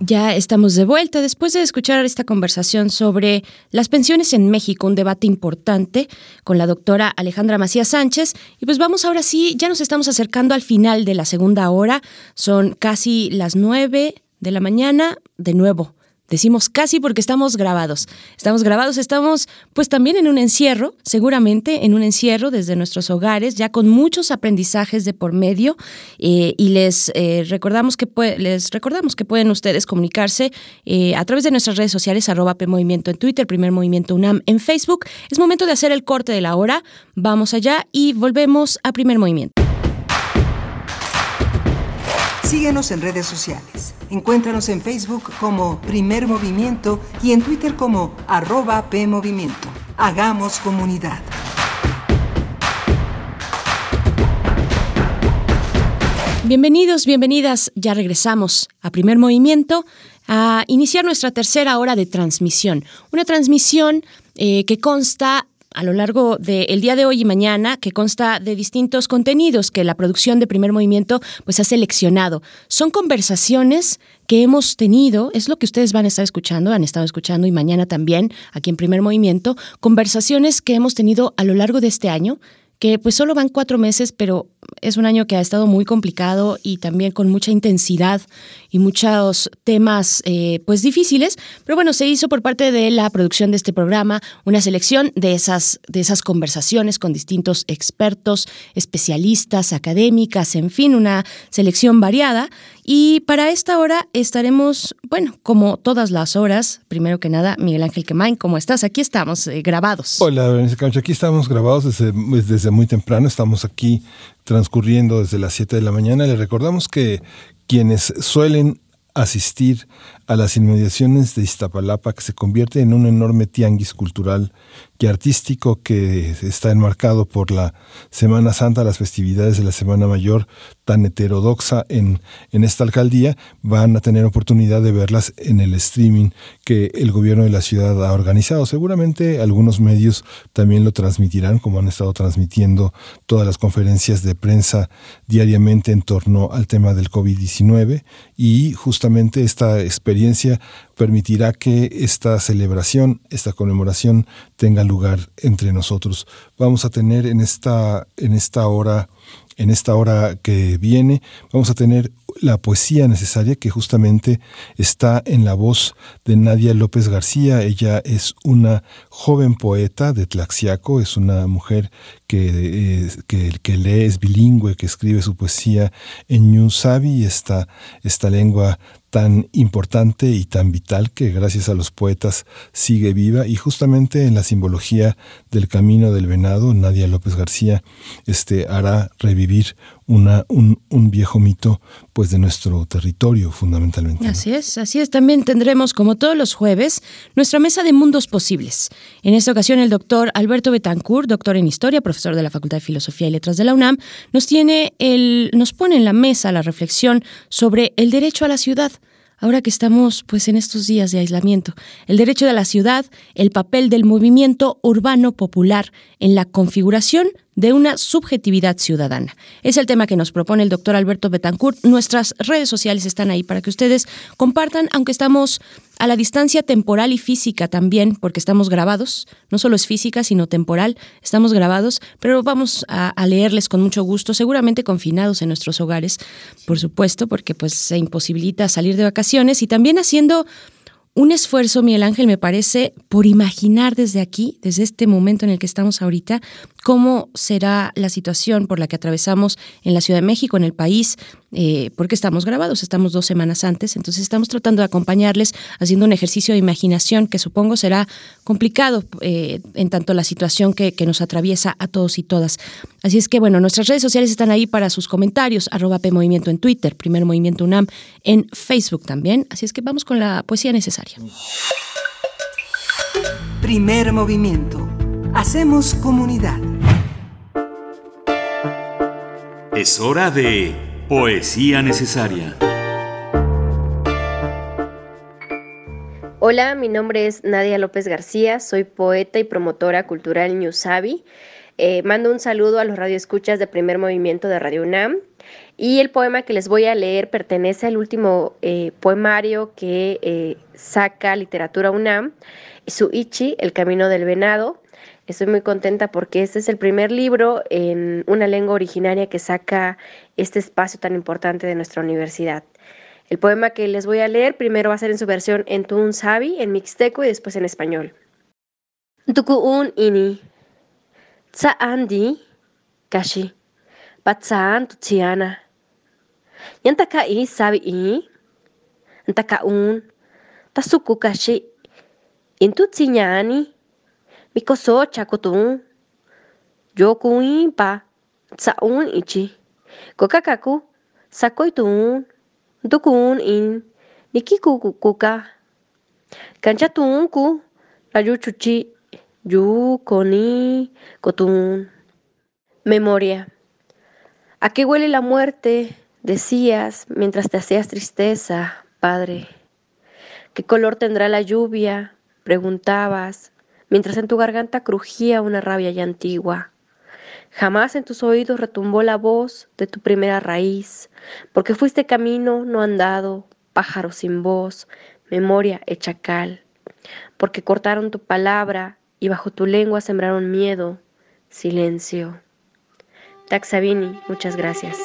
Ya estamos de vuelta después de escuchar esta conversación sobre las pensiones en México, un debate importante con la doctora Alejandra Macías Sánchez. Y pues vamos ahora sí, ya nos estamos acercando al final de la segunda hora. Son casi las nueve de la mañana. De nuevo, Decimos casi porque estamos grabados. Estamos grabados, estamos pues también en un encierro, seguramente en un encierro desde nuestros hogares, ya con muchos aprendizajes de por medio. Eh, y les eh, recordamos que les recordamos que pueden ustedes comunicarse eh, a través de nuestras redes sociales, arroba Movimiento en Twitter, Primer Movimiento UNAM en Facebook. Es momento de hacer el corte de la hora. Vamos allá y volvemos a Primer Movimiento. Síguenos en redes sociales. Encuéntranos en Facebook como Primer Movimiento y en Twitter como arroba PMovimiento. Hagamos comunidad. Bienvenidos, bienvenidas. Ya regresamos a Primer Movimiento a iniciar nuestra tercera hora de transmisión. Una transmisión eh, que consta a lo largo del día de hoy y mañana que consta de distintos contenidos que la producción de primer movimiento pues ha seleccionado. Son conversaciones que hemos tenido, es lo que ustedes van a estar escuchando, han estado escuchando y mañana también aquí en primer movimiento, conversaciones que hemos tenido a lo largo de este año que pues solo van cuatro meses, pero es un año que ha estado muy complicado y también con mucha intensidad y muchos temas eh, pues difíciles. Pero bueno, se hizo por parte de la producción de este programa una selección de esas, de esas conversaciones con distintos expertos, especialistas, académicas, en fin, una selección variada Y para esta hora estaremos, bueno, como todas las horas, primero que nada, Miguel Ángel Quemain, ¿cómo estás? Aquí estamos eh, grabados. Hola, Berenice Camacho, aquí estamos grabados desde, pues, desde muy temprano, estamos aquí transcurriendo desde las 7 de la mañana. Le recordamos que quienes suelen asistir a las inmediaciones de Iztapalapa, que se convierte en un enorme tianguis cultural y artístico que está enmarcado por la Semana Santa, las festividades de la Semana Mayor tan heterodoxa en, en esta alcaldía, van a tener oportunidad de verlas en el streaming que el gobierno de la ciudad ha organizado. Seguramente algunos medios también lo transmitirán, como han estado transmitiendo todas las conferencias de prensa diariamente en torno al tema del COVID-19 y justamente esta experiencia permitirá que esta celebración, esta conmemoración tenga lugar entre nosotros. Vamos a tener en esta, en esta hora en esta hora que viene vamos a tener la poesía necesaria que justamente está en la voz de Nadia López García. Ella es una joven poeta de Tlaxiaco, es una mujer que, eh, que, lee, es bilingüe, que escribe su poesía en Ñusabi, esta, esta lengua tan importante y tan vital que gracias a los poetas sigue viva y justamente en la simbología del camino del venado Nadia López García este hará revivir una, un, un, viejo mito pues de nuestro territorio fundamentalmente. Así es, así es. También tendremos como todos los jueves nuestra mesa de mundos posibles. En esta ocasión el doctor Alberto Betancourt, doctor en historia, profesor de la Facultad de Filosofía y Letras de la UNAM, nos tiene el, nos pone en la mesa la reflexión sobre el derecho a la ciudad ahora que estamos pues en estos días de aislamiento, el derecho de la ciudad, el papel del movimiento urbano popular en la configuración de una subjetividad ciudadana. Es el tema que nos propone el doctor Alberto Betancourt. Nuestras redes sociales están ahí para que ustedes compartan, aunque estamos a la distancia temporal y física también, porque estamos grabados, no solo es física, sino temporal, estamos grabados, pero vamos a, leerles con mucho gusto, seguramente confinados en nuestros hogares, por supuesto, porque pues se imposibilita salir de vacaciones y también haciendo un esfuerzo, Miguel Ángel, me parece, por imaginar desde aquí, desde este momento en el que estamos ahorita, cómo será la situación por la que atravesamos en la Ciudad de México, en el país, eh, porque estamos grabados, estamos dos semanas antes, entonces estamos tratando de acompañarles haciendo un ejercicio de imaginación que supongo será complicado eh, en tanto la situación que, que, nos atraviesa a todos y todas. Así es que bueno, nuestras redes sociales están ahí para sus comentarios, arroba PMovimiento en Twitter, Primer Movimiento UNAM en Facebook también, así es que vamos con la poesía necesaria. Primer movimiento. Hacemos comunidad. Es hora de Poesía necesaria. Hola, mi nombre es Nadia López García, soy poeta y promotora cultural Ñusabi. Eh, mando un saludo a los radioescuchas de primer movimiento de Radio UNAM. Y el poema que les voy a leer pertenece al último eh, poemario que eh, saca Literatura UNAM, Suichi, El Camino del Venado. Estoy muy contenta porque este es el primer libro en una lengua originaria que saca este espacio tan importante de nuestra universidad. El poema que les voy a leer primero va a ser en su versión en Tun Sabi, en mixteco y después en español. Tukuun ini, Andi, kashi, patsaan tutsiana. Yantakai sabi i, Ntakaun, tasuku kashi, intutsiñani, mikoso chakutun, yokuin pa, tsaun ichi. Kokakaku, sakoitun, tukun in, nikikukuka. Kanchatunku, layuchuchi, yu, koni, kotun. Memoria. ¿A qué huele la muerte? Decías mientras te hacías tristeza, padre. ¿Qué color tendrá la lluvia? Preguntabas, mientras en tu garganta crujía una rabia ya antigua. Jamás en tus oídos retumbó la voz de tu primera raíz, porque fuiste camino no andado, pájaro sin voz, memoria hecha cal, porque cortaron tu palabra y bajo tu lengua sembraron miedo, silencio. Taxabini, muchas gracias.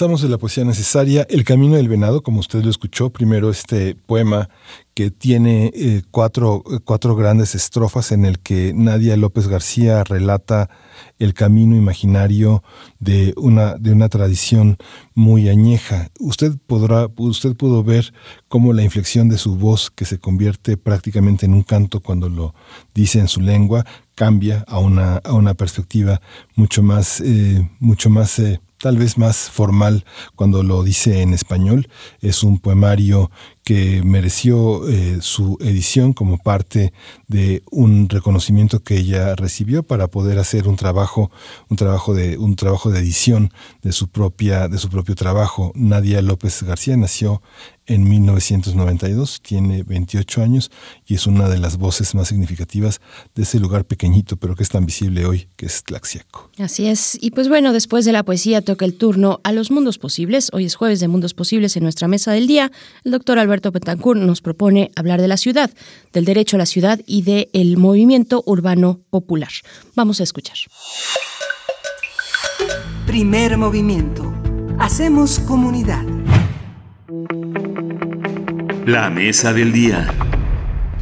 Regresamos de la poesía necesaria, El Camino del Venado, como usted lo escuchó, primero este poema que tiene eh, cuatro, cuatro grandes estrofas en el que Nadia López García relata el camino imaginario de una, de una tradición muy añeja. Usted, podrá, usted pudo ver cómo la inflexión de su voz, que se convierte prácticamente en un canto cuando lo dice en su lengua, cambia a una, a una perspectiva mucho más, eh, mucho más eh, tal vez más formal cuando lo dice en español. Es un poemario que mereció eh, su edición como parte de un reconocimiento que ella recibió para poder hacer un trabajo, un trabajo de, un trabajo de edición de su propia, de su propio trabajo. Nadia López García nació en 1992, tiene 28 años y es una de las voces más significativas de ese lugar pequeñito, pero que es tan visible hoy, que es Tlaxiaco. Así es. Y pues bueno, después de la poesía toca el turno a los mundos posibles. Hoy es jueves de mundos posibles en nuestra mesa del día. El doctor Alberto Betancourt nos propone hablar de la ciudad, del derecho a la ciudad y del movimiento urbano popular. Vamos a escuchar. Primer movimiento. Hacemos comunidad. La mesa del día.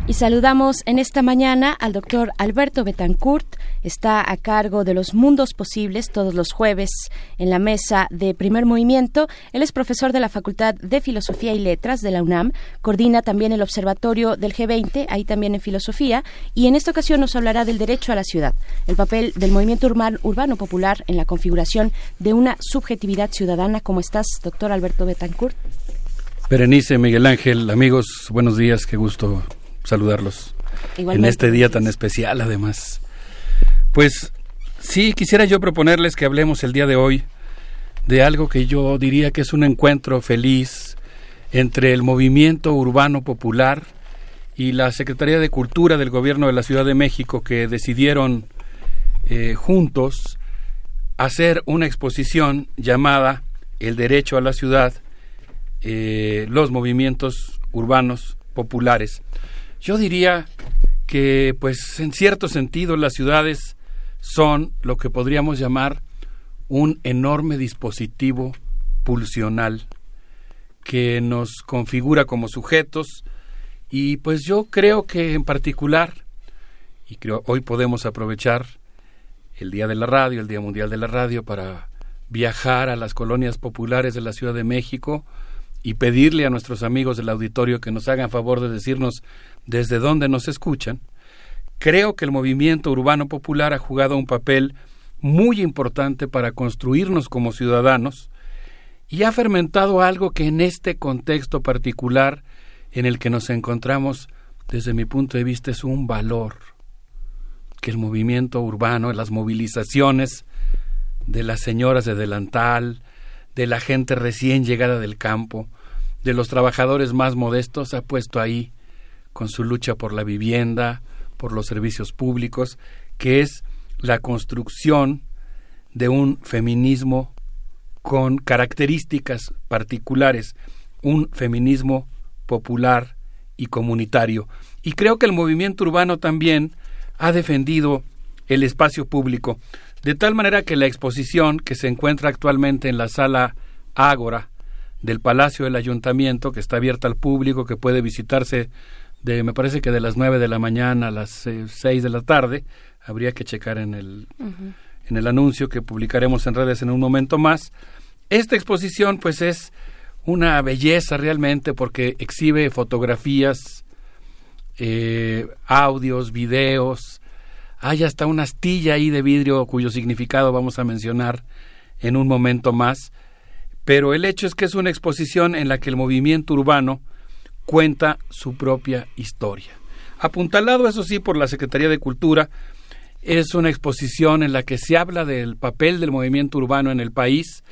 Y saludamos en esta mañana al doctor Alberto Betancourt. Está a cargo de los mundos posibles todos los jueves en la mesa de primer movimiento. Él es profesor de la Facultad de Filosofía y Letras de la UNAM. Coordina también el Observatorio del G20, ahí también en filosofía. Y en esta ocasión nos hablará del derecho a la ciudad, el papel del movimiento urbano, urbano popular en la configuración de una subjetividad ciudadana. ¿Cómo estás, doctor Alberto Betancourt? Berenice, Miguel Ángel, amigos, buenos días, qué gusto saludarlos Igualmente. en este día tan especial además. Pues sí, quisiera yo proponerles que hablemos el día de hoy de algo que yo diría que es un encuentro feliz entre el movimiento urbano popular y la Secretaría de Cultura del Gobierno de la Ciudad de México que decidieron eh, juntos hacer una exposición llamada El derecho a la ciudad, eh, los movimientos urbanos populares. Yo diría que pues en cierto sentido las ciudades son lo que podríamos llamar un enorme dispositivo pulsional que nos configura como sujetos. Y pues yo creo que en particular y creo hoy podemos aprovechar el Día de la Radio, el Día Mundial de la Radio para viajar a las colonias populares de la Ciudad de México y pedirle a nuestros amigos del auditorio que nos hagan favor de decirnos desde dónde nos escuchan, creo que el movimiento urbano popular ha jugado un papel muy importante para construirnos como ciudadanos y ha fermentado algo que en este contexto particular en el que nos encontramos, desde mi punto de vista, es un valor que el movimiento urbano, las movilizaciones de las señoras de delantal, de la gente recién llegada del campo, de los trabajadores más modestos, ha puesto ahí con su lucha por la vivienda, por los servicios públicos, que es la construcción de un feminismo con características particulares, un feminismo popular y comunitario. Y creo que el movimiento urbano también ha defendido el espacio público, de tal manera que la exposición que se encuentra actualmente en la sala Ágora del Palacio del Ayuntamiento, que está abierta al público, que puede visitarse de, me parece que de las nueve de la mañana a las eh, seis de la tarde, habría que checar en el, en el anuncio que publicaremos en redes en un momento más. Esta exposición pues es una belleza realmente porque exhibe fotografías, eh, audios, videos, hay hasta una astilla ahí de vidrio cuyo significado vamos a mencionar en un momento más, pero el hecho es que es una exposición en la que el movimiento urbano cuenta su propia historia. Apuntalado, eso sí, por la Secretaría de Cultura, es una exposición en la que se habla del papel del movimiento urbano en el país.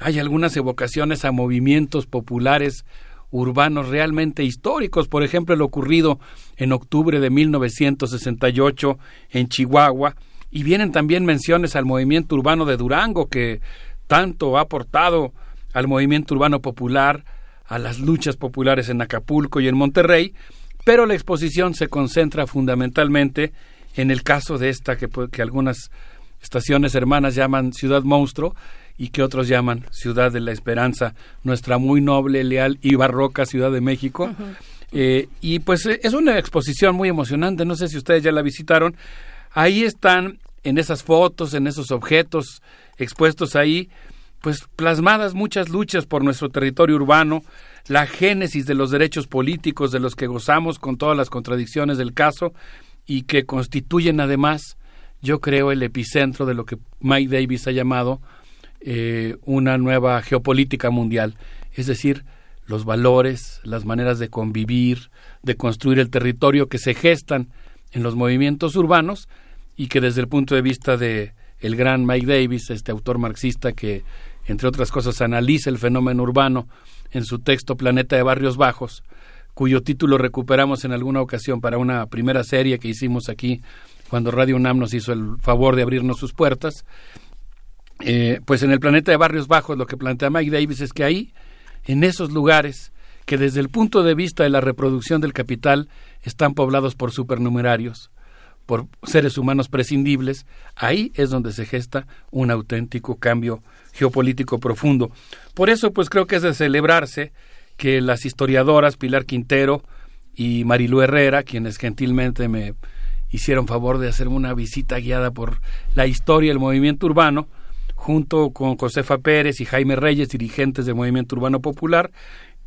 Hay algunas evocaciones a movimientos populares urbanos realmente históricos, por ejemplo, el ocurrido en octubre de 1968 en Chihuahua, y vienen también menciones al movimiento urbano de Durango, que tanto ha aportado al movimiento urbano popular, a las luchas populares en Acapulco y en Monterrey, pero la exposición se concentra fundamentalmente en el caso de esta que, que algunas estaciones hermanas llaman Ciudad Monstruo y que otros llaman Ciudad de la Esperanza, nuestra muy noble, leal y barroca Ciudad de México. Eh, y pues eh, es una exposición muy emocionante, no sé si ustedes ya la visitaron. Ahí están, en esas fotos, en esos objetos expuestos ahí, pues plasmadas muchas luchas por nuestro territorio urbano, la génesis de los derechos políticos de los que gozamos con todas las contradicciones del caso y que constituyen además, yo creo, el epicentro de lo que Mike Davis ha llamado eh, una nueva geopolítica mundial, es decir, los valores, las maneras de convivir, de construir el territorio que se gestan en los movimientos urbanos y que desde el punto de vista de el gran Mike Davis, este autor marxista que entre otras cosas, analiza el fenómeno urbano en su texto Planeta de Barrios Bajos, cuyo título recuperamos en alguna ocasión para una primera serie que hicimos aquí cuando Radio UNAM nos hizo el favor de abrirnos sus puertas. Eh, pues en el Planeta de Barrios Bajos lo que plantea Mike Davis es que ahí, en esos lugares que desde el punto de vista de la reproducción del capital están poblados por supernumerarios, por seres humanos prescindibles, ahí es donde se gesta un auténtico cambio geopolítico profundo. Por eso, pues creo que es de celebrarse que las historiadoras Pilar Quintero y Marilú Herrera, quienes gentilmente me hicieron favor de hacerme una visita guiada por la historia del movimiento urbano, junto con Josefa Pérez y Jaime Reyes, dirigentes del movimiento urbano popular,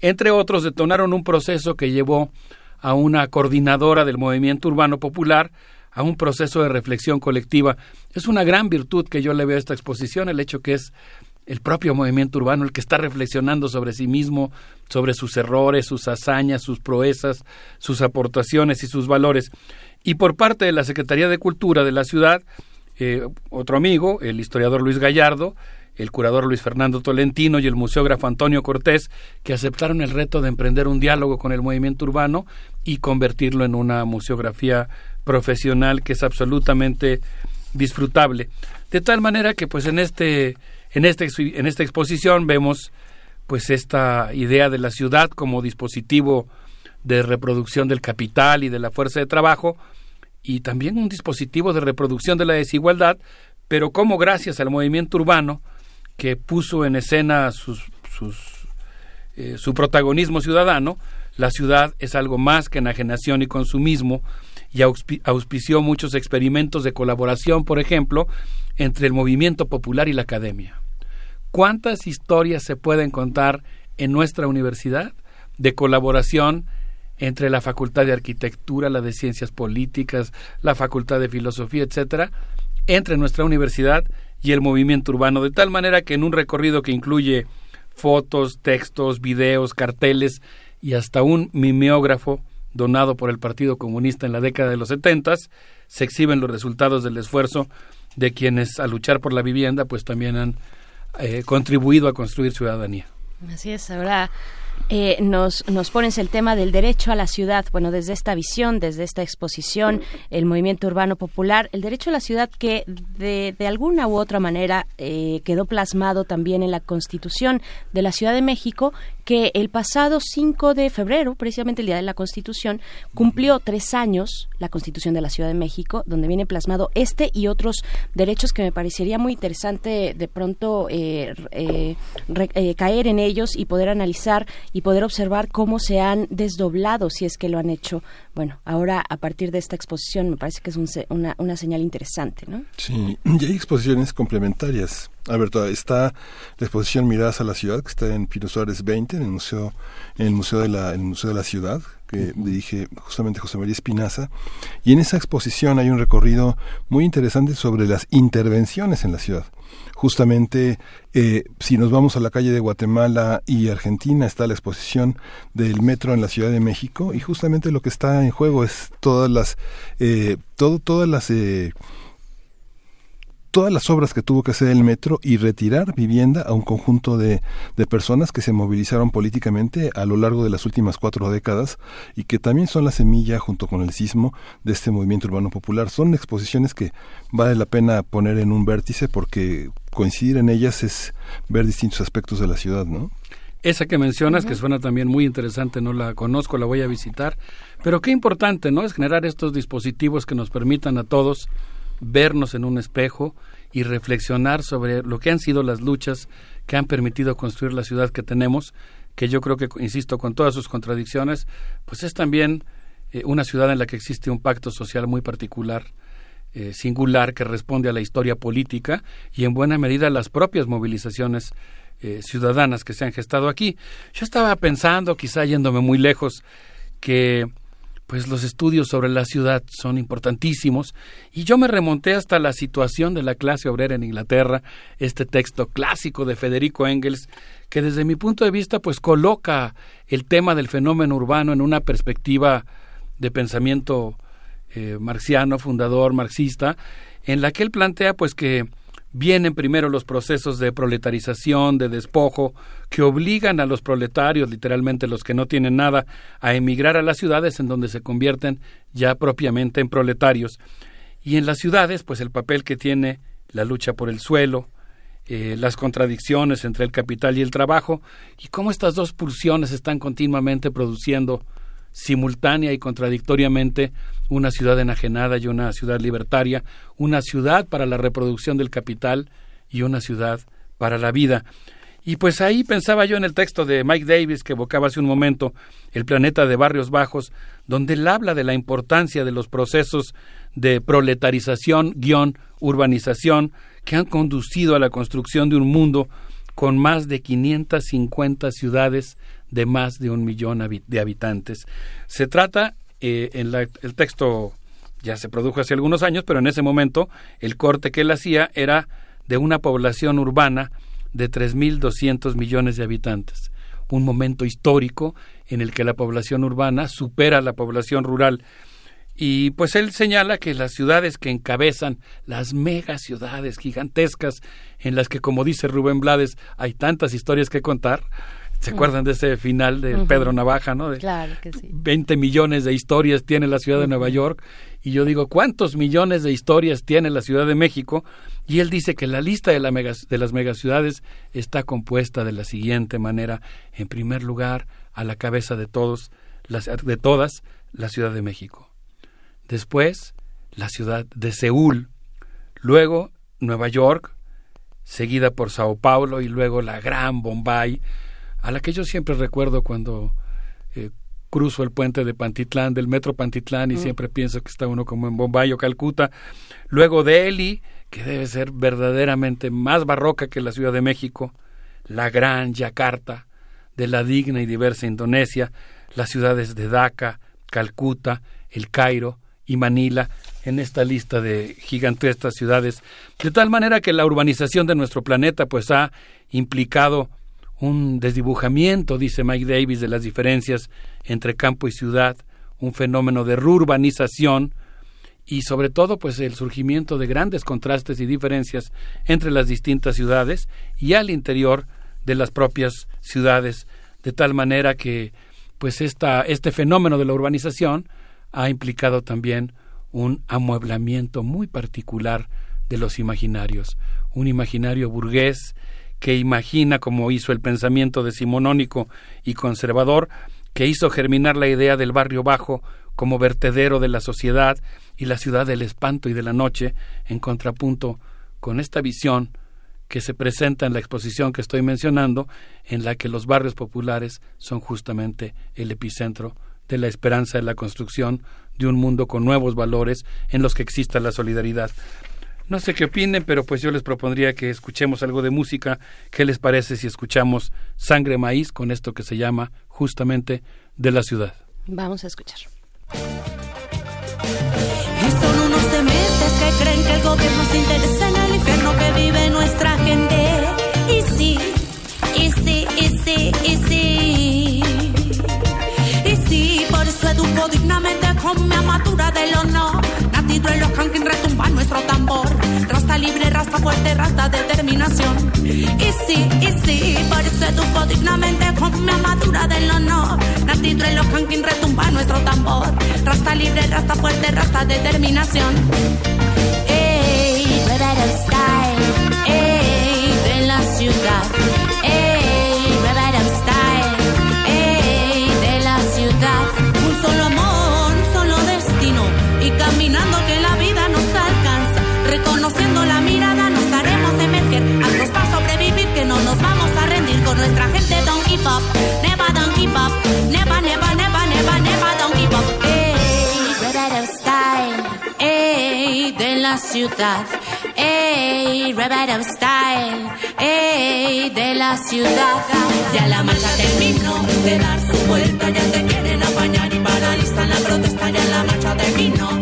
entre otros detonaron un proceso que llevó a una coordinadora del movimiento urbano popular a un proceso de reflexión colectiva. Es una gran virtud que yo le veo a esta exposición, el hecho que es el propio movimiento urbano el que está reflexionando sobre sí mismo, sobre sus errores, sus hazañas, sus proezas, sus aportaciones y sus valores. Y por parte de la Secretaría de Cultura de la ciudad, eh, otro amigo, el historiador Luis Gallardo, el curador Luis Fernando Tolentino y el museógrafo Antonio Cortés, que aceptaron el reto de emprender un diálogo con el movimiento urbano y convertirlo en una museografía profesional que es absolutamente disfrutable. De tal manera que pues en este en este en esta exposición vemos pues esta idea de la ciudad como dispositivo de reproducción del capital y de la fuerza de trabajo, y también un dispositivo de reproducción de la desigualdad, pero como gracias al movimiento urbano que puso en escena sus, eh, su protagonismo ciudadano, la ciudad es algo más que enajenación y consumismo y auspició muchos experimentos de colaboración, por ejemplo, entre el movimiento popular y la academia. ¿Cuántas historias se pueden contar en nuestra universidad de colaboración entre la Facultad de Arquitectura, la de Ciencias Políticas, la Facultad de Filosofía, etcétera, entre nuestra universidad y el movimiento urbano, de tal manera que en un recorrido que incluye fotos, textos, videos, carteles y hasta un mimeógrafo donado por el Partido Comunista en la década de los setentas, se exhiben los resultados del esfuerzo de quienes a luchar por la vivienda pues también han eh, contribuido a construir ciudadanía. Así es, ahora eh, nos, nos pones el tema del derecho a la ciudad. Bueno, desde esta visión, desde esta exposición, el movimiento urbano popular, el derecho a la ciudad que de, de alguna u otra manera eh, quedó plasmado también en la Constitución de la Ciudad de México, que el pasado 5 de febrero, precisamente el día de la Constitución, cumplió tres años la Constitución de la Ciudad de México, donde viene plasmado este y otros derechos que me parecería muy interesante de pronto eh, caer en ellos y poder analizar y poder observar cómo se han desdoblado, si es que lo han hecho. Bueno, ahora a partir de esta exposición me parece que es una, una señal interesante, ¿no? Sí, y hay exposiciones complementarias. A ver, está la exposición Miradas a la Ciudad, que está en Pino Suárez 20, en el Museo, en el Museo de la, el Museo de la Ciudad, que dirige justamente José María Espinaza. Y en esa exposición hay un recorrido muy interesante sobre las intervenciones en la ciudad justamente eh, si nos vamos a la calle de Guatemala y Argentina está la exposición del metro en la Ciudad de México y justamente lo que está en juego es todas las eh, todo, todas las eh, todas las obras que tuvo que hacer el metro y retirar vivienda a un conjunto de, de, personas que se movilizaron políticamente a lo largo de las últimas cuatro décadas y que también son la semilla junto con el sismo de este movimiento urbano popular. Son exposiciones que vale la pena poner en un vértice porque coincidir en ellas es ver distintos aspectos de la ciudad, ¿no? Esa que mencionas, que suena también muy interesante, no la conozco, la voy a visitar, pero qué importante, ¿no? Es generar estos dispositivos que nos permitan a todos vernos en un espejo y reflexionar sobre lo que han sido las luchas que han permitido construir la ciudad que tenemos, que yo creo que, insisto, con todas sus contradicciones, pues es también eh, una ciudad en la que existe un pacto social muy particular, eh, singular, que responde a la historia política y en buena medida a las propias movilizaciones eh, ciudadanas que se han gestado aquí. Yo estaba pensando, quizá yéndome muy lejos, que pues los estudios sobre la ciudad son importantísimos. Y yo me remonté hasta la situación de la clase obrera en Inglaterra, este texto clásico de Federico Engels que desde mi punto de vista pues coloca el tema del fenómeno urbano en una perspectiva de pensamiento eh, marxiano, fundador marxista, en la que él plantea pues que Vienen primero los procesos de proletarización, de despojo, que obligan a los proletarios, literalmente los que no tienen nada, a emigrar a las ciudades en donde se convierten ya propiamente en proletarios. Y en las ciudades, pues el papel que tiene la lucha por el suelo, eh, las contradicciones entre el capital y el trabajo, y cómo estas dos pulsiones están continuamente produciendo simultánea y contradictoriamente una ciudad enajenada y una ciudad libertaria, una ciudad para la reproducción del capital y una ciudad para la vida. Y pues ahí pensaba yo en el texto de Mike Davis que evocaba hace un momento El planeta de barrios bajos, donde él habla de la importancia de los procesos de proletarización guion urbanización que han conducido a la construcción de un mundo con más de 550 ciudades de más de un millón de habitantes. Se trata, eh, en el texto ya se produjo hace algunos años, pero en ese momento el corte que él hacía era de una población urbana de 3.200 millones de habitantes. Un momento histórico en el que la población urbana supera a la población rural. Y pues él señala que las ciudades que encabezan, las megaciudades gigantescas, en las que, como dice Rubén Blades, hay tantas historias que contar, ¿Se acuerdan de ese final de Pedro Navaja, no? claro que sí. 20 millones de historias tiene la ciudad de Nueva York. Y yo digo, ¿cuántos millones de historias tiene la Ciudad de México? Y él dice que la lista de, la de las megaciudades está compuesta de la siguiente manera. En primer lugar, a la cabeza de todos, las, de todas, la Ciudad de México. Después, la ciudad de Seúl, luego Nueva York, seguida por Sao Paulo y luego la gran Bombay, a la que yo siempre recuerdo cuando eh, cruzo el puente de Pantitlán, del metro Pantitlán, y Mm. siempre pienso que está uno como en Bombay o Calcuta. Luego Delhi, que debe ser verdaderamente más barroca que la Ciudad de México, la gran Yakarta, de la digna y diversa Indonesia, las ciudades de Dhaka, Calcuta, El Cairo y Manila en esta lista de gigantescas ciudades, de tal manera que la urbanización de nuestro planeta pues ha implicado un desdibujamiento, dice Mike Davis, de las diferencias entre campo y ciudad, un fenómeno de rurbanización y sobre todo pues el surgimiento de grandes contrastes y diferencias entre las distintas ciudades y al interior de las propias ciudades, de tal manera que pues esta, este fenómeno de la urbanización ha implicado también un amueblamiento muy particular de los imaginarios, un imaginario burgués que imagina como hizo el pensamiento decimonónico y conservador, que hizo germinar la idea del barrio bajo como vertedero de la sociedad y la ciudad del espanto y de la noche, en contrapunto con esta visión que se presenta en la exposición que estoy mencionando, en la que los barrios populares son justamente el epicentro de la esperanza de la construcción de un mundo con nuevos valores en los que exista la solidaridad. No sé qué opinen, pero pues yo les propondría que escuchemos algo de música. ¿Qué les parece si escuchamos Sangre Maíz con esto que se llama justamente de la ciudad? Vamos a escuchar. Y son unos dementes que creen que el gobierno se interesa en el infierno que vive nuestra gente. Y sí, y sí, y sí, y sí. Y sí, por eso educo dignamente con mi armadura del honor. Natido en los canquin retumba nuestro tambor. Rasta libre, rasta fuerte, rasta determinación. Y sí, y sí, por eso educo dignamente con mi armadura del honor. Natido en los canquin retumba nuestro tambor. Rasta libre, rasta fuerte, rasta determinación. Ey, Rebel Style, ey, de la ciudad. Ey, ciudad. Ey, Rebel Style, ey, de la ciudad. Ya la marcha terminó de dar su vuelta, ya te quieren apañar y paralizan la protesta. Ya la marcha terminó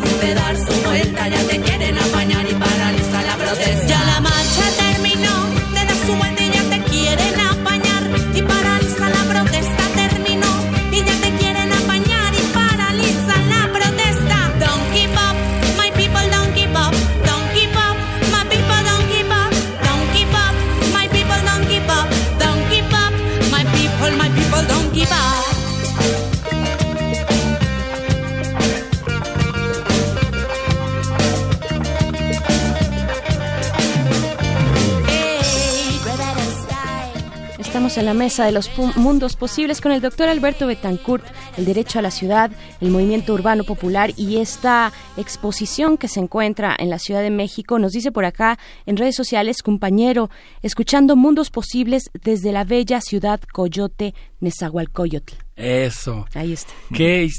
Estamos en la mesa de los mundos posibles con el doctor Alberto Betancourt, el derecho a la ciudad, el movimiento urbano popular y esta exposición que se encuentra en la Ciudad de México. Nos dice por acá en redes sociales, compañero, escuchando mundos posibles desde la bella ciudad Coyote, Nezahualcóyotl. Eso. Ahí está. Qué,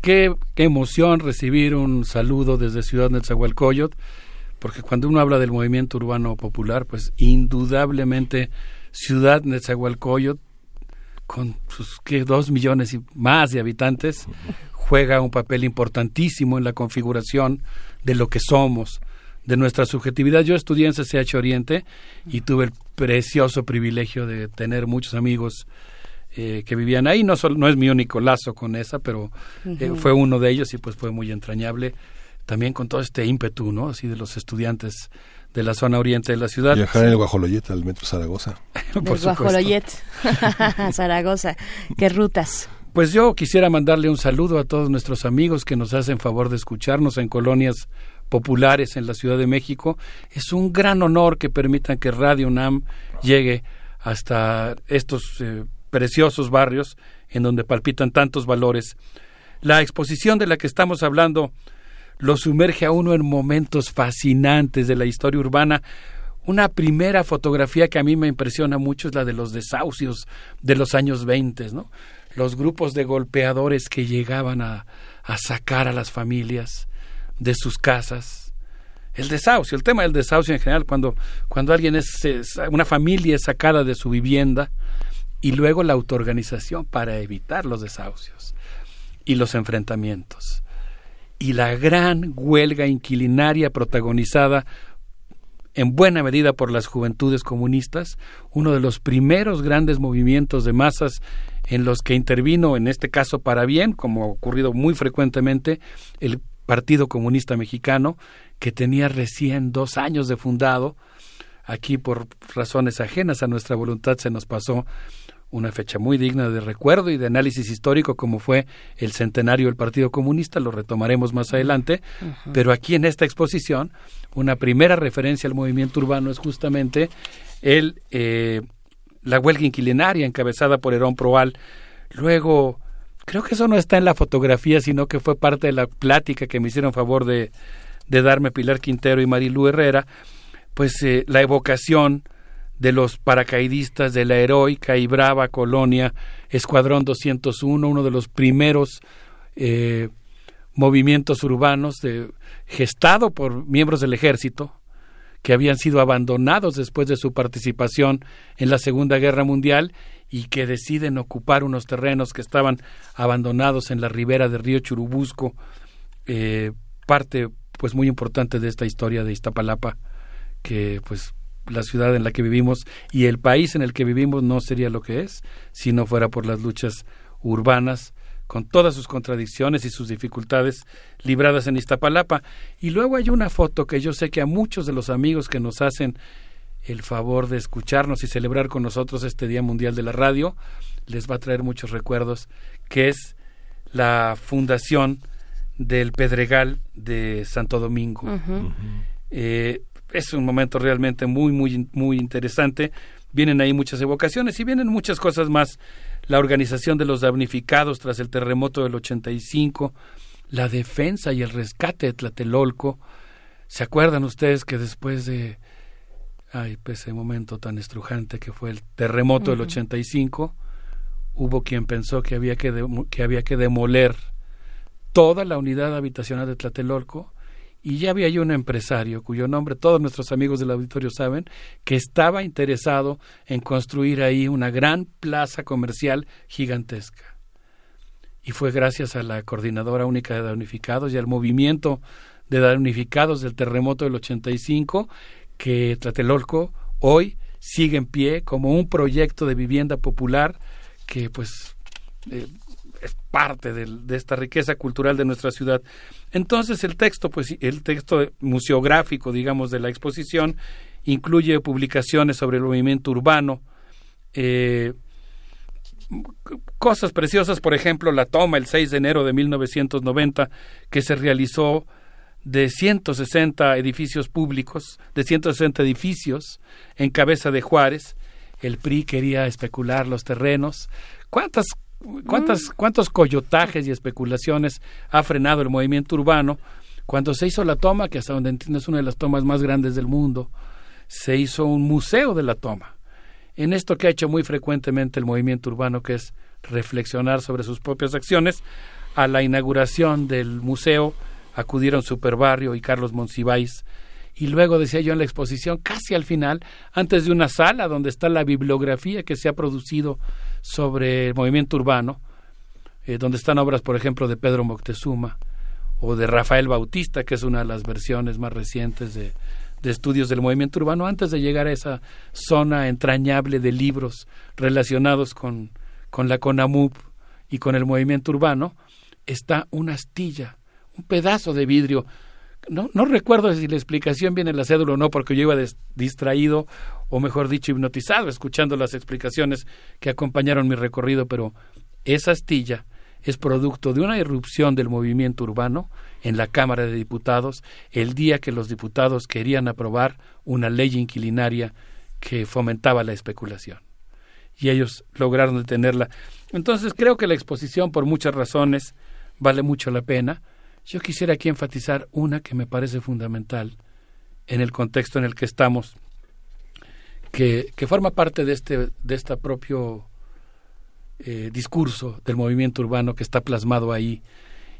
qué, qué emoción recibir un saludo desde Ciudad Nezahualcóyotl, porque cuando uno habla del movimiento urbano popular, pues indudablemente Ciudad Nezahualcóyotl, con sus ¿qué? dos millones y más de habitantes, juega un papel importantísimo en la configuración de lo que somos, de nuestra subjetividad. Yo estudié en CCH Oriente y tuve el precioso privilegio de tener muchos amigos eh, que vivían ahí. No, solo, no es mi único lazo con esa, pero eh, fue uno de ellos y pues fue muy entrañable. También con todo este ímpetu, ¿no? Así de los estudiantes de la zona oriente de la ciudad. Viajar en el Guajoloyet al metro Zaragoza. Por. Guajoloyet, Zaragoza. Qué rutas. Pues yo quisiera mandarle un saludo a todos nuestros amigos que nos hacen favor de escucharnos en colonias populares en la Ciudad de México. Es un gran honor que permitan que Radio UNAM llegue hasta estos eh, preciosos barrios en donde palpitan tantos valores. La exposición de la que estamos hablando lo sumerge a uno en momentos fascinantes de la historia urbana. Una primera fotografía que a mí me impresiona mucho es la de los desahucios de los años 20, ¿no? Los grupos de golpeadores que llegaban a, sacar a las familias de sus casas. El desahucio, el tema del desahucio en general, cuando, cuando alguien es, es- una familia es sacada de su vivienda y luego la autoorganización para evitar los desahucios y los enfrentamientos y la gran huelga inquilinaria protagonizada en buena medida por las juventudes comunistas, uno de los primeros grandes movimientos de masas en los que intervino, en este caso para bien, como ha ocurrido muy frecuentemente, el Partido Comunista Mexicano, que tenía recién dos años de fundado. Aquí, por razones ajenas a nuestra voluntad, se nos pasó una fecha muy digna de recuerdo y de análisis histórico como fue el centenario del Partido Comunista, lo retomaremos más adelante, pero aquí en esta exposición una primera referencia al movimiento urbano es justamente el, eh, la huelga inquilinaria encabezada por Herón Proal. Luego, creo que eso no está en la fotografía, sino que fue parte de la plática que me hicieron favor de, de darme Pilar Quintero y Marilú Herrera, pues eh, la evocación de los paracaidistas de la heroica y brava colonia Escuadrón 201, uno de los primeros eh, movimientos urbanos de, gestado por miembros del ejército que habían sido abandonados después de su participación en la Segunda Guerra Mundial y que deciden ocupar unos terrenos que estaban abandonados en la ribera del río Churubusco, eh, parte pues muy importante de esta historia de Iztapalapa, que pues la ciudad en la que vivimos y el país en el que vivimos no sería lo que es si no fuera por las luchas urbanas con todas sus contradicciones y sus dificultades libradas en Iztapalapa. Y luego hay una foto que yo sé que a muchos de los amigos que nos hacen el favor de escucharnos y celebrar con nosotros este Día Mundial de la Radio les va a traer muchos recuerdos, que es la fundación del Pedregal de Santo Domingo. Eh, es un momento realmente muy, muy, muy interesante. Vienen ahí muchas evocaciones y vienen muchas cosas más. La organización de los damnificados tras el terremoto del 85, la defensa y el rescate de Tlatelolco. ¿Se acuerdan ustedes que después de ay, pues, ese momento tan estrujante que fue el terremoto del Ujú. 85, hubo quien pensó que había que, que había que demoler toda la unidad habitacional de Tlatelolco y ya había ahí un empresario cuyo nombre todos nuestros amigos del auditorio saben que estaba interesado en construir ahí una gran plaza comercial gigantesca. Y fue gracias a la Coordinadora Única de Damnificados y al movimiento de damnificados del terremoto del 85 que Tlatelolco hoy sigue en pie como un proyecto de vivienda popular que pues eh, es parte de, esta riqueza cultural de nuestra ciudad. Entonces el texto, pues el texto museográfico, digamos, de la exposición incluye publicaciones sobre el movimiento urbano, eh, cosas preciosas, por ejemplo, la toma el 6 de enero de 1990 que se realizó de 160 edificios públicos, de 160 edificios en cabeza de Juárez. El PRI quería especular los terrenos. ¿Cuántas, cuántas, ¿Cuántos coyotajes y especulaciones ha frenado el movimiento urbano? Cuando se hizo la toma, que hasta donde entiendo es una de las tomas más grandes del mundo, se hizo un museo de la toma. En esto que ha hecho muy frecuentemente el movimiento urbano, que es reflexionar sobre sus propias acciones, a la inauguración del museo acudieron Superbarrio y Carlos Monsiváis. Y luego, decía yo en la exposición, casi al final, antes de una sala donde está la bibliografía que se ha producido sobre el movimiento urbano, eh, donde están obras, por ejemplo, de Pedro Moctezuma o de Rafael Bautista, que es una de las versiones más recientes de, de estudios del movimiento urbano, antes de llegar a esa zona entrañable de libros relacionados con, con la CONAMUP y con el movimiento urbano, está una astilla, un pedazo de vidrio. No, no recuerdo si la explicación viene en la cédula o no, porque yo iba distraído, o mejor dicho, hipnotizado, escuchando las explicaciones que acompañaron mi recorrido, pero esa astilla es producto de una irrupción del movimiento urbano en la Cámara de Diputados el día que los diputados querían aprobar una ley inquilinaria que fomentaba la especulación. Y ellos lograron detenerla. Entonces creo que la exposición, por muchas razones, vale mucho la pena. Yo quisiera aquí enfatizar una que me parece fundamental en el contexto en el que estamos, que, que forma parte de este, de este propio eh, discurso del movimiento urbano que está plasmado ahí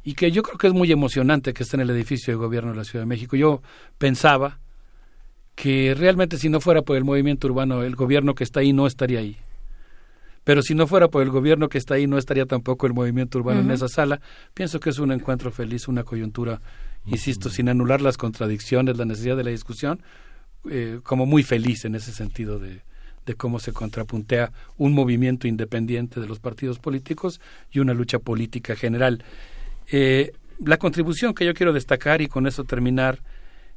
y que yo creo que es muy emocionante que esté en el edificio de gobierno de la Ciudad de México. Yo pensaba que realmente si no fuera por el movimiento urbano, el gobierno que está ahí no estaría ahí. Pero si no fuera por el gobierno que está ahí, no estaría tampoco el movimiento urbano en esa sala. Pienso que es un encuentro feliz, una coyuntura, insisto, sin anular las contradicciones, la necesidad de la discusión, eh, como muy feliz en ese sentido de, de cómo se contrapuntea un movimiento independiente de los partidos políticos y una lucha política general. Eh, la contribución que yo quiero destacar y con eso terminar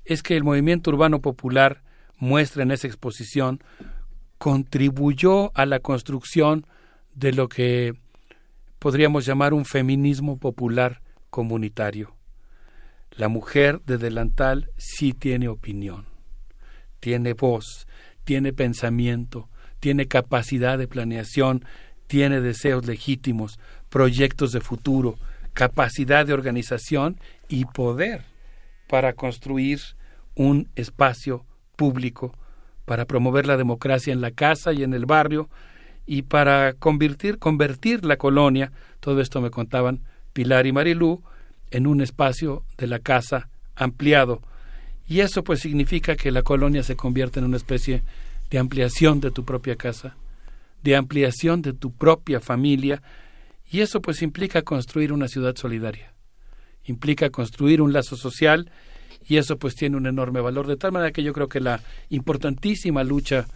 es que el movimiento urbano popular muestra en esa exposición contribuyó a la construcción de lo que podríamos llamar un feminismo popular comunitario. La mujer de delantal sí tiene opinión, tiene voz, tiene pensamiento, tiene capacidad de planeación, tiene deseos legítimos, proyectos de futuro, capacidad de organización y poder para construir un espacio público, para promover la democracia en la casa y en el barrio y para convertir, convertir la colonia, todo esto me contaban Pilar y Marilú, en un espacio de la casa ampliado. Y eso pues significa que la colonia se convierte en una especie de ampliación de tu propia casa, de ampliación de tu propia familia, y eso pues implica construir una ciudad solidaria, implica construir un lazo social, y eso pues tiene un enorme valor, de tal manera que yo creo que la importantísima lucha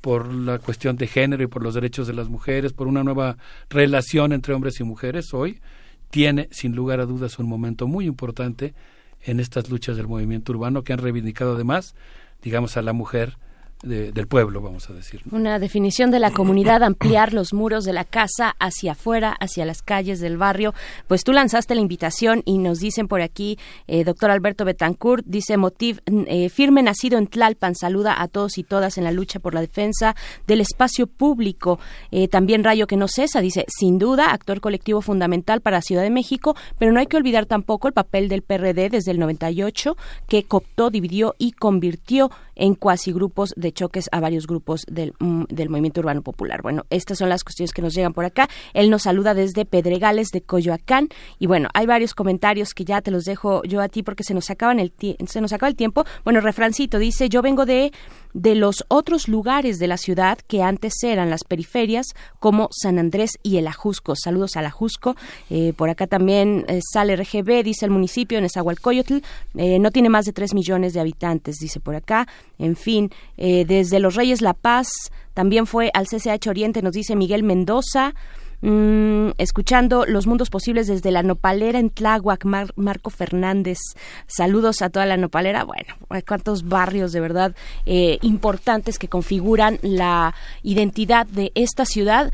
por la cuestión de género y por los derechos de las mujeres, por una nueva relación entre hombres y mujeres hoy, tiene sin lugar a dudas un momento muy importante en estas luchas del movimiento urbano que han reivindicado además, digamos, a la mujer de- del pueblo, vamos a decir. Una definición de la comunidad, ampliar los muros de la casa hacia afuera, hacia las calles del barrio. Pues tú lanzaste la invitación y nos dicen por aquí, eh, doctor Alberto Betancourt, dice Motiv, eh, firme nacido en Tlalpan, saluda a todos y todas en la lucha por la defensa del espacio público. Eh, también Rayo que no cesa, dice, sin duda, actor colectivo fundamental para Ciudad de México, pero no hay que olvidar tampoco el papel del PRD desde el 98, que cooptó, dividió y convirtió en cuasi grupos de choques a varios grupos del, mm, del movimiento urbano popular. Bueno, estas son las cuestiones que nos llegan por acá. Él nos saluda desde Pedregales de Coyoacán y bueno, hay varios comentarios que ya te los dejo yo a ti porque se nos acaban el se nos acaba el tiempo. Bueno, refrancito dice, "Yo vengo de de los otros lugares de la ciudad que antes eran las periferias como San Andrés y el Ajusco. Saludos al Ajusco. Eh, por acá también eh, sale RGB, dice el municipio, Nezahualcóyotl, eh, no tiene más de 3 millones de habitantes, dice por acá. En fin, eh, desde Los Reyes La Paz, también fue al CCH Oriente, nos dice Miguel Mendoza. Mm, escuchando los mundos posibles desde la nopalera en Tláhuac, Mar- Marco Fernández. Saludos a toda la nopalera. Bueno, hay cuántos barrios de verdad eh, importantes que configuran la identidad de esta ciudad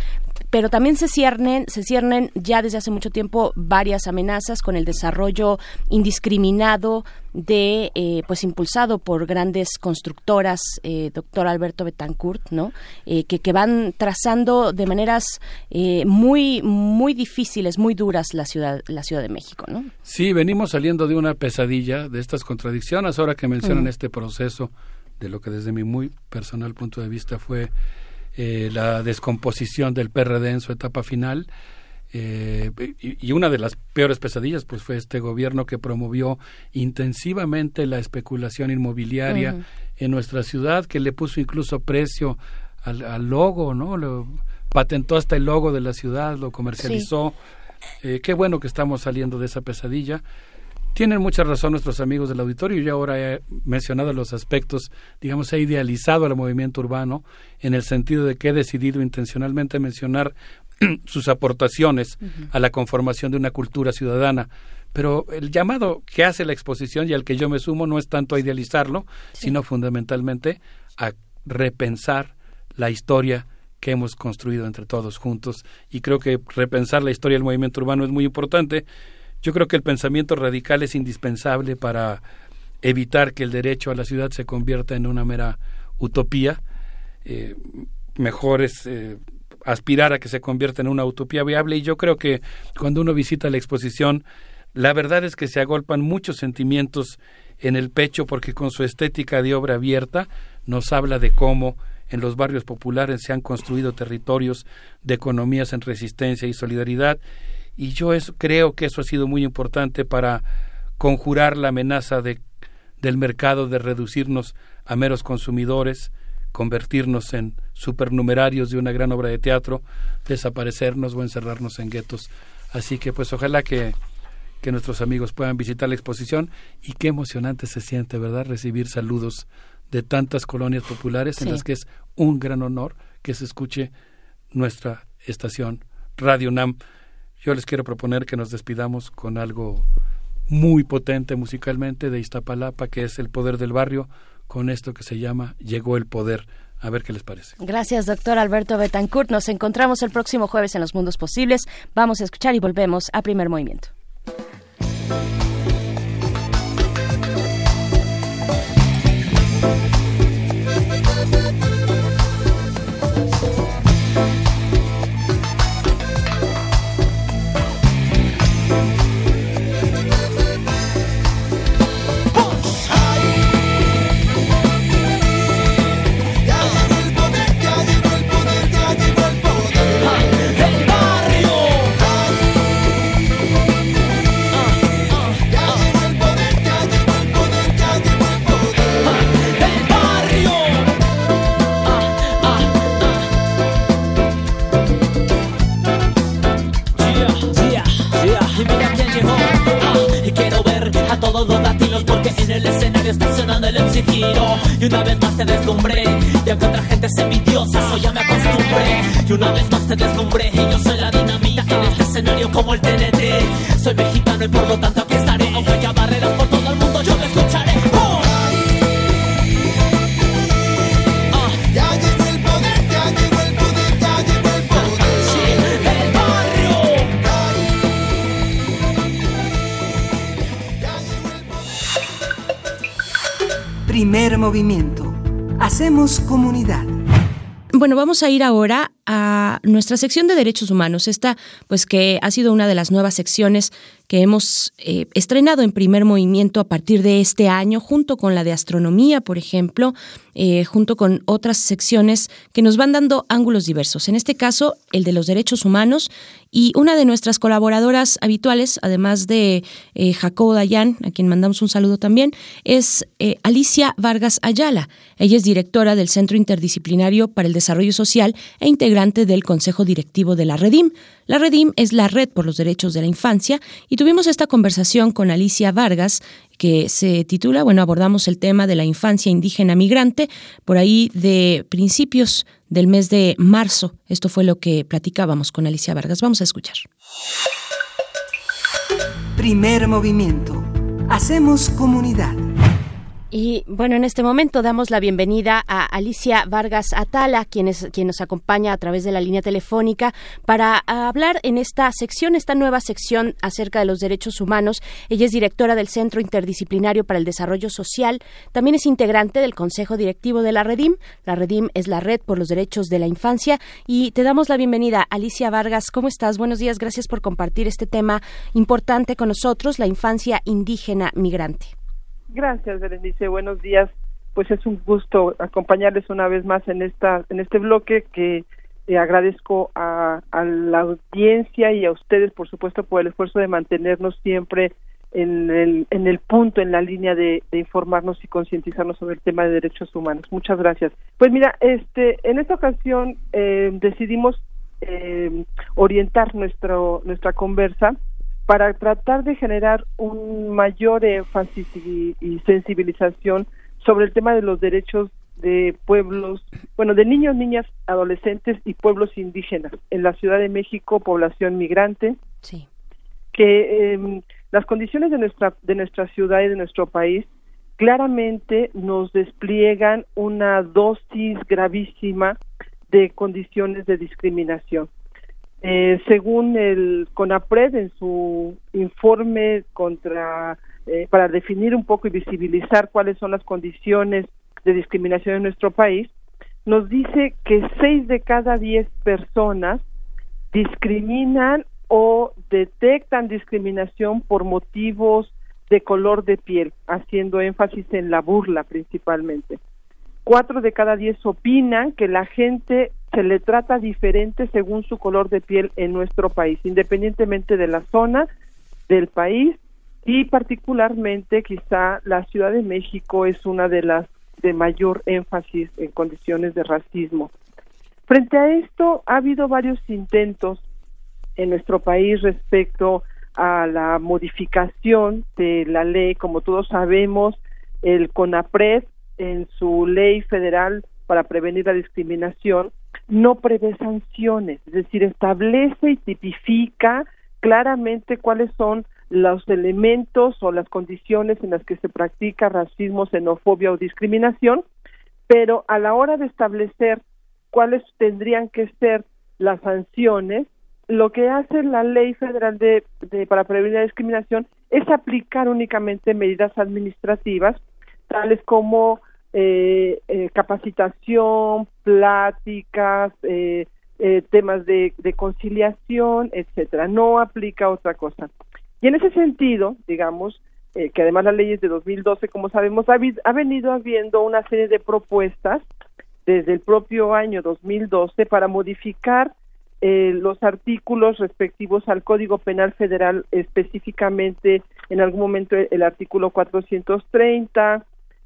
pero también se ciernen, se ciernen ya desde hace mucho tiempo varias amenazas con el desarrollo indiscriminado de, eh, pues impulsado por grandes constructoras, eh, doctor Alberto Betancourt, ¿no? Eh, que, que van trazando de maneras eh, muy, muy difíciles, muy duras la ciudad, la Ciudad de México, ¿no? Sí, venimos saliendo de una pesadilla de estas contradicciones. Ahora que mencionan Mm. este proceso de lo que desde mi muy personal punto de vista fue eh, la descomposición del PRD en su etapa final. eh, y, y una de las peores pesadillas pues fue este gobierno que promovió intensivamente la especulación inmobiliaria en nuestra ciudad que le puso incluso precio al, al logo no lo patentó hasta el logo de la ciudad lo comercializó eh, qué bueno que estamos saliendo de esa pesadilla. Tienen mucha razón nuestros amigos del auditorio. Yo ahora he mencionado los aspectos, digamos, he idealizado al movimiento urbano en el sentido de que he decidido intencionalmente mencionar sus aportaciones a la conformación de una cultura ciudadana. Pero el llamado que hace la exposición y al que yo me sumo no es tanto a idealizarlo, sino fundamentalmente a repensar la historia que hemos construido entre todos juntos. Y creo que repensar la historia del movimiento urbano es muy importante. Yo creo que el pensamiento radical es indispensable para evitar que el derecho a la ciudad se convierta en una mera utopía. Eh, mejor es eh, aspirar a que se convierta en una utopía viable y yo creo que cuando uno visita la exposición La verdad es que se agolpan muchos sentimientos en el pecho porque con su estética de obra abierta nos habla de cómo en los barrios populares se han construido territorios de economías en resistencia y solidaridad y yo creo que eso ha sido muy importante para conjurar la amenaza de, del mercado de reducirnos a meros consumidores, convertirnos en supernumerarios de una gran obra de teatro, desaparecernos o encerrarnos en guetos. Así que pues ojalá que, que nuestros amigos puedan visitar la exposición y qué emocionante se siente, ¿verdad? Recibir saludos de tantas colonias populares en las que es un gran honor que se escuche nuestra estación Radio Nam. Yo les quiero proponer que nos despidamos con algo muy potente musicalmente de Iztapalapa, que es el poder del barrio, con esto que se llama Llegó el poder. A ver qué les parece. Gracias, doctor Alberto Betancourt. Nos encontramos el próximo jueves en Los Mundos Posibles. Vamos a escuchar y volvemos a Primer Movimiento. Y una vez más te deslumbré, ya que otra gente es envidiosa, eso ya me acostumbré. Y una vez más te deslumbré, y yo soy la dinamita en este escenario como el TNT. Soy mexicano y por lo tanto movimiento. Hacemos comunidad. Bueno, vamos a ir ahora a nuestra sección de derechos humanos, esta pues que ha sido una de las nuevas secciones que hemos eh, estrenado en primer movimiento a partir de este año, junto con la de astronomía, por ejemplo, eh, junto con otras secciones que nos van dando ángulos diversos. En este caso, el de los derechos humanos y una de nuestras colaboradoras habituales, además de eh, Jacobo Dayan, a quien mandamos un saludo también, es eh, Alicia Vargas Ayala. Ella es directora del Centro Interdisciplinario para el Desarrollo Social e integrante del Consejo Directivo de la Redim. La Redim es la Red por los Derechos de la Infancia y tuvimos esta conversación con Alicia Vargas que se titula, bueno, abordamos el tema de la infancia indígena migrante por ahí de principios del mes de marzo. Esto fue lo que platicábamos con Alicia Vargas. Vamos a escuchar. Primer movimiento. Hacemos comunidad. Y bueno, en este momento damos la bienvenida a Alicia Vargas Atala, quien, es, quien nos acompaña a través de la línea telefónica para hablar en esta sección, esta nueva sección acerca de los derechos humanos. Ella es directora del Centro Interdisciplinario para el Desarrollo Social, también es integrante del Consejo Directivo de la Redim. La Redim es la Red por los Derechos de la Infancia y te damos la bienvenida, Alicia Vargas. ¿Cómo estás? Buenos días, gracias por compartir este tema importante con nosotros, la infancia indígena migrante. Gracias, Berenice. Buenos días. Pues es un gusto acompañarles una vez más en esta en este bloque que eh, agradezco a, la audiencia y a ustedes, por supuesto, por el esfuerzo de mantenernos siempre en el, en el punto, en la línea de, de informarnos y concientizarnos sobre el tema de derechos humanos. Muchas gracias. Pues mira, este, en esta ocasión eh, decidimos eh, orientar nuestro, nuestra conversa para tratar de generar un mayor énfasis y, y sensibilización sobre el tema de los derechos de pueblos, bueno, de niños, niñas, adolescentes y pueblos indígenas en la Ciudad de México, población migrante, Sí. que eh, las condiciones de nuestra de nuestra ciudad y de nuestro país claramente nos despliegan una dosis gravísima de condiciones de discriminación. Eh, según el CONAPRED en su informe contra eh, para definir un poco y visibilizar cuáles son las condiciones de discriminación en nuestro país, nos dice que seis de cada diez personas discriminan o detectan discriminación por motivos de color de piel, haciendo énfasis en la burla principalmente. Cuatro de cada diez opinan que la gente se le trata diferente según su color de piel en nuestro país, independientemente de la zona del país y particularmente quizá la Ciudad de México es una de las de mayor énfasis en condiciones de racismo. Frente a esto, ha habido varios intentos en nuestro país respecto a la modificación de la ley. Como todos sabemos, el CONAPRED, en su ley federal para prevenir la discriminación, no prevé sanciones, es decir, establece y tipifica claramente cuáles son los elementos o las condiciones en las que se practica racismo, xenofobia o discriminación, pero a la hora de establecer cuáles tendrían que ser las sanciones, lo que hace la ley federal de, para prevenir la discriminación es aplicar únicamente medidas administrativas tales como eh, eh, capacitación, pláticas, eh, temas de, conciliación, etcétera. No aplica otra cosa. Y en ese sentido, digamos, que además la ley es de 2012, como sabemos, ha, venido habiendo una serie de propuestas desde el propio año 2012 para modificar eh, los artículos respectivos al Código Penal Federal, específicamente en algún momento el, artículo 430,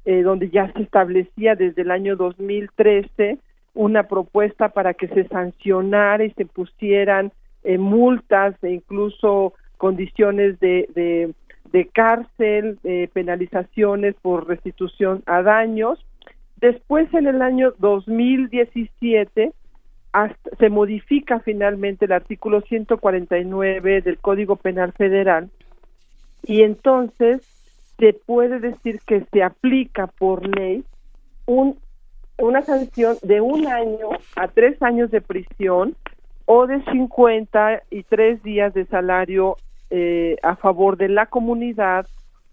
eh, donde ya se establecía desde el año 2013 una propuesta para que se sancionara y se pusieran eh, multas e incluso condiciones de, de, de cárcel, penalizaciones por restitución a daños. Después, en el año 2017, se modifica finalmente el artículo 149 del Código Penal Federal y entonces se puede decir que se aplica por ley un, una sanción de un año a tres años de prisión o de 53 días de salario eh, a favor de la comunidad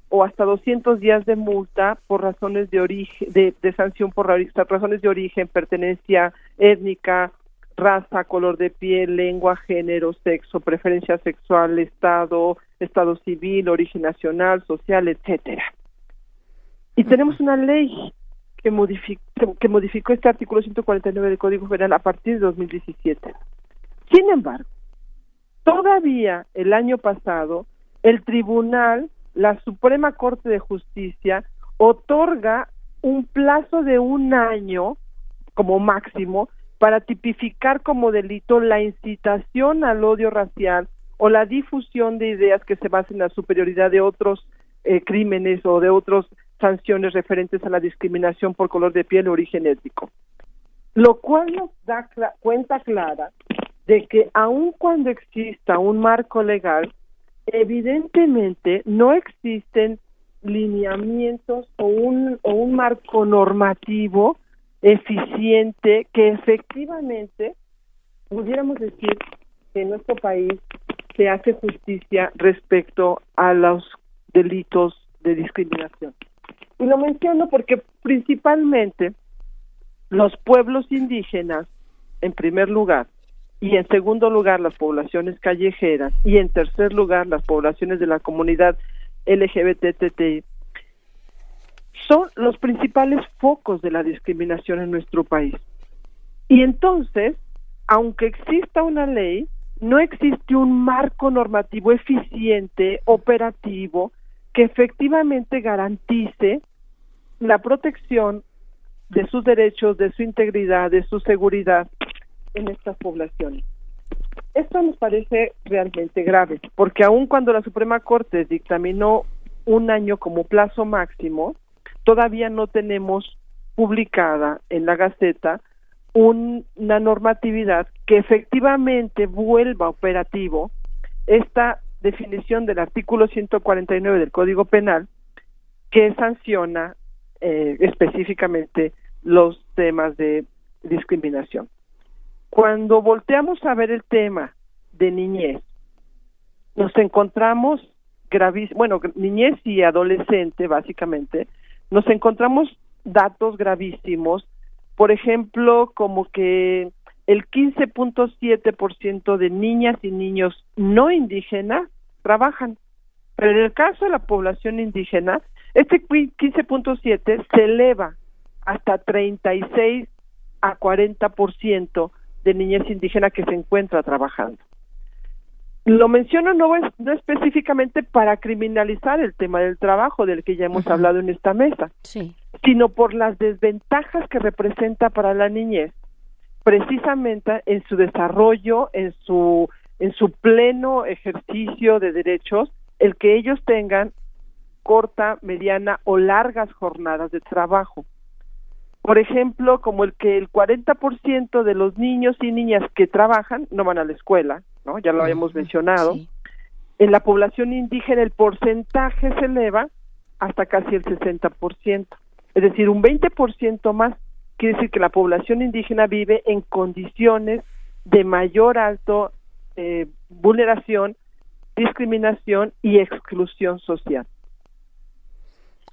o hasta 200 días de multa por razones de origen de, de sanción por razones de origen, pertenencia étnica raza, color de piel, lengua, género, sexo, preferencia sexual, estado, estado civil, origen nacional, social, etcétera. Y tenemos una ley que, modificó, que modificó este artículo 149 del Código Federal a partir de 2017. Sin embargo, todavía el año pasado, el tribunal, la Suprema Corte de Justicia, otorga un plazo de un año como máximo para tipificar como delito la incitación al odio racial o la difusión de ideas que se basen en la superioridad de otros eh, crímenes o de otras sanciones referentes a la discriminación por color de piel o origen étnico. Lo cual nos da cuenta clara de que aun cuando exista un marco legal, evidentemente no existen lineamientos o un, o un marco normativo eficiente que efectivamente pudiéramos decir que en nuestro país se hace justicia respecto a los delitos de discriminación. Y lo menciono porque principalmente los pueblos indígenas, en primer lugar, y en segundo lugar las poblaciones callejeras, y en tercer lugar las poblaciones de la comunidad LGBTTI, son los principales focos de la discriminación en nuestro país. Y entonces, aunque exista una ley, no existe un marco normativo eficiente, operativo, que efectivamente garantice la protección de sus derechos, de su integridad, de su seguridad en estas poblaciones. Esto nos parece realmente grave, porque aun cuando la Suprema Corte dictaminó un año como plazo máximo, todavía no tenemos publicada en la Gaceta una normatividad que efectivamente vuelva operativo esta definición del artículo 149 del Código Penal que sanciona eh, específicamente los temas de discriminación. Cuando volteamos a ver el tema de niñez, nos encontramos gravísimo, bueno, niñez y adolescente básicamente, nos encontramos datos gravísimos, por ejemplo, como que el 15.7% de niñas y niños no indígenas trabajan. Pero en el caso de la población indígena, este 15.7 se eleva hasta 36 a 40% de niñas indígenas que se encuentra trabajando. Lo menciono no, es, no específicamente para criminalizar el tema del trabajo del que ya hemos hablado en esta mesa, sino por las desventajas que representa para la niñez, precisamente en su desarrollo, en su en su pleno ejercicio de derechos, el que ellos tengan corta, mediana o largas jornadas de trabajo. Por ejemplo, como el que el 40% de los niños y niñas que trabajan no van a la escuela, ¿no? Ya lo habíamos mencionado. En la población indígena el porcentaje se eleva hasta casi el 60%. Es decir, un 20% más quiere decir que la población indígena vive en condiciones de mayor alto eh, vulneración, discriminación y exclusión social.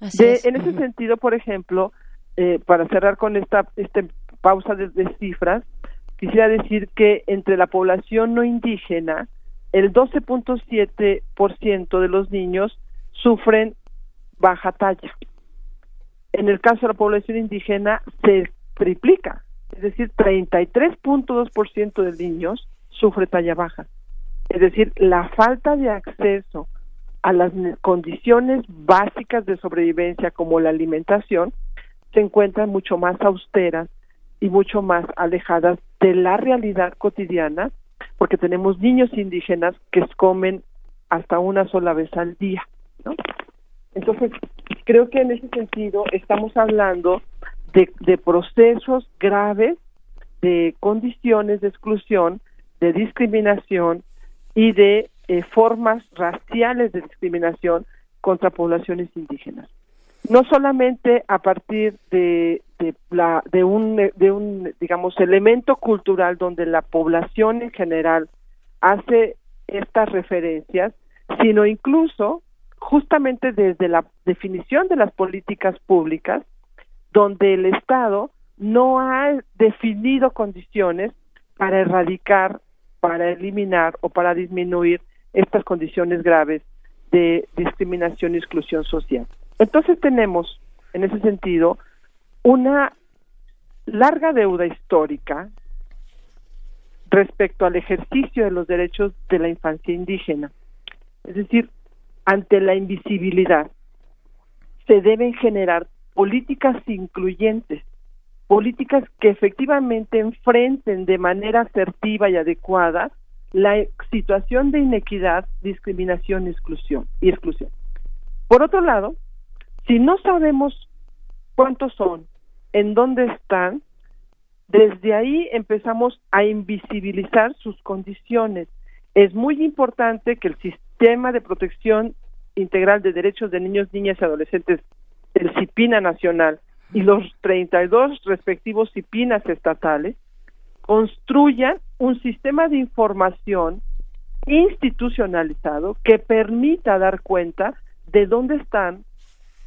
De, en ese sentido, por ejemplo, eh, para cerrar con esta este pausa de, de, cifras, quisiera decir que entre la población no indígena, el 12.7% de los niños sufren baja talla. En el caso de la población indígena se triplica, es decir, 33.2% de niños sufre talla baja. Es decir, la falta de acceso a las condiciones básicas de sobrevivencia como la alimentación se encuentran mucho más austeras y mucho más alejadas de la realidad cotidiana porque tenemos niños indígenas que comen hasta una sola vez al día, ¿no? Entonces, creo que en ese sentido estamos hablando de, de procesos graves de condiciones de exclusión de discriminación y de eh, formas raciales de discriminación contra poblaciones indígenas. No solamente a partir de, la, de, un, de un, digamos, elemento cultural donde la población en general hace estas referencias, sino incluso justamente desde la definición de las políticas públicas, donde el Estado no ha definido condiciones para erradicar para eliminar o para disminuir estas condiciones graves de discriminación y exclusión social. Entonces tenemos, en ese sentido, una larga deuda histórica respecto al ejercicio de los derechos de la infancia indígena. Es decir, ante la invisibilidad, se deben generar políticas incluyentes políticas que efectivamente enfrenten de manera asertiva y adecuada la situación de inequidad, discriminación y exclusión, y exclusión. Por otro lado, si no sabemos cuántos son, en dónde están, desde ahí empezamos a invisibilizar sus condiciones. Es muy importante que el sistema de protección integral de derechos de niños, niñas y adolescentes, el CIPINA nacional, y los 32 respectivos CIPINAS estatales construyan un sistema de información institucionalizado que permita dar cuenta de dónde están,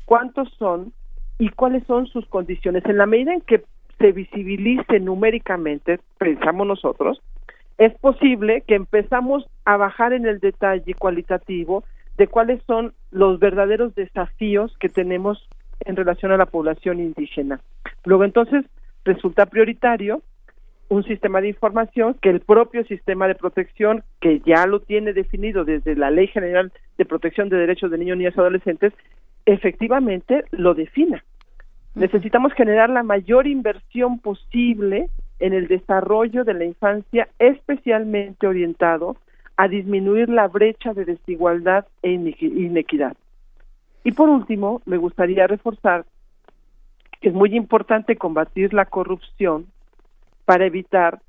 cuántos son y cuáles son sus condiciones. En la medida en que se visibilice numéricamente, pensamos nosotros, es posible que empezamos a bajar en el detalle cualitativo de cuáles son los verdaderos desafíos que tenemos en relación a la población indígena. Luego entonces resulta prioritario un sistema de información que el propio sistema de protección, que ya lo tiene definido desde la Ley General de Protección de Derechos de Niños, Niñas y Adolescentes, efectivamente lo defina. Necesitamos generar la mayor inversión posible en el desarrollo de la infancia, especialmente orientado a disminuir la brecha de desigualdad e inequidad. Y por último, me gustaría reforzar que es muy importante combatir la corrupción para evitar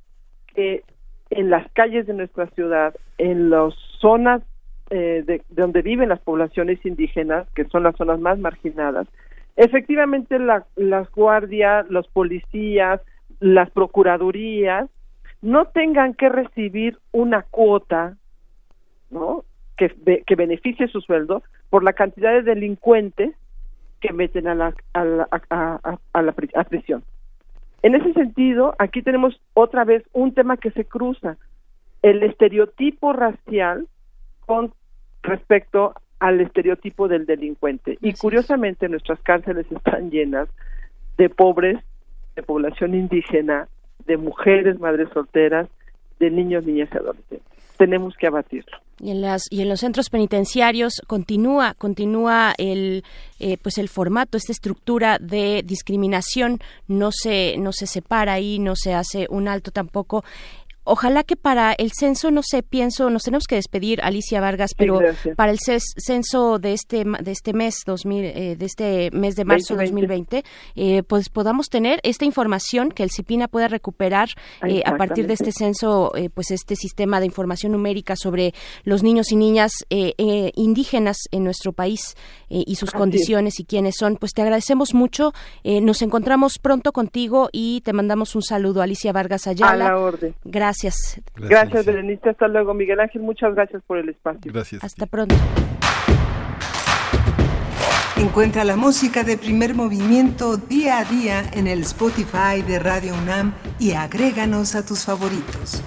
que en las calles de nuestra ciudad, en las zonas eh, de, donde viven las poblaciones indígenas, que son las zonas más marginadas, efectivamente las guardias, los policías, las procuradurías no tengan que recibir una cuota, ¿no? Que, que beneficie su sueldo, por la cantidad de delincuentes que meten a la, a la, a, a la prisión. En ese sentido, aquí tenemos otra vez un tema que se cruza, el estereotipo racial con respecto al estereotipo del delincuente. Y curiosamente nuestras cárceles están llenas de pobres, de población indígena, de mujeres, madres solteras, de niños, niñas y adolescentes. Tenemos que abatirlo. Y en las y en los centros penitenciarios continúa continúa el eh, pues el formato esta estructura de discriminación no se no se separa ahí no se hace un alto tampoco ojalá que para el censo, no sé, pienso, nos tenemos que despedir, Alicia Vargas, pero para el censo de este de este mes 2000, eh, de este mes de marzo 2020. 2020, eh, pues podamos tener esta información que el CIPINA pueda recuperar eh, a partir de este censo, eh, pues este sistema de información numérica sobre los niños y niñas eh, eh, indígenas en nuestro país y sus Así es. condiciones y quiénes son. Pues te agradecemos mucho. eh, nos encontramos pronto contigo y te mandamos un saludo, Alicia Vargas Ayala. A la orden. Gracias. Gracias, Berenice. Hasta luego, Miguel Ángel. Muchas gracias por el espacio. Gracias. Hasta pronto. Encuentra la música de primer movimiento día a día en el Spotify de Radio UNAM y agréganos a tus favoritos.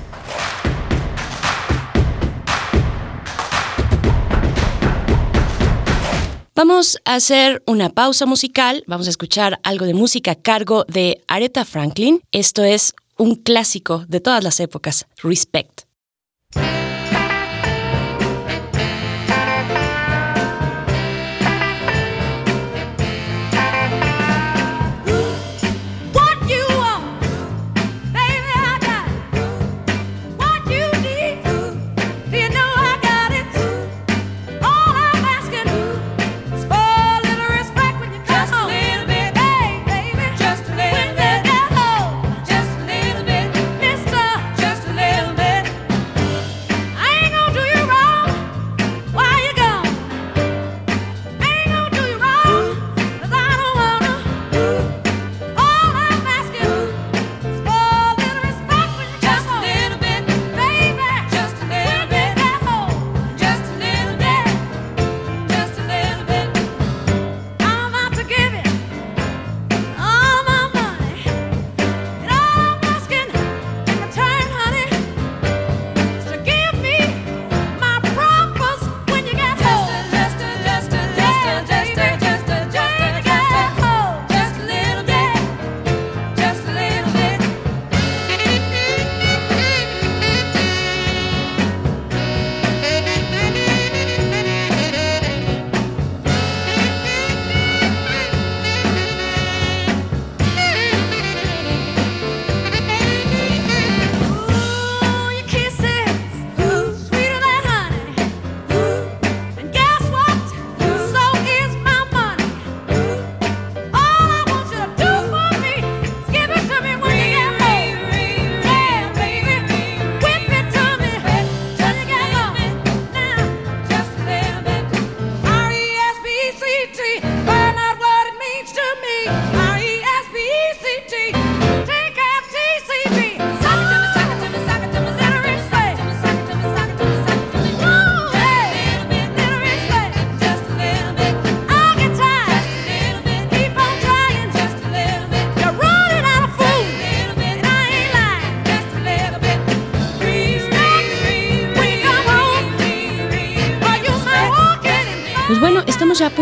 Vamos a hacer una pausa musical. Vamos a escuchar algo de música a cargo de Aretha Franklin. Esto es un clásico de todas las épocas, Respect.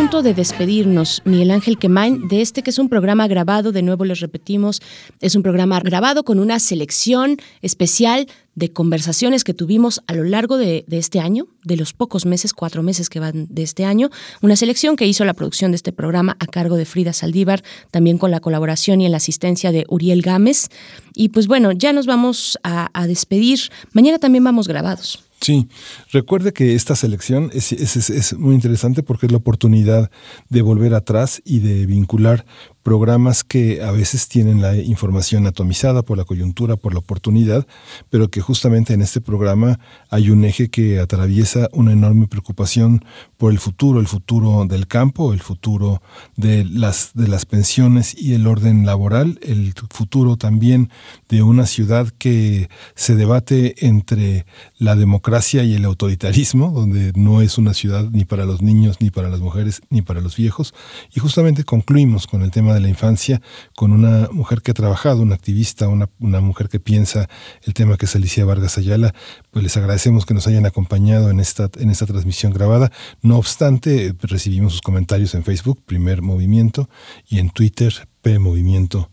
De despedirnos, Miguel Ángel Quemain, de este que es un programa grabado, de nuevo les repetimos, es un programa grabado con una selección especial de conversaciones que tuvimos a lo largo de, este año, de los pocos meses, cuatro meses que van de este año, una selección que hizo la producción de este programa a cargo de Frida Saldívar, también con la colaboración y en la asistencia de Uriel Gámez. Y pues bueno, ya nos vamos a despedir. Mañana también vamos grabados. Sí, recuerde que esta selección es, es- es- muy interesante porque es la oportunidad de volver atrás y de vincular programas que a veces tienen la información atomizada por la coyuntura, por la oportunidad, pero que justamente en este programa hay un eje que atraviesa una enorme preocupación por el futuro, el futuro del campo, el futuro de las, de las pensiones y el orden laboral, el futuro también de una ciudad que se debate entre la democracia y el autoritarismo, donde no es una ciudad ni para los niños, ni para las mujeres, ni para los viejos. Y justamente concluimos con el tema de la infancia con una mujer que ha trabajado, una activista, una, una mujer que piensa el tema que es Alicia Vargas Ayala. Pues les agradecemos que nos hayan acompañado en esta, en esta transmisión grabada. No obstante, recibimos sus comentarios en Facebook, Primer Movimiento, y en Twitter, P Movimiento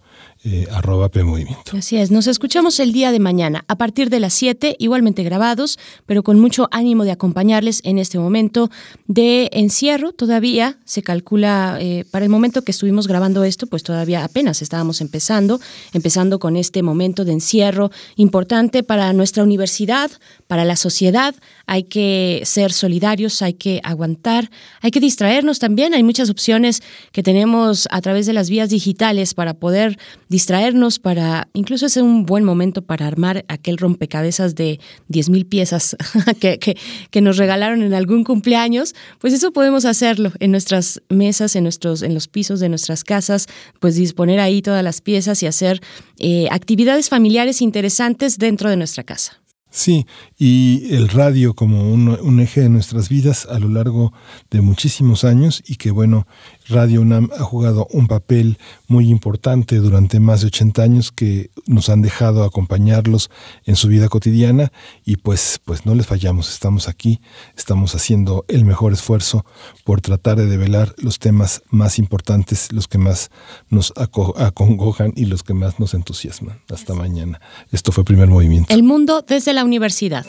eh, arroba PMovimiento. Así es, nos escuchamos el día de mañana a partir de las 7, igualmente grabados, pero con mucho ánimo de acompañarles en este momento de encierro. Todavía se calcula, eh, para el momento que estuvimos grabando esto, pues todavía apenas estábamos empezando, empezando con este momento de encierro importante para nuestra universidad, para la sociedad. Hay que ser solidarios, hay que aguantar, hay que distraernos también. Hay muchas opciones que tenemos a través de las vías digitales para poder distraernos, para incluso es un buen momento para armar aquel rompecabezas de 10.000 piezas que, que, que nos regalaron en algún cumpleaños. Pues eso podemos hacerlo en nuestras mesas, en, nuestros, en los pisos de nuestras casas, pues disponer ahí todas las piezas y hacer eh, actividades familiares interesantes dentro de nuestra casa. Sí, y el radio como un, un, eje de nuestras vidas a lo largo de muchísimos años y que bueno, Radio UNAM ha jugado un papel muy importante durante más de 80 años que nos han dejado acompañarlos en su vida cotidiana y pues, pues no les fallamos, estamos aquí, estamos haciendo el mejor esfuerzo por tratar de develar los temas más importantes, los que más nos acongojan y los que más nos entusiasman. Hasta mañana. Esto fue Primer Movimiento. El mundo desde la universidad.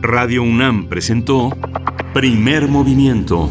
Radio UNAM presentó Primer Movimiento.